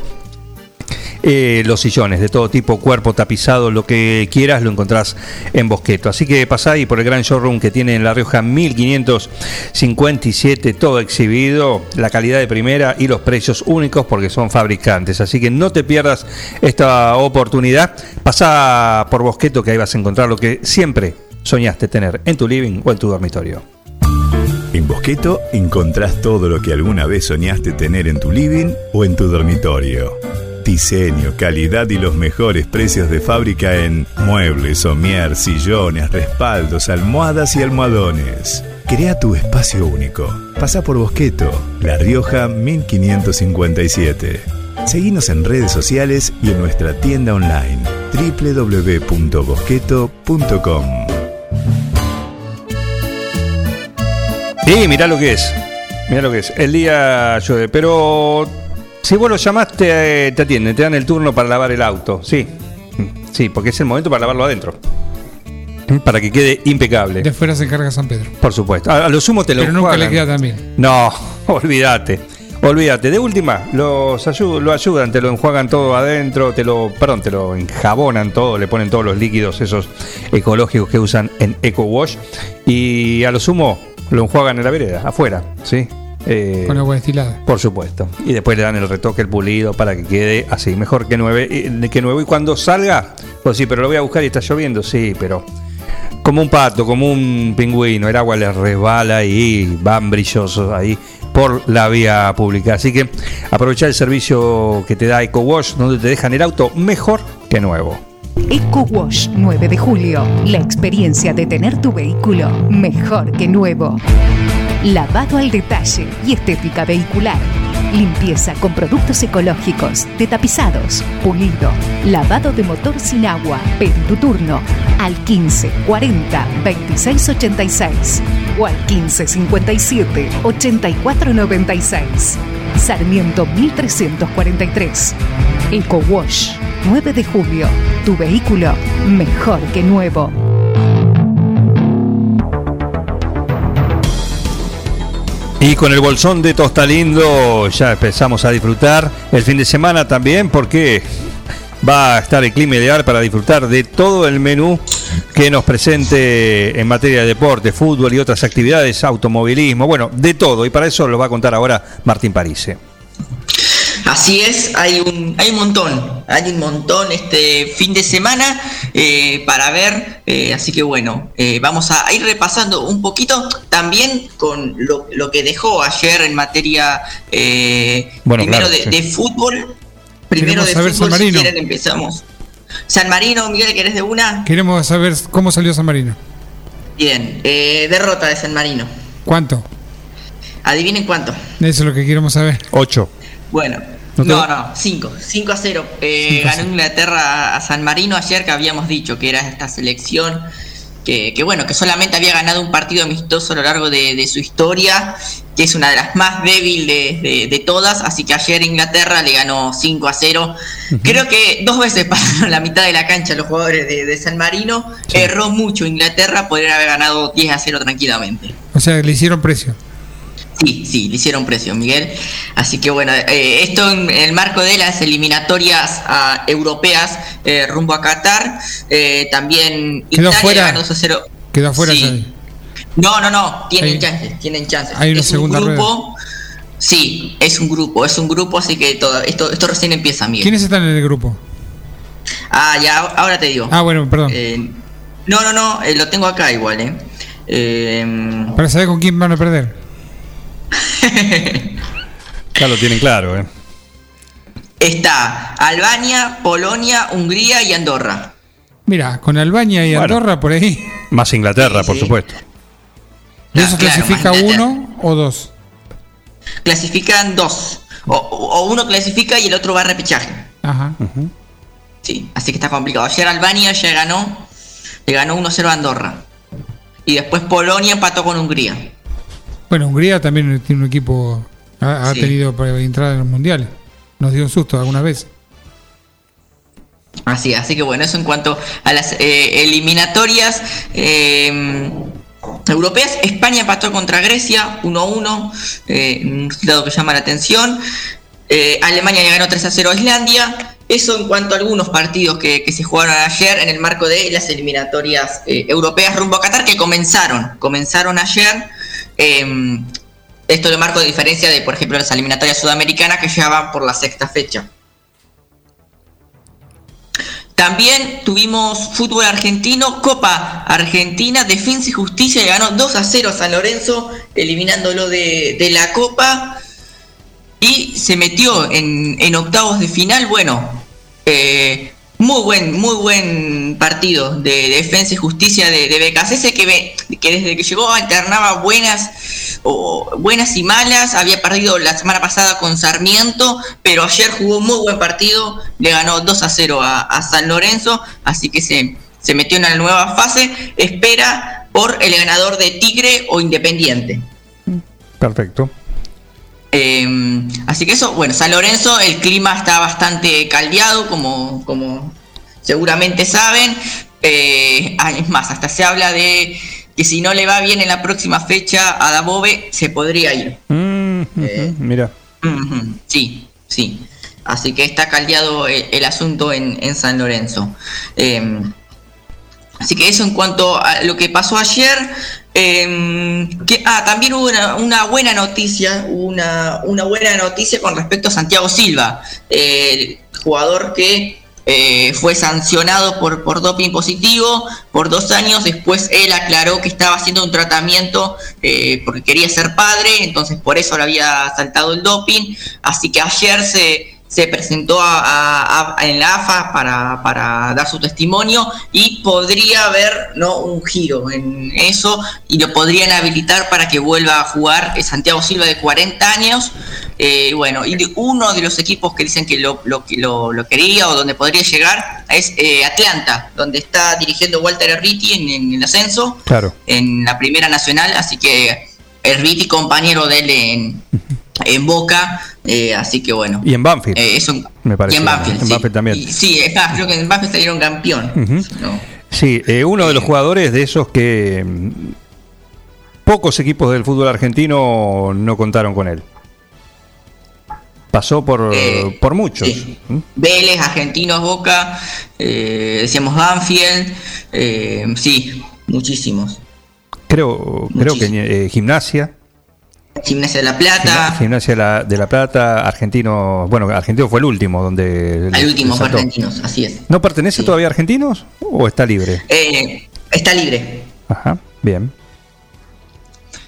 eh, los sillones de todo tipo, cuerpo tapizado, lo que quieras, lo encontrás en Bosqueto. Así que pasá ahí por el gran showroom que tiene en La Rioja 1557, todo exhibido, la calidad de primera y los precios únicos porque son fabricantes. Así que no te pierdas esta oportunidad. Pasá por Bosqueto que ahí vas a encontrar lo que siempre soñaste tener en tu living o en tu dormitorio. En Bosqueto encontrás todo lo que alguna vez soñaste tener en tu living o en tu dormitorio. Diseño, calidad y los mejores precios de fábrica en muebles, somier, sillones, respaldos, almohadas y almohadones. Crea tu espacio único. Pasa por Bosqueto, La Rioja 1557. Seguinos en redes sociales y en nuestra tienda online www.bosqueto.com. Sí, mirá lo que es. Mirá lo que es. El día llueve, pero si vos lo llamaste, te, te atienden, te dan el turno para lavar el auto. Sí. Sí, porque es el momento para lavarlo adentro. Para que quede impecable. De fuera se encarga San Pedro. Por supuesto. A, a lo sumo te lo Pero nunca le queda tan bien. No, *laughs* olvídate. Olvídate. De última, los ayu- lo ayudan, te lo enjuagan todo adentro, te lo, perdón, te lo enjabonan todo, le ponen todos los líquidos esos ecológicos que usan en Eco Wash y a lo sumo lo enjuagan en la vereda, afuera, ¿sí? Eh, Con agua destilada. por supuesto. Y después le dan el retoque, el pulido, para que quede así, mejor que, nueve, eh, que nuevo. Y cuando salga, pues sí, pero lo voy a buscar y está lloviendo, sí, pero como un pato, como un pingüino, el agua les resbala y van brillosos ahí por la vía pública. Así que aprovecha el servicio que te da EcoWash, donde te dejan el auto mejor que nuevo. Eco Wash 9 de julio. La experiencia de tener tu vehículo mejor que nuevo. Lavado al detalle y estética vehicular. Limpieza con productos ecológicos, detapizados, pulido, lavado de motor sin agua. Pedí tu turno al 15 40 26 86 o al 15 57 84 96. Sarmiento 1343. Eco Wash 9 de julio. Tu vehículo mejor que nuevo. Y con el bolsón de Tostalindo ya empezamos a disfrutar el fin de semana también porque va a estar el clima ideal para disfrutar de todo el menú que nos presente en materia de deporte, fútbol y otras actividades, automovilismo, bueno, de todo. Y para eso lo va a contar ahora Martín Parise. Así es, hay un, hay un montón, hay un montón este fin de semana eh, para ver, eh, así que bueno, eh, vamos a ir repasando un poquito también con lo, lo que dejó ayer en materia eh, Bueno, primero claro, de, sí. de fútbol, primero Queremos de saber fútbol, San si Marino. quieren empezamos. San Marino, Miguel, ¿querés de una? Queremos saber cómo salió San Marino. Bien, eh, derrota de San Marino. ¿Cuánto? Adivinen cuánto. Eso es lo que queremos saber. 8. Bueno, No no, no, 5. 5 a 0. Eh, a ganó. Inglaterra a San Marino ayer que habíamos dicho que era esta selección que, que, bueno, que solamente había ganado un partido amistoso a lo largo de, de su historia, que es una de las más débiles de, de- de todas, así que ayer Inglaterra le ganó 5 a 0. Creo que dos veces *laughs* pasaron la mitad de la cancha los jugadores de, de San Marino, erró mucho Inglaterra, podría haber ganado 10 a 0 tranquilamente. O sea, le hicieron precio. Sí, sí, le hicieron precio, Miguel. Así que bueno, eh, esto en, el marco de las eliminatorias ah, europeas eh, rumbo a Qatar. eh, también Quedó Italia fuera. ganó 2 a 0. Quedó Sí. Xavi. No, no, no, tienen chances, tienen chances. hay una es segunda un grupo. Sí, es un grupo, es un grupo, así que todo, esto, esto recién empieza, Miguel. ¿Quiénes están en el grupo? Ah, ya, ahora te digo. Ah, bueno, perdón. No, no, no, lo tengo acá igual. Eh, Para saber con quién van a perder. *laughs* Ya lo tienen claro, ¿eh? está Albania, Polonia, Hungría y Andorra. Mira, con Albania y Bueno. Andorra por ahí. Más Inglaterra, por supuesto. ¿Y eso claro, clasifica uno o dos? clasifican dos. O, o uno clasifica y el otro va a repechaje. Ajá. Sí, así que está complicado. Ayer Albania ya ganó, le ganó 1-0 a Andorra. Y después Polonia empató con Hungría. Bueno, Hungría también tiene un equipo, ha, ha Sí. tenido para entrar en los mundiales. Nos dio un susto alguna vez. Así, así que bueno, eso en cuanto a las eh, eliminatorias eh, europeas. España empató contra Grecia 1-1, eh, un resultado que llama la atención. Eh, Alemania ya ganó 3-0 a Islandia. Eso en cuanto a algunos partidos que, que se jugaron ayer en el marco de las eliminatorias europeas rumbo a Qatar que comenzaron, comenzaron ayer. Eh, esto de marco de diferencia de, por ejemplo, las eliminatorias sudamericanas que van por la sexta fecha. También tuvimos fútbol argentino, Copa Argentina, Defensa y Justicia le ganó 2 a 0 a San Lorenzo, eliminándolo de, de la Copa. Y se metió en, en octavos de final. Bueno, eh, muy buen, muy buen partido de Defensa y Justicia de, de BKCS que, ve- que desde que llegó alternaba buenas, o, buenas y malas. Había perdido la semana pasada con Sarmiento, pero ayer jugó muy buen partido. Le ganó 2 a 0 a, a San Lorenzo, así que se, se metió en la nueva fase. Espera por el ganador de Tigre o Independiente. Perfecto. Eh, así que eso, bueno, San Lorenzo, el clima está bastante caldeado, como, como seguramente saben. Eh, es más, hasta se habla de que si no le va bien en la próxima fecha a Dabove, se podría ir. Mm, ujú, Mira. Sí, sí. Así que está caldeado el, el asunto en, en San Lorenzo. Eh, así que eso en cuanto a lo que pasó ayer. Eh, que, ah, también hubo una, una buena noticia, una, una buena noticia con respecto a Santiago Silva, el jugador que eh, fue sancionado por, por doping positivo por dos años. Después él aclaró que estaba haciendo un tratamiento eh, porque quería ser padre, entonces por eso le había saltado el doping. Así que ayer se, se presentó a- a- a- en la AFA para, para dar su testimonio y podría haber no un giro en eso y lo podrían habilitar para que vuelva a jugar eh, Santiago Silva de 40 años. Eh, bueno, y de- uno de los equipos que dicen que lo, lo, lo quería o donde podría llegar es eh, Atlanta, donde está dirigiendo Walter Erriti en, en el ascenso Claro. en la Primera Nacional, así que Erriti compañero de él en, en Boca, eh, así que bueno. Y en Banfield. Eh, me parece. y en Banfield, En sí. Banfield también. Y- sí, es más, creo que en Banfield salieron campeón. No. Sí, eh, uno de los jugadores de esos que mm, pocos equipos del fútbol argentino no contaron con él. Pasó por, Eh, por muchos. ¿Mm? Vélez, Argentinos, Boca, decíamos Banfield, sí, muchísimos. Creo, creo que eh, Gimnasia. Gimnasia de la Plata, Gimnasia de la, de la Plata, Argentino. Bueno, Argentino fue el último donde. le- último fue. Argentinos, así es. ¿No pertenece todavía a Argentinos o está libre? Eh, está libre. Ajá, bien.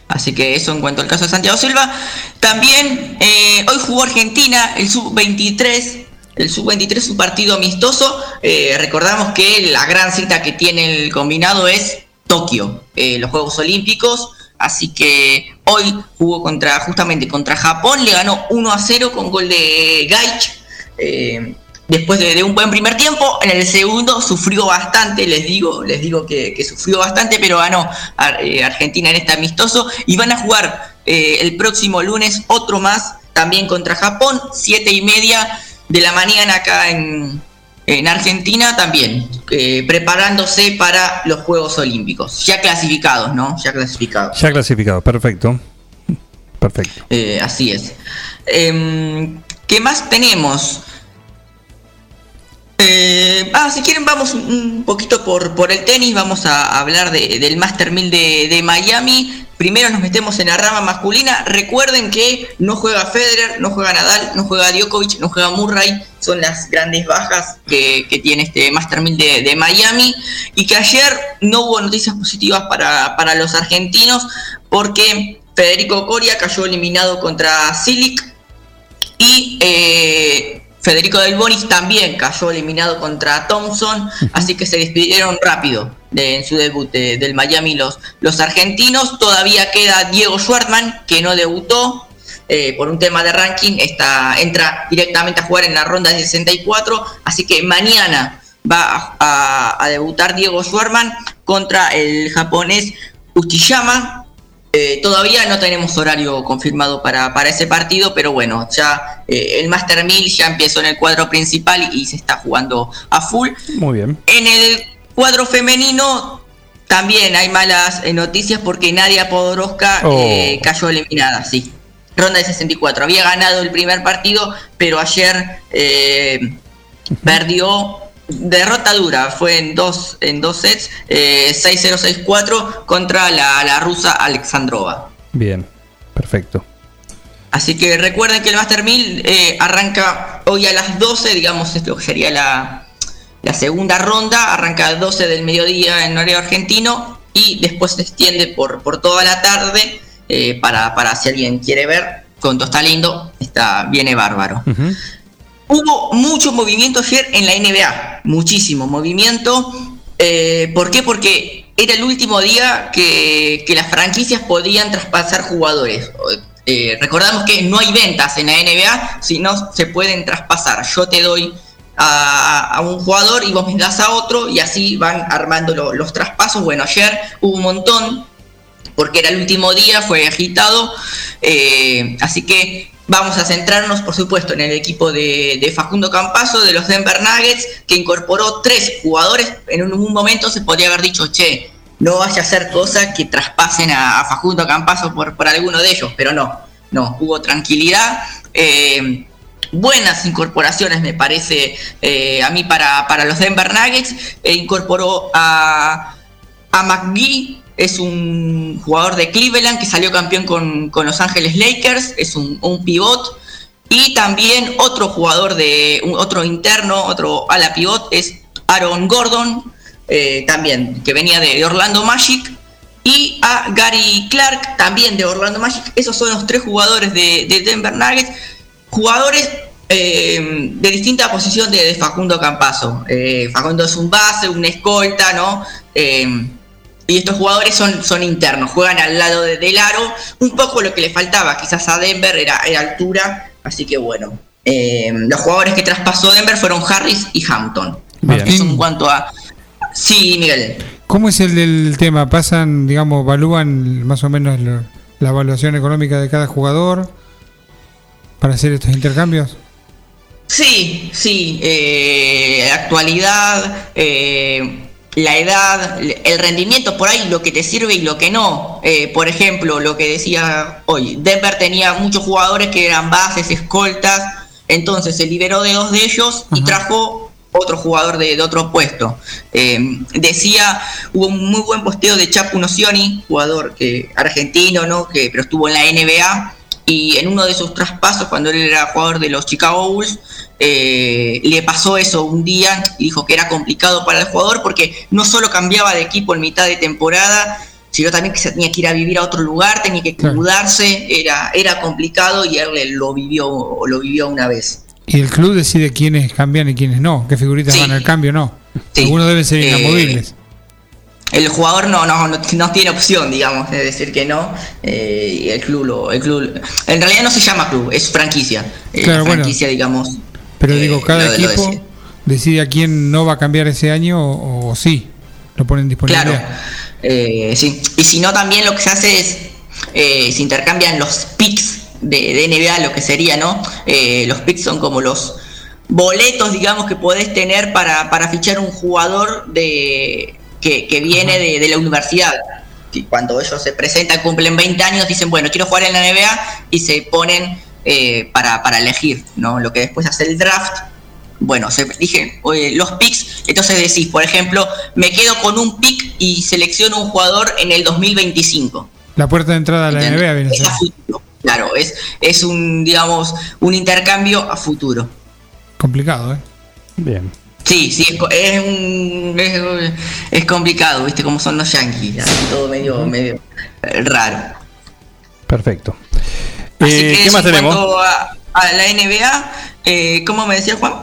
Así que eso en cuanto al caso de Santiago Silva. También eh, hoy jugó Argentina, el sub-23. El sub-23 es un partido amistoso. Eh, recordamos que la gran cita que tiene el combinado es Tokio, eh, los Juegos Olímpicos. Así que hoy jugó contra, justamente contra Japón, le ganó 1 a 0 con gol de Gaich. Eh, después de, un buen primer tiempo, en el segundo sufrió bastante, les digo, les digo que, sufrió bastante, pero ganó eh, Argentina en este amistoso y van a jugar el próximo lunes otro más, también contra Japón, siete y media de la mañana acá en, en Argentina también, eh, preparándose para los Juegos Olímpicos, ya clasificados, ¿no? Ya clasificados. Ya clasificado, perfecto. Perfecto. Eh, así es. Em, ¿Qué más tenemos? Eh, ah, si quieren vamos un- poquito por, por el tenis, vamos a hablar de- del Master 1000 de, de Miami. Primero nos metemos en la rama masculina. Recuerden que no juega Federer, no juega Nadal, no juega Djokovic, no juega Murray. Son las grandes bajas que, que tiene este Master 1000 de, de Miami. Y que ayer no hubo noticias positivas para, para los argentinos porque Federico Coria cayó eliminado contra Silic y eh, Federico Del Bonis también cayó eliminado contra Thompson, así que se despidieron rápido de- en su debut de- del Miami los, los argentinos. Todavía queda Diego Schwartzman, que no debutó. eh, por un tema de ranking, está, entra directamente a jugar en la ronda de 64, así que mañana va a, a debutar Diego Schwarman contra el japonés Uchiyama. Eh, todavía no tenemos horario confirmado para, para ese partido, pero bueno, ya eh, el Master 1000 ya empezó en el cuadro principal y, se está jugando a full. Muy bien. En el cuadro femenino también hay malas eh, noticias porque Nadia Podoroska Oh. cayó eliminada, sí. Ronda de 64. Había ganado el primer partido, pero ayer perdió derrota dura. Fue en dos, en dos sets, eh, 6-0, 6-4 contra la, la rusa Alexandrova. Bien, perfecto. Así que recuerden que el Master 1000 eh, arranca hoy a las 12, digamos, esto sería la, la segunda ronda, arranca a las 12 del mediodía en horario argentino y después se extiende por, por toda la tarde eh, para, para si alguien quiere ver. Conto está lindo, está, viene bárbaro. Hubo mucho movimiento ayer en la NBA, muchísimo movimiento. Eh, ¿Por qué? Porque era el último día que, las franquicias podían traspasar jugadores. Eh, recordamos que no hay ventas en la NBA, sino se pueden traspasar. Yo te doy a, un jugador y vos me das a otro y así van armando lo- los traspasos. Bueno, ayer hubo un montón porque era el último día, fue agitado, eh, así que vamos a centrarnos, por supuesto, en el equipo de, Facundo Campazo, de los Denver Nuggets, que incorporó tres jugadores. En un, momento se podría haber dicho, che, no vaya a hacer cosas que traspasen a, Facundo Campazo por, alguno de ellos, pero no, no, hubo tranquilidad. eh, buenas incorporaciones, me parece, eh, a mí para, los Denver Nuggets. Eh, incorporó a, a McGee, es un jugador de Cleveland que salió campeón con, con Los Ángeles Lakers, es un, un pivot. Y también otro jugador de otro interno, otro ala pivot, es Aaron Gordon, eh, también que venía de, Orlando Magic. Y a Gary Clark, también de Orlando Magic. Esos son los tres jugadores de, de Denver Nuggets. Jugadores eh, de distinta posición de, de Facundo Campazo. Eh, Facundo es un base, un escolta, ¿no? Eh, y estos jugadores son, son internos, juegan al lado de, del aro. Un poco lo que le faltaba quizás a Denver era, era altura. Así que bueno, eh, los jugadores que traspasó Denver fueron Harris y Hampton. Bien. Eso en cuanto a... Sí, Miguel. ¿Cómo es el del tema? ¿Pasan, digamos, evalúan más o menos lo- la evaluación económica de cada jugador para hacer estos intercambios? Sí, sí, eh, actualidad, eh, la edad, el rendimiento por ahí, lo que te sirve y lo que no. Eh, por ejemplo, lo que decía hoy, Denver tenía muchos jugadores que eran bases, escoltas, entonces se liberó de dos de ellos y trajo otro jugador de, de otro puesto. Eh, decía, hubo un muy buen posteo de Chapu Nocioni, jugador que argentino, ¿no? Que, pero estuvo en la NBA y en uno de sus traspasos, cuando él era jugador de los Chicago Bulls, eh, le pasó eso un día y dijo que era complicado para el jugador porque no solo cambiaba de equipo en mitad de temporada, sino también que se tenía que ir a vivir a otro lugar, tenía que mudarse, era, era complicado y él lo vivió, lo vivió una vez. Y el club decide quiénes cambian y quiénes no, qué figuritas van al cambio no. Algunos deben ser Eh, inamovibles. El jugador no, no, no, no tiene opción, digamos, de decir que no. eh, el club lo, el club, en realidad no se llama club, es franquicia. Eh, Claro, bueno. franquicia, digamos. Pero digo, cada equipo decide. decide a quién no va a cambiar ese año o, o sí, lo ponen disponible. Claro. Eh, sí. Y si no, también lo que se hace es, eh, se intercambian los picks de, de NBA, lo que sería, ¿no? Eh, los picks son como los boletos, digamos, que podés tener para, para fichar un jugador de que, que viene de, de la universidad. Y Cuando ellos se presentan, cumplen 20 años, dicen, bueno, quiero jugar en la NBA y se ponen eh, para, para elegir, ¿no? Lo que después hace el draft bueno, se dije los picks, entonces decís, por ejemplo, me quedo con un pick y selecciono un jugador en el 2025. La puerta de entrada a la NBA viene a Es ser. a futuro, claro, es, es un, digamos, un intercambio a futuro. complicado, ¿eh? Bien. Sí, sí, es, es, un- es, es complicado, ¿viste? Como son los yankees, así todo medio, medio raro. Perfecto. Así Eh, que ¿Qué más en tenemos? cuanto a, a la NBA, eh, ¿cómo me decía Juan?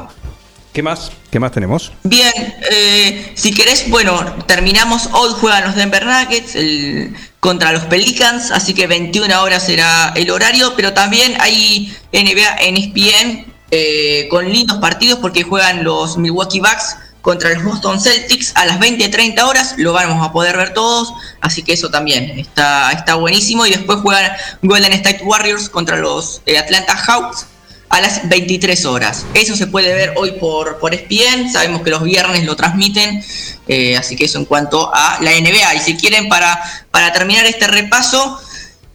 ¿Qué más? ¿Qué más tenemos? Bien, eh, si querés, bueno, terminamos. Hoy juegan los Denver Nuggets. El, contra los Pelicans, así que 21 horas será el horario, pero también hay NBA en ESPN eh, con lindos partidos porque juegan los Milwaukee Bucks contra los Boston Celtics a las 20-30 horas, lo vamos a poder ver todos, así que eso también está, está buenísimo. Y después juegan Golden State Warriors contra los eh, Atlanta Hawks a las 23 horas. Eso se puede ver hoy por, por ESPN, sabemos que los viernes lo transmiten, eh, así que eso en cuanto a la NBA. Y si quieren, para, para terminar este repaso,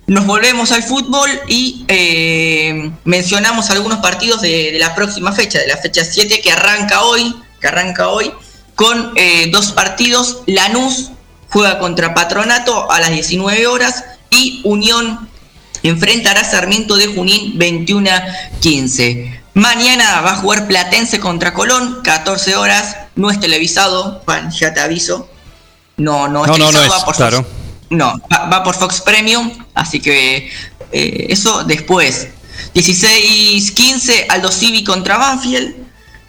nos volvemos al fútbol y eh, mencionamos algunos partidos de, de la próxima fecha, de la fecha 7 que arranca hoy, que arranca hoy, con eh, dos partidos. Lanús juega contra Patronato a las 19 horas y Unión enfrentará a Sarmiento de Junín 21 a 15. Mañana va a jugar Platense contra Colón, 14 horas. No es televisado, Juan, ya te aviso. No, no es No, no, no televisado, es, va por claro. Fox- no, va, va por Fox Premium, así que eh, eso después. 16-15 Aldo Civi contra Banfield.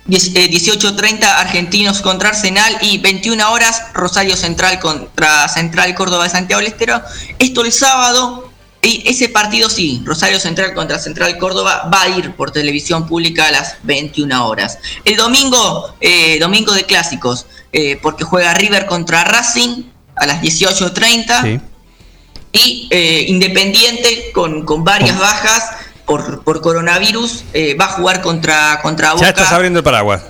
10, eh, 18.30 Argentinos contra Arsenal y 21 horas Rosario Central contra Central Córdoba de Santiago del Estero. Esto el sábado y ese partido sí, Rosario Central contra Central Córdoba va a ir por televisión pública a las 21 horas. El domingo, eh, domingo de clásicos, eh, porque juega River contra Racing a las 18.30 Sí. y eh, Independiente con, con varias bajas por, por coronavirus eh, va a jugar contra, contra Boca. Ya estás abriendo el paraguas.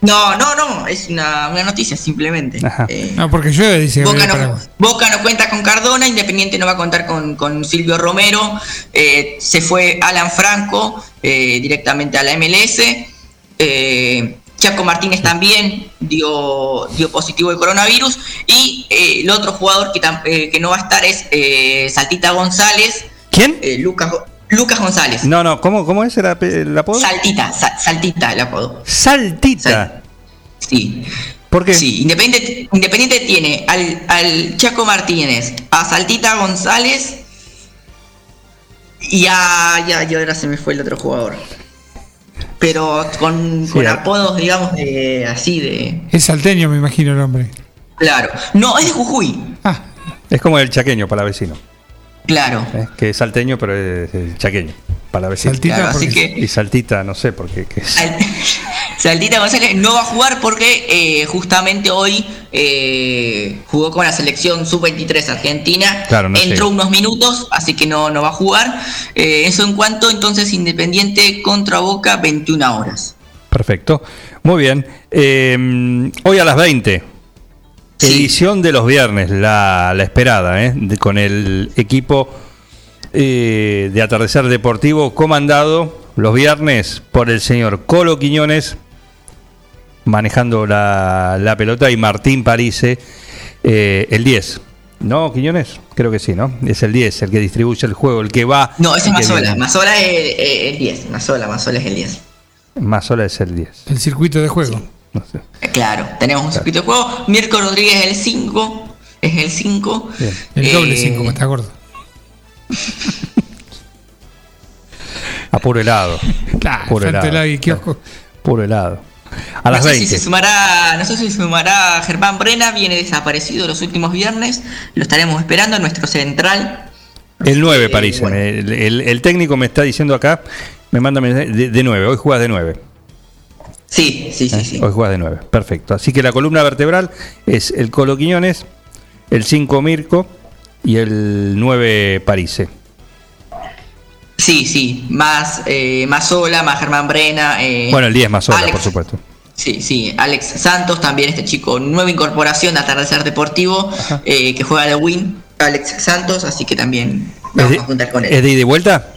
No, no, no, es una, una noticia simplemente. Eh, No, porque llueve, dice Boca no. Boca no cuenta con Cardona, Independiente no va a contar con, con Silvio Romero, eh, se fue Alan Franco eh, directamente a la MLS, eh, Chaco Martínez también dio, dio positivo de coronavirus y eh, el otro jugador que, eh, que no va a estar es eh, Saltita González. ¿Quién? Lucas, Lucas González. No, no, ¿cómo, cómo es el, apodo? Saltita, sa- Saltita el apodo. Saltita. Sí. ¿Por qué? Sí, Independiente, Independiente tiene al, al Chaco Martínez, a Saltita González y a. Ya, y ahora se me fue el otro jugador. Pero con, con apodos, digamos, de así de. Es salteño, me imagino el hombre. Claro. No, es de Jujuy. Es como el chaqueño para vecino. Claro. ¿eh? Que es salteño, pero es chaqueño para vecino. Saltita Claro, así que- Y saltita, no sé por qué. es- Al- *laughs* Saltita González no va a jugar porque eh, justamente hoy eh, jugó con la selección sub-23 argentina. Claro, no Entró llega. unos minutos, así que no, no va a jugar. Eh, eso en cuanto entonces Independiente contra Boca 21 horas. Perfecto. Muy bien. Eh, hoy a las 20. Edición de los viernes, la, la esperada, ¿eh? De- con el equipo eh, de Atardecer Deportivo comandado los viernes por el señor Colo Quiñones manejando la, la pelota y Martín Parise eh, el 10. ¿No, Quiñones? Creo que sí, ¿no? Es el 10, el que distribuye el juego, el que va. No, ese es que Mazola. Mazola es el, eh, el 10. Mazola, Mazola es el 10. Mazola es el 10. El circuito de juego. Eh, Claro, tenemos un circuito de juego. Mirko Rodríguez es el 5. Es el 5. El doble Eh, 5, está gordo. *laughs* A puro helado. Claro, puro helado. helado y kiosco. Puro helado. A las no sé 20. Si se sumará, no sé si se sumará Germán Brena, viene desaparecido los últimos viernes. Lo estaremos esperando en nuestro central. El 9, París. El, el- el técnico me está diciendo acá, me manda mensaje de, de 9. Hoy juegas de 9. Sí, sí, sí, sí. Hoy juegas de 9. Perfecto. Así que la columna vertebral es el Colo Quiñones, el 5 Mirko y el 9 Parise. Sí, sí. Más, eh, más Sola, más Germán Brena. eh, Bueno, el 10 más sola, Alex- por supuesto. Sí, sí. Alex Santos, también este chico, nueva incorporación a Atardecer Deportivo, eh, que juega de Win. Alex Santos, así que también vamos ¿Es a juntar con él. ¿Es de ida y vuelta?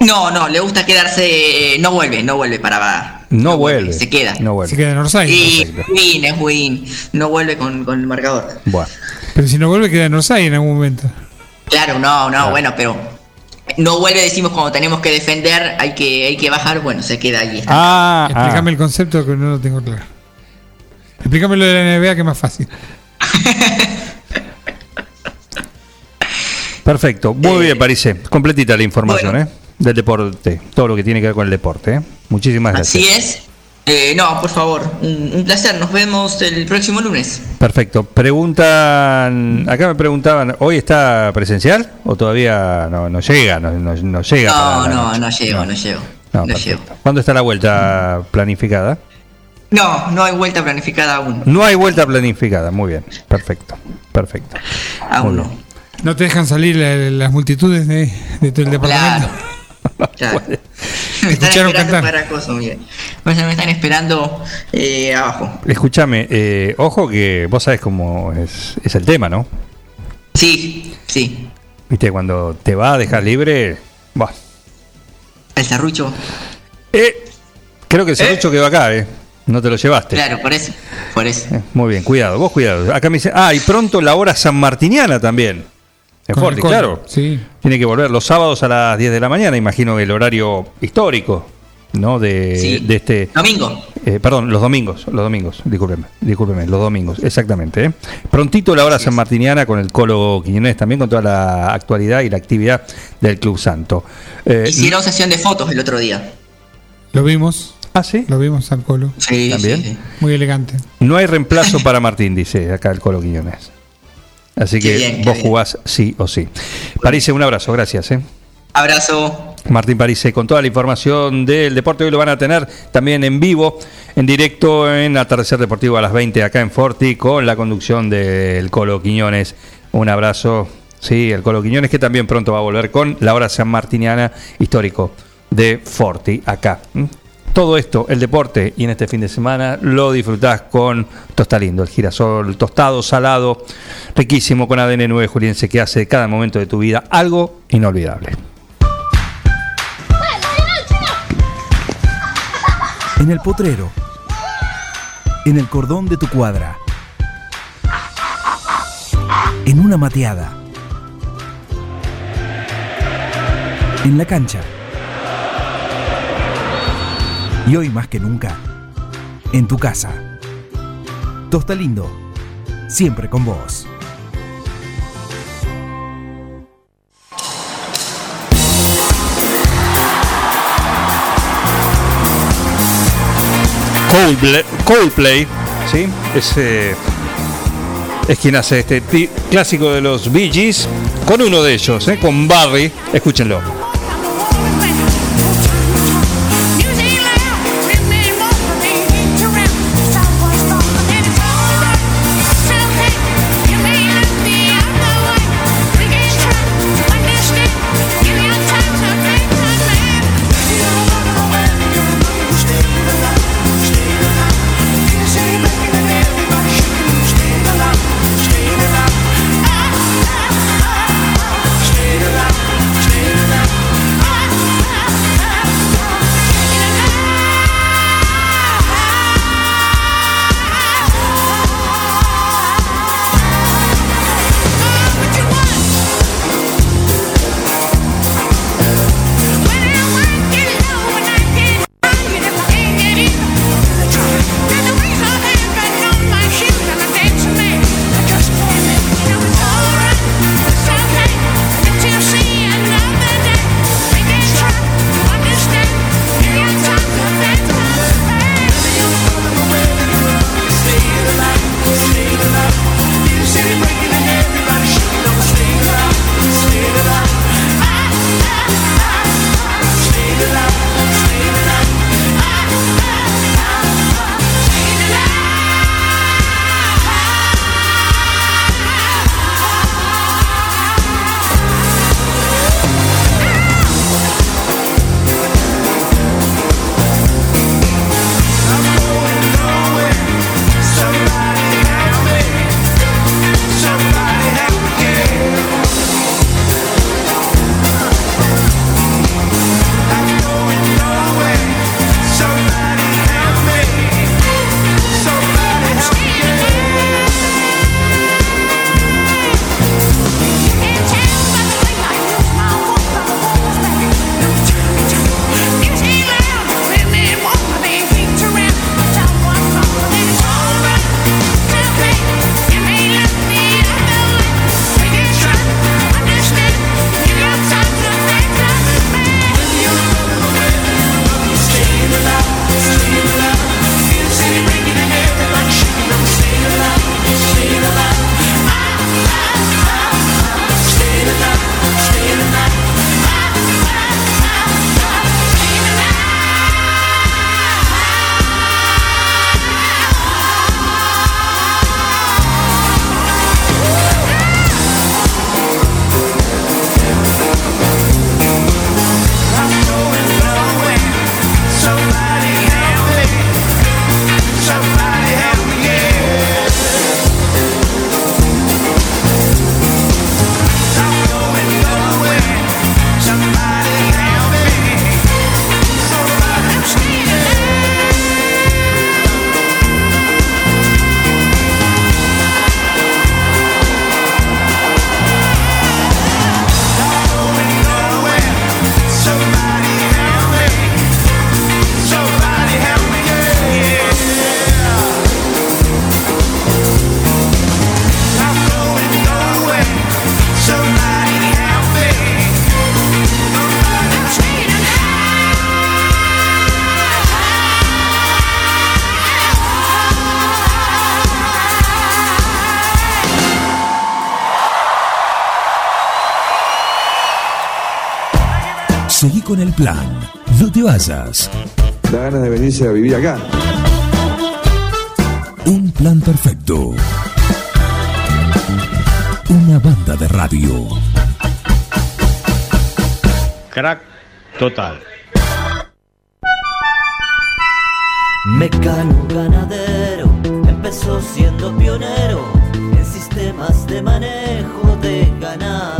No, no, le gusta quedarse. No vuelve, no vuelve para. No, vuelve. se queda. No vuelve. Se queda en Orsay. Y Win es Win. No vuelve con, con el marcador. Bueno. Pero si no vuelve, queda en Orsay en algún momento. Claro, no, no, bueno, pero. No vuelve, decimos cuando tenemos que defender, hay que, hay que bajar, bueno, se queda ahí. Ah, Explícame el concepto que no lo tengo claro. Explícame lo de la NBA que es más fácil. *laughs* Perfecto. Muy bien, Parise. Completita la información, ¿eh? Del deporte. Todo lo que tiene que ver con el deporte, ¿eh? Muchísimas gracias. Así es. Eh, no, por favor, un, un placer. Nos vemos el próximo lunes. Perfecto. Preguntan, acá me preguntaban, ¿hoy está presencial o todavía no, no llega? No, no- no llega. No, no, no llego, no llego. No, No perfecto. ¿Cuándo está la vuelta planificada? No, no hay vuelta planificada aún. No hay vuelta planificada, muy bien. Perfecto, perfecto. Aún bien. No te dejan salir la- las multitudes de, de tu departamento. Claro. Me *laughs* están escucharon esperando cantar. para. O sea, me están esperando eh, abajo. Escúchame, eh, ojo que vos sabés cómo es, es el tema, ¿no? Sí, sí. Viste, cuando te va a dejar libre, bah, El serrucho. creo que el serrucho quedó acá, ¿eh? No te lo llevaste. Claro, por eso. Por eso. Eh, Muy bien, cuidado, vos cuidado. Acá me dice, ah, y pronto la hora sanmartiniana también. En Forti, claro. Sí. Tiene que volver los sábados a las 10 de la mañana, imagino el horario histórico, ¿no? De, Sí. de este. Domingo. Eh, perdón, los domingos, los domingos, discúlpeme, discúlpeme, los domingos, exactamente. ¿eh? Prontito la hora sanmartiniana con el Colo Quiñones, también con toda la actualidad y la actividad del Club Santo. Eh, Hicieron sesión de fotos el otro día. Lo vimos. Ah, sí. Lo vimos al colo. Sí, También. sí, sí. Muy elegante. No hay reemplazo para Martín, dice acá el Colo Quiñones. Así Qué que bien, vos bien. jugás sí o sí. Parise, un abrazo, gracias. ¿eh? Abrazo. Martín Parise con toda la información del deporte. Hoy lo van a tener también en vivo, en directo en Atardecer Deportivo a las 20 acá en Forti con la conducción del Colo Quiñones. Un abrazo. Sí, el Colo Quiñones que también pronto va a volver con la hora San Martiniana histórico de Forti acá. Todo esto, el deporte y en este fin de semana lo disfrutás con Tostalindo, el girasol tostado, salado, riquísimo con ADN 9 juliense que hace de cada momento de tu vida algo inolvidable. En el potrero. En el cordón de tu cuadra. En una mateada. En la cancha. Y hoy más que nunca, en tu casa. Tosta Lindo, siempre con vos. Coldplay, Coldplay ¿sí? Es, eh, es quien hace este clásico de los Bee Gees con uno de ellos, ¿eh? con Barry. Escúchenlo. Con el plan. No te vayas. Da ganas de venirse a vivir acá. Un plan perfecto. Una banda de radio. Crack total. Mecano ganadero empezó siendo pionero en sistemas de manejo de ganado.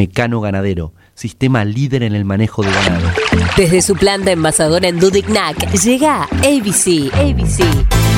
Mecano Ganadero, sistema líder en el manejo de ganado. Desde su planta envasadora en Dudignac llega ABC. ABC.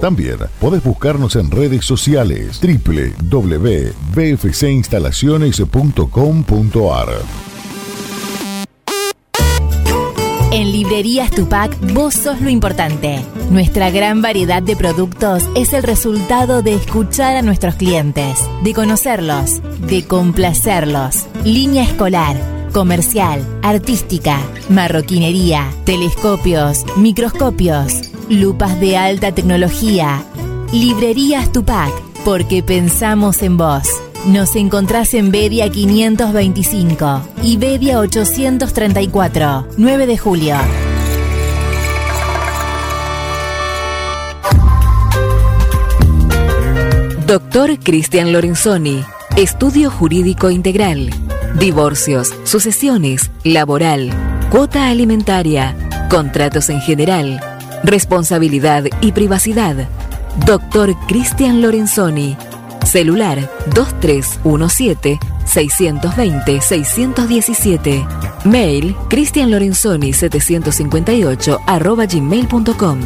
También podés buscarnos en redes sociales www.bfcinstalaciones.com.ar. En Librerías Tupac, vos sos lo importante. Nuestra gran variedad de productos es el resultado de escuchar a nuestros clientes, de conocerlos, de complacerlos. Línea escolar, comercial, artística, marroquinería, telescopios, microscopios, lupas de alta tecnología. Librerías Tupac, porque pensamos en vos. Nos encontrás en Bedia 525 y Bedia 834, 9 de julio. Doctor Cristian Lorenzoni, Estudio Jurídico Integral, Divorcios, Sucesiones, Laboral, Cuota Alimentaria, Contratos en General, Responsabilidad y Privacidad. Doctor Cristian Lorenzoni, Celular 2317-620-617. Mail cristianlorenzoni758 arroba gmail.com.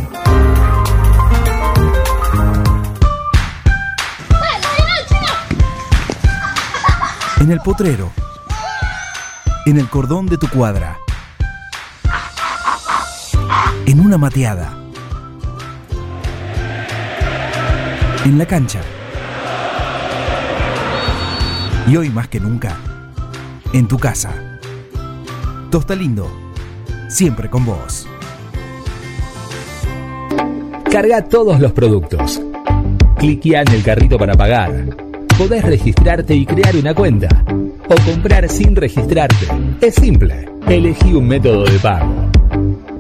En el potrero. En el cordón de tu cuadra. En una mateada. En la cancha. Y hoy más que nunca, en tu casa. Tosta Lindo, siempre con vos. Carga todos los productos. Cliquea en el carrito para pagar. Podés registrarte y crear una cuenta. O comprar sin registrarte. Es simple. Elegí un método de pago.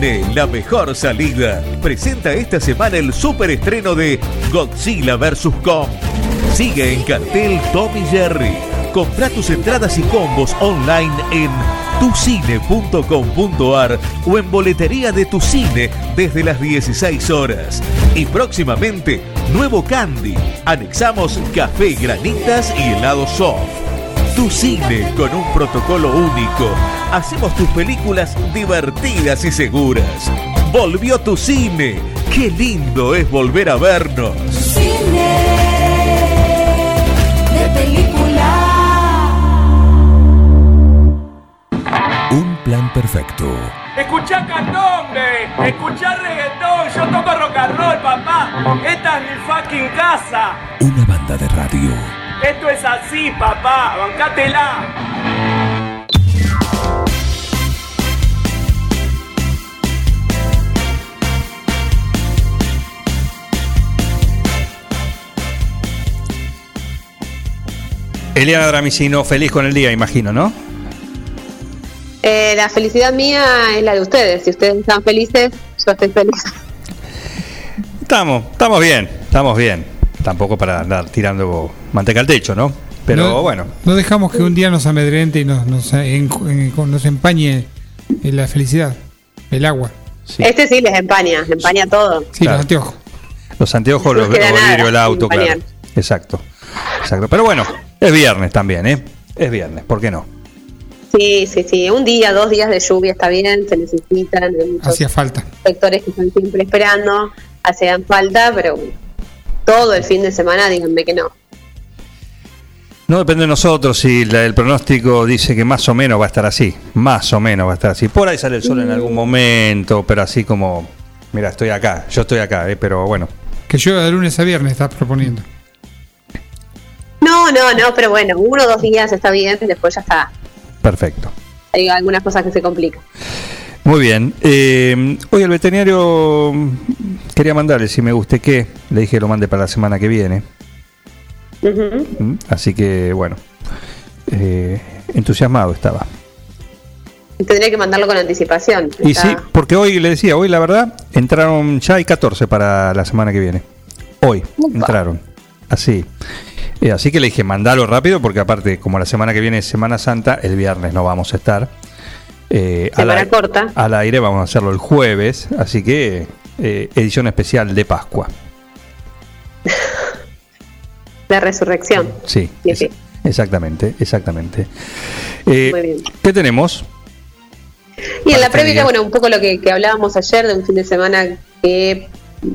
La mejor salida. Presenta esta semana el superestreno de Godzilla vs. Kong. Sigue en cartel Tommy Jerry. Compra tus entradas y combos online en tucine.com.ar o en boletería de tu cine desde las 16 horas. Y próximamente, nuevo candy. Anexamos café, granitas y helado soft. Tu cine con un protocolo único. Hacemos tus películas divertidas y seguras. Volvió tu cine. Qué lindo es volver a vernos. Cine de película. Un plan perfecto. Escuchá candombe, escuchá reggaetón, yo toco rock and roll, papá. Esta es mi fucking casa. Una banda de radio. Esto es así, papá, bancátela. Eliana Dramicino, feliz con el día, imagino, ¿no? Eh, la felicidad mía es la de ustedes. Si ustedes están felices, yo estoy feliz. Estamos, estamos bien, estamos bien. Tampoco para andar tirando manteca al techo, ¿no? Pero No- bueno, No dejamos que un día nos amedrente y nos, nos, en- en- nos empañe en la felicidad, el agua. Este sí les empaña, empaña todo. Sí, los anteojos. los anteojos, No los, vidrios del auto, claro. Exacto, exacto. Pero bueno, es viernes también, ¿eh? Es viernes, ¿por qué no? Sí, sí, sí. Un día, dos días de lluvia está bien, se necesitan. Hacía falta. sectores que están siempre esperando, hacían falta, pero todo el fin de semana díganme que no. No depende de nosotros si la- el pronóstico dice que más o menos va a estar así. Más o menos va a estar así. Por ahí sale el sol en algún momento, pero así como, mira, estoy acá, yo estoy acá, ¿eh? pero bueno. Que llueva de lunes a viernes, estás proponiendo. No, no, no, pero bueno, uno o dos días está bien, después ya está. Perfecto. Hay algunas cosas que se complican. Muy bien. Eh, hoy el veterinario quería mandarle, si me guste qué, le dije que lo mande para la semana que viene. ¿Mm? Así que, bueno, eh, entusiasmado estaba. Tendría que mandarlo con anticipación. Y Está- sí, porque hoy le decía, hoy la verdad, entraron, ya hay 14 para la semana que viene. Hoy entraron. Así. Eh, así que le dije, mandalo rápido, porque aparte, como la semana que viene es Semana Santa, el viernes no vamos a estar. Eh, Semana corta. al aire vamos a hacerlo el jueves, así que eh, edición especial de Pascua. *laughs* La resurrección. Sí, Sí, es- exactamente, exactamente. Eh, Muy bien. ¿Qué tenemos? Y en la este previa, bueno, un poco lo que, que hablábamos ayer de un fin de semana que,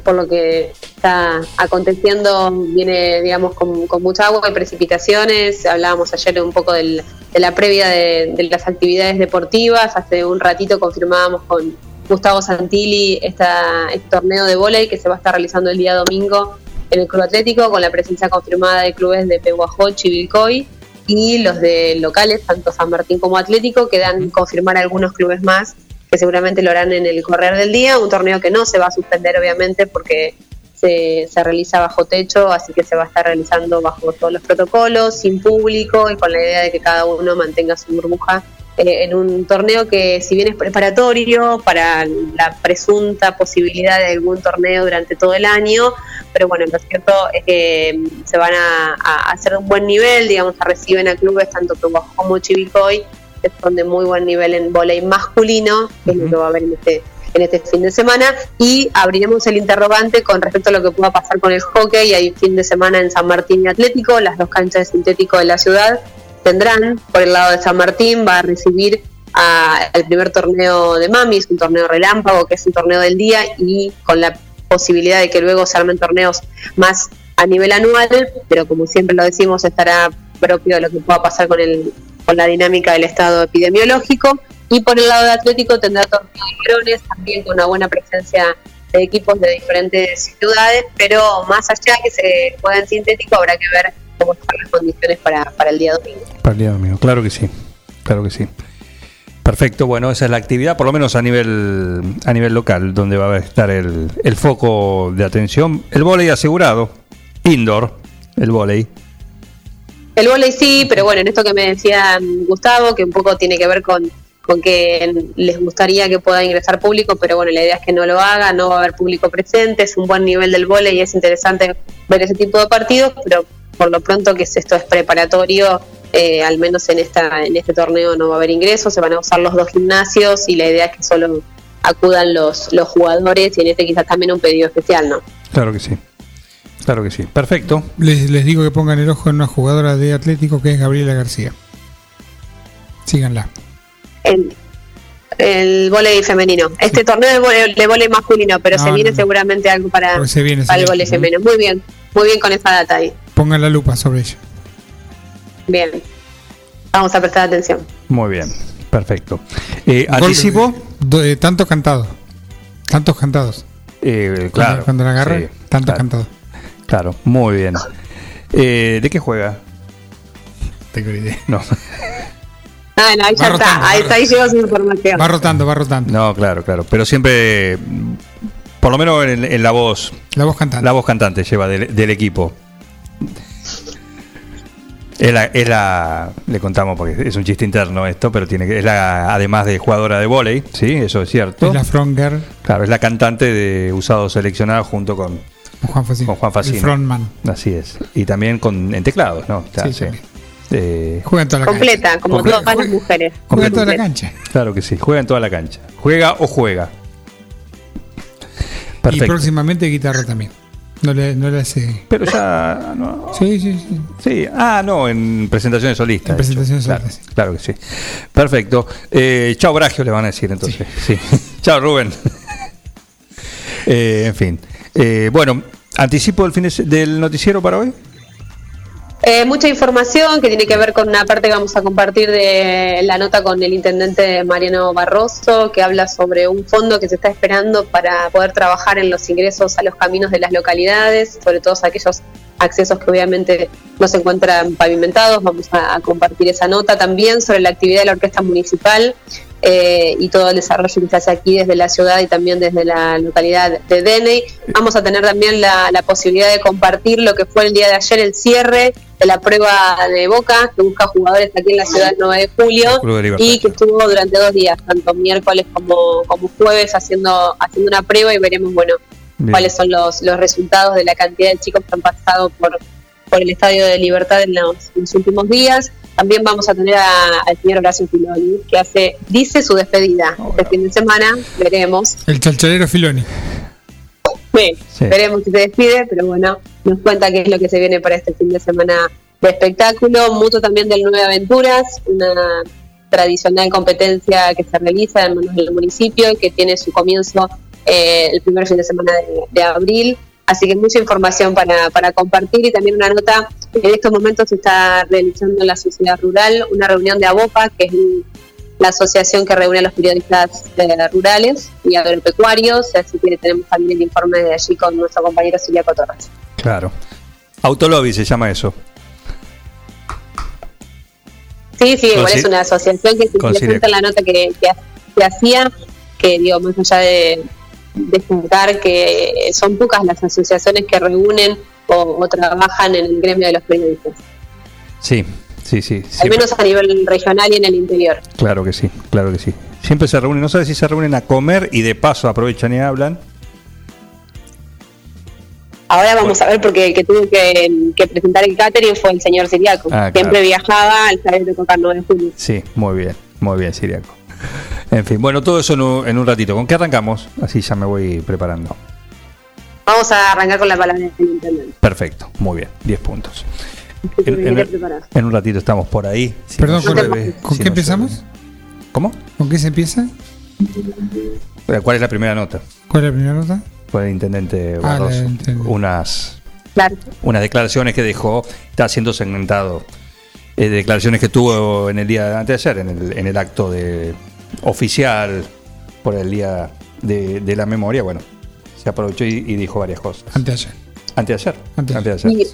por lo que está aconteciendo, viene, digamos, con, con mucha agua y precipitaciones. Hablábamos ayer un poco del- de la previa de, de las actividades deportivas. Hace un ratito confirmábamos con Gustavo Santilli esta, este torneo de vóley que se va a estar realizando el día domingo en el Club Atlético, con la presencia confirmada de clubes de Pehuajó, Chivilcoy y los de locales, tanto San Martín como Atlético, quedan confirmar algunos clubes más que seguramente lo harán en el correr del día, un torneo que no se va a suspender obviamente porque se, se realiza bajo techo, así que se va a estar realizando bajo todos los protocolos, sin público y con la idea de que cada uno mantenga su burbuja eh, en un torneo que si bien es preparatorio para la presunta posibilidad de algún torneo durante todo el año, pero bueno, lo cierto es que mm, se van a, a hacer un buen nivel, digamos, se reciben a clubes tanto como Chivilcoy, son de muy buen nivel en volei masculino, que es lo que va a haber en este, en este fin de semana, y abriremos el interrogante con respecto a lo que pueda pasar con el hockey, hay fin de semana en San Martín y Atlético, las dos canchas de sintético de la ciudad tendrán, por el lado de San Martín, va a recibir al primer torneo de Mamis, un torneo relámpago, que es un torneo del día, y con la posibilidad de que luego se armen torneos más a nivel anual, pero como siempre lo decimos, estará propio de lo que pueda pasar con, el, con la dinámica del estado epidemiológico. Y por el lado de Atlético tendrá torneo de varones, también con una buena presencia de equipos de diferentes ciudades, pero más allá que se juega en sintético, habrá que ver cómo están las condiciones para, para el día domingo. Para el día domingo, claro que sí, claro que sí. Perfecto, bueno, esa es la actividad, por lo menos a nivel a nivel local, donde va a estar el, el foco de atención. El vóley asegurado, indoor, el vóley. El volei sí, pero bueno, en esto que me decía mm, Gustavo, que un poco tiene que ver con, con que les gustaría que pueda ingresar público, pero bueno, la idea es que no lo haga, no va a haber público presente, es un buen nivel del volei y es interesante ver ese tipo de partidos, pero por lo pronto que es- esto es preparatorio, eh, al menos en esta en este torneo no va a haber ingresos, se van a usar los dos gimnasios y la idea es que solo acudan los, los jugadores y en este quizás también un pedido especial, ¿no? Claro que sí. Claro que sí. Perfecto. Les, les digo que pongan el ojo en una jugadora de Atlético que es Gabriela García. Síganla. el, el volei femenino. Este torneo de volei, de volei masculino, pero No, se viene no, no. seguramente algo para, se viene, se para el volei femenino. Muy bien, muy bien con esa data ahí. Pongan la lupa sobre ella. Bien. Vamos a prestar atención. Muy bien. Perfecto. Eh, anticipo. eh, tanto cantado. Tantos cantados. Eh, claro. Cuando la agarra, sí, tanto claro. cantado. Claro, muy bien. Eh, ¿De qué juega? Tengo idea. No. *laughs* Ah, no, ahí ya Va rotando, está, ahí, está, ahí llegó su información. Va rotando, va rotando. No, claro, claro. Pero siempre, por lo menos en, en la voz. La voz cantante. La voz cantante lleva del, del equipo. Es la, es la- le contamos porque es un chiste interno esto, pero tiene que, es la, además de jugadora de volei, sí, eso es cierto. Es la front girl. Claro, es la cantante de Usado Seleccionado junto Con Juan Facino. con Juan Facino. El frontman. Así es. Y también con en teclados, ¿no? Claro, Sí, sí. también. Eh, Juega en toda la Completa, cancha. como Completa. todas las mujeres. Juega en toda la cancha. claro que sí, juega en toda la cancha. Juega o juega. Y Perfecto. próximamente guitarra también. No le, no le hace. Pero ya no. Sí, sí, sí. Sí, ah, no, en presentaciones solistas. En presentaciones Claro, solistas, Claro que sí. Perfecto. Eh, chao, Bragio, le van a decir entonces. Sí. *laughs* chao, Rubén. *laughs* Eh, en fin. Eh, bueno, anticipo el fin del noticiero para hoy. Eh, mucha información que tiene que ver con una parte que vamos a compartir de la nota con el intendente Mariano Barroso, que habla sobre un fondo que se está esperando para poder trabajar en los ingresos a los caminos de las localidades, sobre todo aquellos accesos que obviamente no se encuentran pavimentados. Vamos a compartir esa nota también sobre la actividad de la orquesta municipal eh, y todo el desarrollo que se hace aquí desde la ciudad y también desde la localidad de Deney. Vamos a tener también la, la posibilidad de compartir lo que fue el día de ayer, el cierre de la prueba de Boca, que busca jugadores aquí en la ciudad del 9 de julio y que estuvo durante dos días, tanto miércoles como, como jueves, haciendo, haciendo una prueba y veremos, bueno, Bien. cuáles son los, los resultados de la cantidad de chicos que han pasado por, por el Estadio de Libertad en los, en los últimos días. También vamos a tener a- al señor Horacio Filoni, que hace, dice su despedida este fin de semana, veremos. El chalchalero Filoni. Sí, Sí. Veremos si se despide, pero bueno, nos cuenta qué es lo que se viene para este fin de semana de espectáculo. Mucho también del Nueve Aventuras, una tradicional competencia que se realiza en manos del municipio y que tiene su comienzo eh, el primer fin de semana de, de abril. Así que mucha información para, para compartir y también una nota. En estos momentos se está realizando en la sociedad rural una reunión de ABOPA, que es la asociación que reúne a los periodistas eh, rurales y agropecuarios, así que tenemos también el informe de allí con nuestro compañero Silvia Torres. Claro. Autolobby se llama eso. Sí, sí, igual es una asociación que se presenta en la nota que, que, que hacía, que digo, más allá de destacar que son pocas las asociaciones que reúnen o, o trabajan en el gremio de los periodistas, Sí, sí, sí. al siempre- menos a nivel regional y en el interior. Claro que sí, claro que sí. Siempre se reúnen, no sé si se reúnen a comer y de paso aprovechan y hablan. Ahora vamos a ver porque el que tuvo que, que presentar el catering fue el señor Siriaco. Ah, Siempre claro. viajaba al saber de tocar 9 de julio. Sí, muy bien, muy bien, Siriaco. En fin, bueno, todo eso en un, en un ratito. ¿Con qué arrancamos? Así ya me voy preparando. Vamos a arrancar con la palabra del intendente. Perfecto, muy bien, 10 puntos. En, un ratito estamos por ahí. Si Perdón, no ¿con, llueve, con si qué no empezamos? llueve. ¿Cómo? ¿Con qué se empieza? Eh, ¿Cuál es la primera nota? ¿Cuál es la primera nota? Fue el intendente Ah, Barroso. unas, Claro. unas declaraciones que dejó, está siendo segmentado. Eh, declaraciones que tuvo en el día de antes de ayer, en el, en el acto de oficial por el día de, de la memoria. Bueno, se aprovechó y, y dijo varias cosas. Anteayer. Anteayer. Anteayer. Anteayer. Y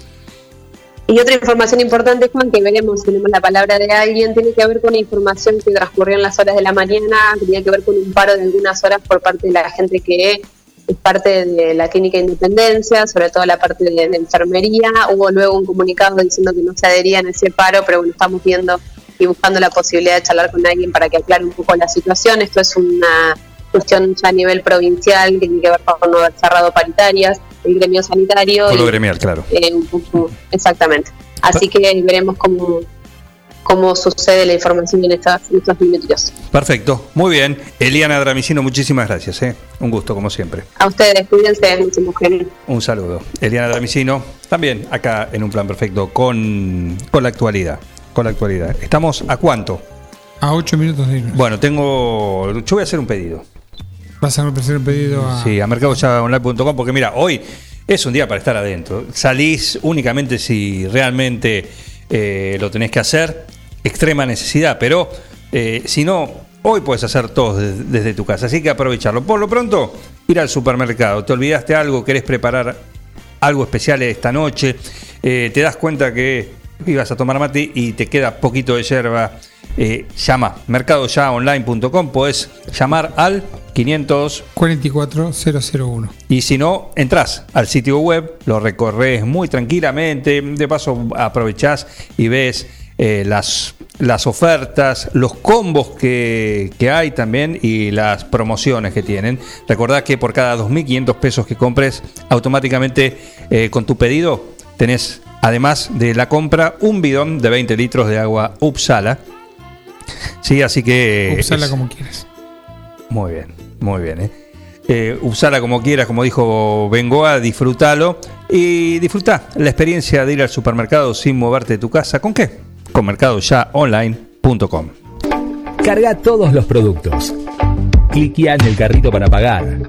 Y otra información importante, Juan, que veremos, tenemos la palabra de alguien, tiene que ver con información que transcurrió en las horas de la mañana, tenía que ver con un paro de algunas horas por parte de la gente que es parte de la clínica Independencia, sobre todo la parte de, de enfermería. Hubo luego un comunicado diciendo que no se adherían a ese paro, pero bueno, estamos viendo y buscando la posibilidad de charlar con alguien para que aclare un poco la situación. Esto es una cuestión ya a nivel provincial que tiene que ver con haber cerrado paritarias, el gremio sanitario. Lo y, gremial, claro. eh, exactamente. Así que veremos cómo, cómo sucede la información en, estas, en estos minutos. Perfecto, muy bien. Eliana Dramicino, muchísimas gracias. ¿eh? Un gusto, como siempre. A ustedes, cuídense, mujeres. Un saludo. Eliana Dramicino, también acá en un plan perfecto con, con la actualidad. Con la actualidad. ¿Estamos a cuánto? A 8 minutos de irnos. Bueno, tengo. Yo voy a hacer un pedido. Vas a hacer un pedido a. Sí, a mercadoyaonline.com, porque mira, hoy es un día para estar adentro. Salís únicamente si realmente eh, lo tenés que hacer, extrema necesidad, pero eh, si no, hoy puedes hacer todo desde, desde tu casa, así que aprovecharlo. Por lo pronto, ir al supermercado, te olvidaste algo, querés preparar algo especial esta noche, eh, te das cuenta que ibas a tomar mate y te queda poquito de yerba, eh, llama mercadoyaonline.com, podés llamar al 500 44001. y si no, entras al sitio web, lo recorres muy tranquilamente, de paso aprovechás y ves eh, las, las ofertas, los combos que, que hay también y las promociones que tienen. Recordá que por cada 2.500 pesos que compres, automáticamente eh, con tu pedido tenés, además de la compra, un bidón de 20 litros de agua Upsala. Sí, así que... Usala es- como quieras. muy bien, muy bien. ¿eh? Eh, usala como quieras, como dijo Bengoa, disfrútalo y disfruta la experiencia de ir al supermercado sin moverte de tu casa. ¿Con qué? Con mercadoyaonline.com. Carga todos los productos. Cliquea en el carrito para pagar.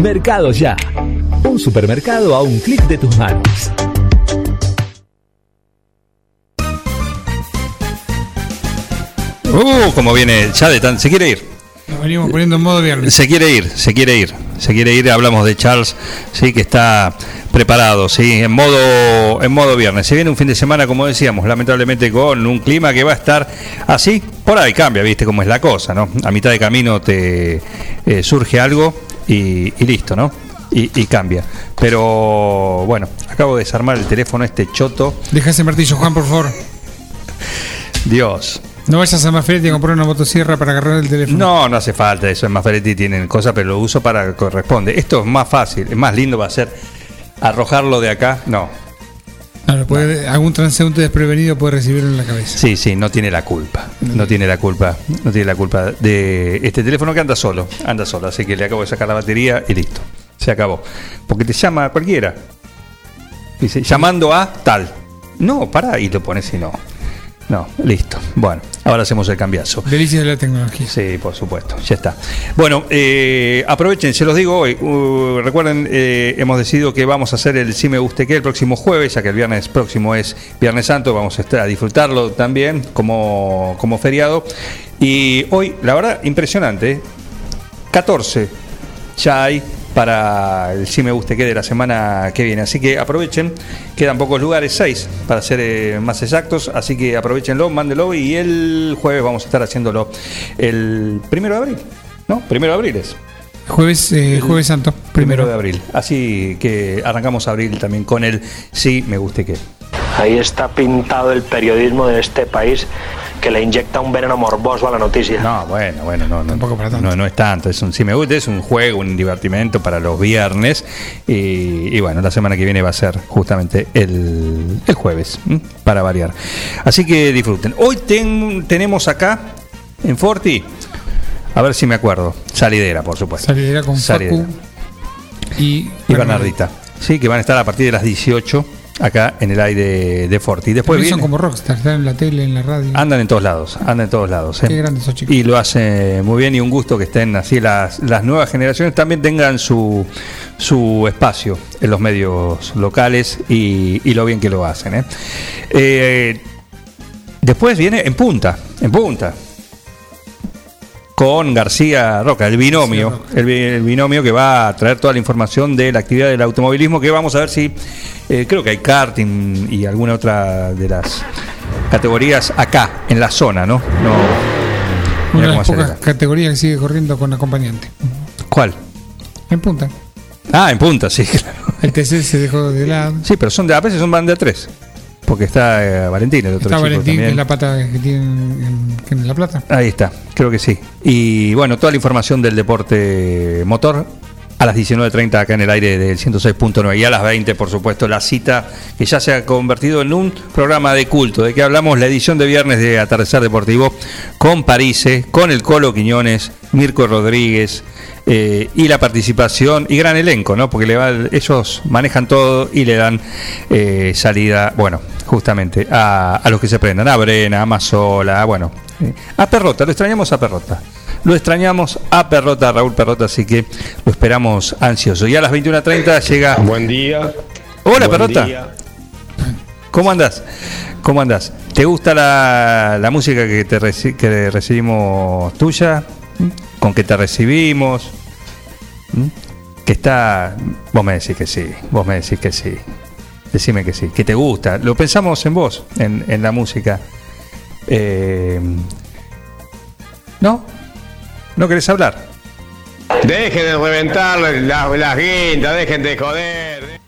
Mercado Ya. Un supermercado a un clic de tus manos. Uh, como viene ya de tan. Se quiere ir. Nos venimos poniendo en modo viernes. Se quiere ir, se quiere ir. Se quiere ir. Hablamos de Charles, sí, que está preparado, sí, en modo, en modo viernes. Se viene un fin de semana, como decíamos, lamentablemente con un clima que va a estar así. Por ahí cambia, viste cómo es la cosa, ¿no? A mitad de camino te eh, surge algo y, y listo, ¿no? Y, y cambia. Pero bueno, acabo de desarmar el teléfono este choto. Deja ese martillo, Juan, por favor. Dios. No vayas a Maferetti a comprar una motosierra para agarrar el teléfono. No, no hace falta eso. En Maferetti tienen cosas, pero lo uso para que corresponde. Esto es más fácil, es más lindo va a ser arrojarlo de acá. No. Claro, puede- algún transeúnte desprevenido puede recibirlo en la cabeza. Sí, sí, no tiene la culpa. No tiene la culpa. No tiene la culpa de este teléfono que anda solo. Anda solo. Así que le acabo de sacar la batería y listo. Se acabó. Porque te llama cualquiera. Dice, llamando a tal. No, para y lo pones y no. No, listo. Bueno, ahora hacemos el cambiazo. Delicias de la tecnología. Sí, por supuesto, ya está. Bueno, eh, aprovechen, se los digo hoy. Uh, recuerden, eh, hemos decidido que vamos a hacer el Si Me Guste Que el próximo jueves, ya que el viernes próximo es Viernes Santo, vamos a, estar, a disfrutarlo también como, como feriado. Y hoy, la verdad, impresionante. ¿eh? 14 ya hay para el Si Me Guste Que de la semana que viene. Así que aprovechen, quedan pocos lugares, 6 para ser eh, más exactos. Así que aprovechenlo, mándenlo y el jueves vamos a estar haciéndolo el primero de abril. ¿No? Primero de abril es. Jueves, eh, jueves santo. Primero de abril. Así que arrancamos abril también con el Si Me Guste Que. Ahí está pintado el periodismo de este país que le inyecta un veneno morboso a la noticia. No, bueno, bueno, no, no, no, no es tanto. Es un, si me gusta, es un juego, un divertimento para los viernes. Y, y bueno, la semana que viene va a ser justamente el, el jueves, ¿m? para variar. Así que disfruten. Hoy ten- tenemos acá, en Forti, a ver si me acuerdo, salidera, por supuesto. Salidera con Salidera. Facu y, Y Bernardita. Sí, que van a estar a partir de las 18 acá en el aire de Forti. Después También son viene- como rockstar, están en la tele, en la radio. Andan en todos lados, andan en todos lados. ¿eh? Qué grandes esos chicos. Y lo hace muy bien y un gusto que estén así las, las nuevas generaciones también tengan su, su espacio en los medios locales y, y lo bien que lo hacen. ¿eh? Eh, después viene en punta, en punta. Con García Roca, el binomio, el, bi- el binomio que va a traer toda la información de la actividad del automovilismo, que vamos a ver si, eh, creo que hay karting y alguna otra de las categorías acá, en la zona, ¿no? no Una de las pocas acelera. categorías que sigue corriendo con acompañante. ¿Cuál? En punta. Ah, en punta, sí, *laughs* claro. El TC se dejó de lado. Sí, pero son de, a veces son van de a tres. Porque está eh, Valentín, el otro Está chico Valentín, que también. es la pata que tiene en, que en La Plata. Ahí está, creo que sí. Y bueno, toda la información del deporte motor a las 19.30 acá en el aire del 106.9 y a las 20, por supuesto, la cita que ya se ha convertido en un programa de culto, de que hablamos la edición de viernes de Atardecer Deportivo con Parise, con el Colo Quiñones, Mirko Rodríguez eh, y la participación y gran elenco, ¿no? Porque le va- ellos manejan todo y le dan eh, salida, bueno, justamente a, a los que se prendan, a Brena, a Mazola, a, bueno, eh, a Perrota, lo extrañamos a Perrota. Lo extrañamos a Perrota, a Raúl Perrota, así que lo esperamos ansioso. Y a las 21.30 llega. Buen día. Hola, Buen Perrota. día. ¿Cómo andás? ¿Cómo andás? ¿Te gusta la, la música que, te reci- que recibimos tuya? ¿Con que te recibimos? ¿Mm? Que está... Vos me decís que sí, vos me decís que sí. Decime que sí, que te gusta. Lo pensamos en vos, en, en la música. Eh, ¿No? ¿No querés hablar? Dejen de reventar las, las guindas, dejen de joder.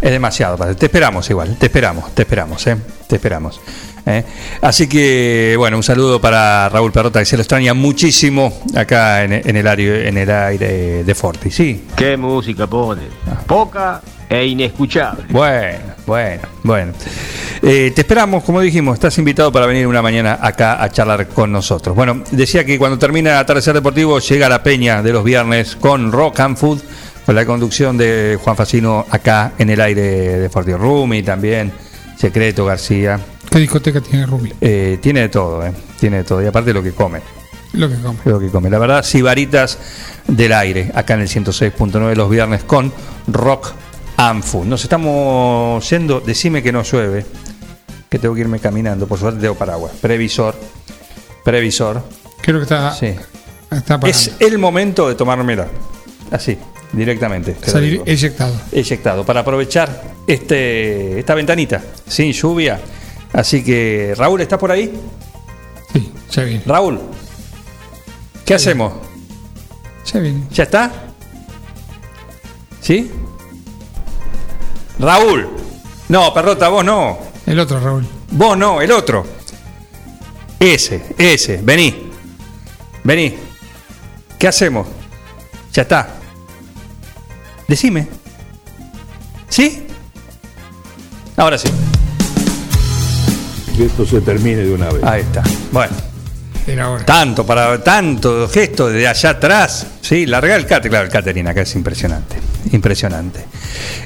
Es demasiado, padre. Te esperamos igual, te esperamos, te esperamos, ¿eh? Te esperamos. ¿Eh? Así que, bueno, un saludo para Raúl Perrota, que se lo extraña muchísimo acá en, en el, aire, en el aire de Forti, ¿sí? ¿Qué música pone? Poca e inescuchable. Bueno, bueno, bueno. Eh, te esperamos, como dijimos, estás invitado para venir una mañana acá a charlar con nosotros. Bueno, decía que cuando termina Atardecer Deportivo llega la peña de los viernes con Rock and Food, con la conducción de Juan Facino acá en el aire de Forti Rumi también, Secreto García. ¿Qué discoteca tiene Rumi? Eh, tiene de todo, ¿eh? Tiene de todo. Y aparte lo que come. Lo que come. Lo que come. La verdad, Sibaritas del aire, acá en el 106.9 los viernes con Rock and Food. Nos estamos yendo, decime que no llueve, que tengo que irme caminando, por suerte tengo paraguas. Previsor, previsor. Creo que está, Sí. está. Es el momento de tomármela. Así, directamente. Salir eyectado. Eyectado, para aprovechar este, esta ventanita, sin lluvia. Así que, Raúl, ¿estás por ahí? Sí, ya viene. Raúl, ¿qué hacemos? Ya viene. ¿Ya está? ¿Sí? Raúl. No, perrota, vos no. El otro, Raúl. Vos no, el otro. Ese, ese. Vení. Vení. ¿Qué hacemos? Ya está. Decime. ¿Sí? Ahora sí. Que esto se termine de una vez. Ahí está. Bueno. Tanto, para tanto gesto de allá atrás. Sí, larga el catering. Claro, el catering acá es impresionante. Impresionante.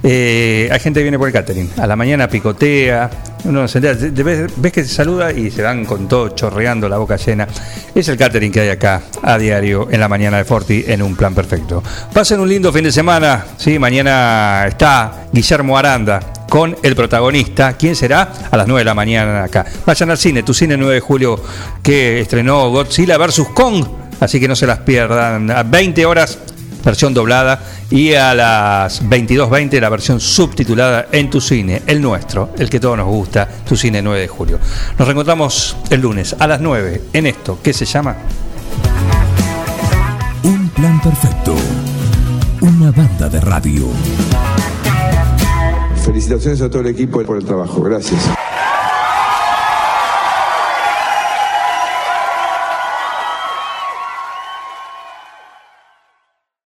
Eh, hay gente que viene por el catering. A la mañana picotea. Uno se entera, ves, ves que se saluda y se van con todo chorreando la boca llena. Es el catering que hay acá a diario en la mañana de Forti en un plan perfecto. Pasen un lindo fin de semana. Sí, mañana está Guillermo Aranda con el protagonista. ¿Quién será? A las 9 de la mañana acá. Vayan al cine, tu cine 9 de julio que estrenó Godzilla vs. Kong. Así que no se las pierdan. A 20 horas, versión doblada. Y a las 22.20 la versión subtitulada en tu cine, el nuestro, el que todos nos gusta, tu cine 9 de julio. Nos reencontramos el lunes a las 9 en esto que se llama Un plan perfecto. Una banda de radio. Felicitaciones a todo el equipo por el trabajo. Gracias.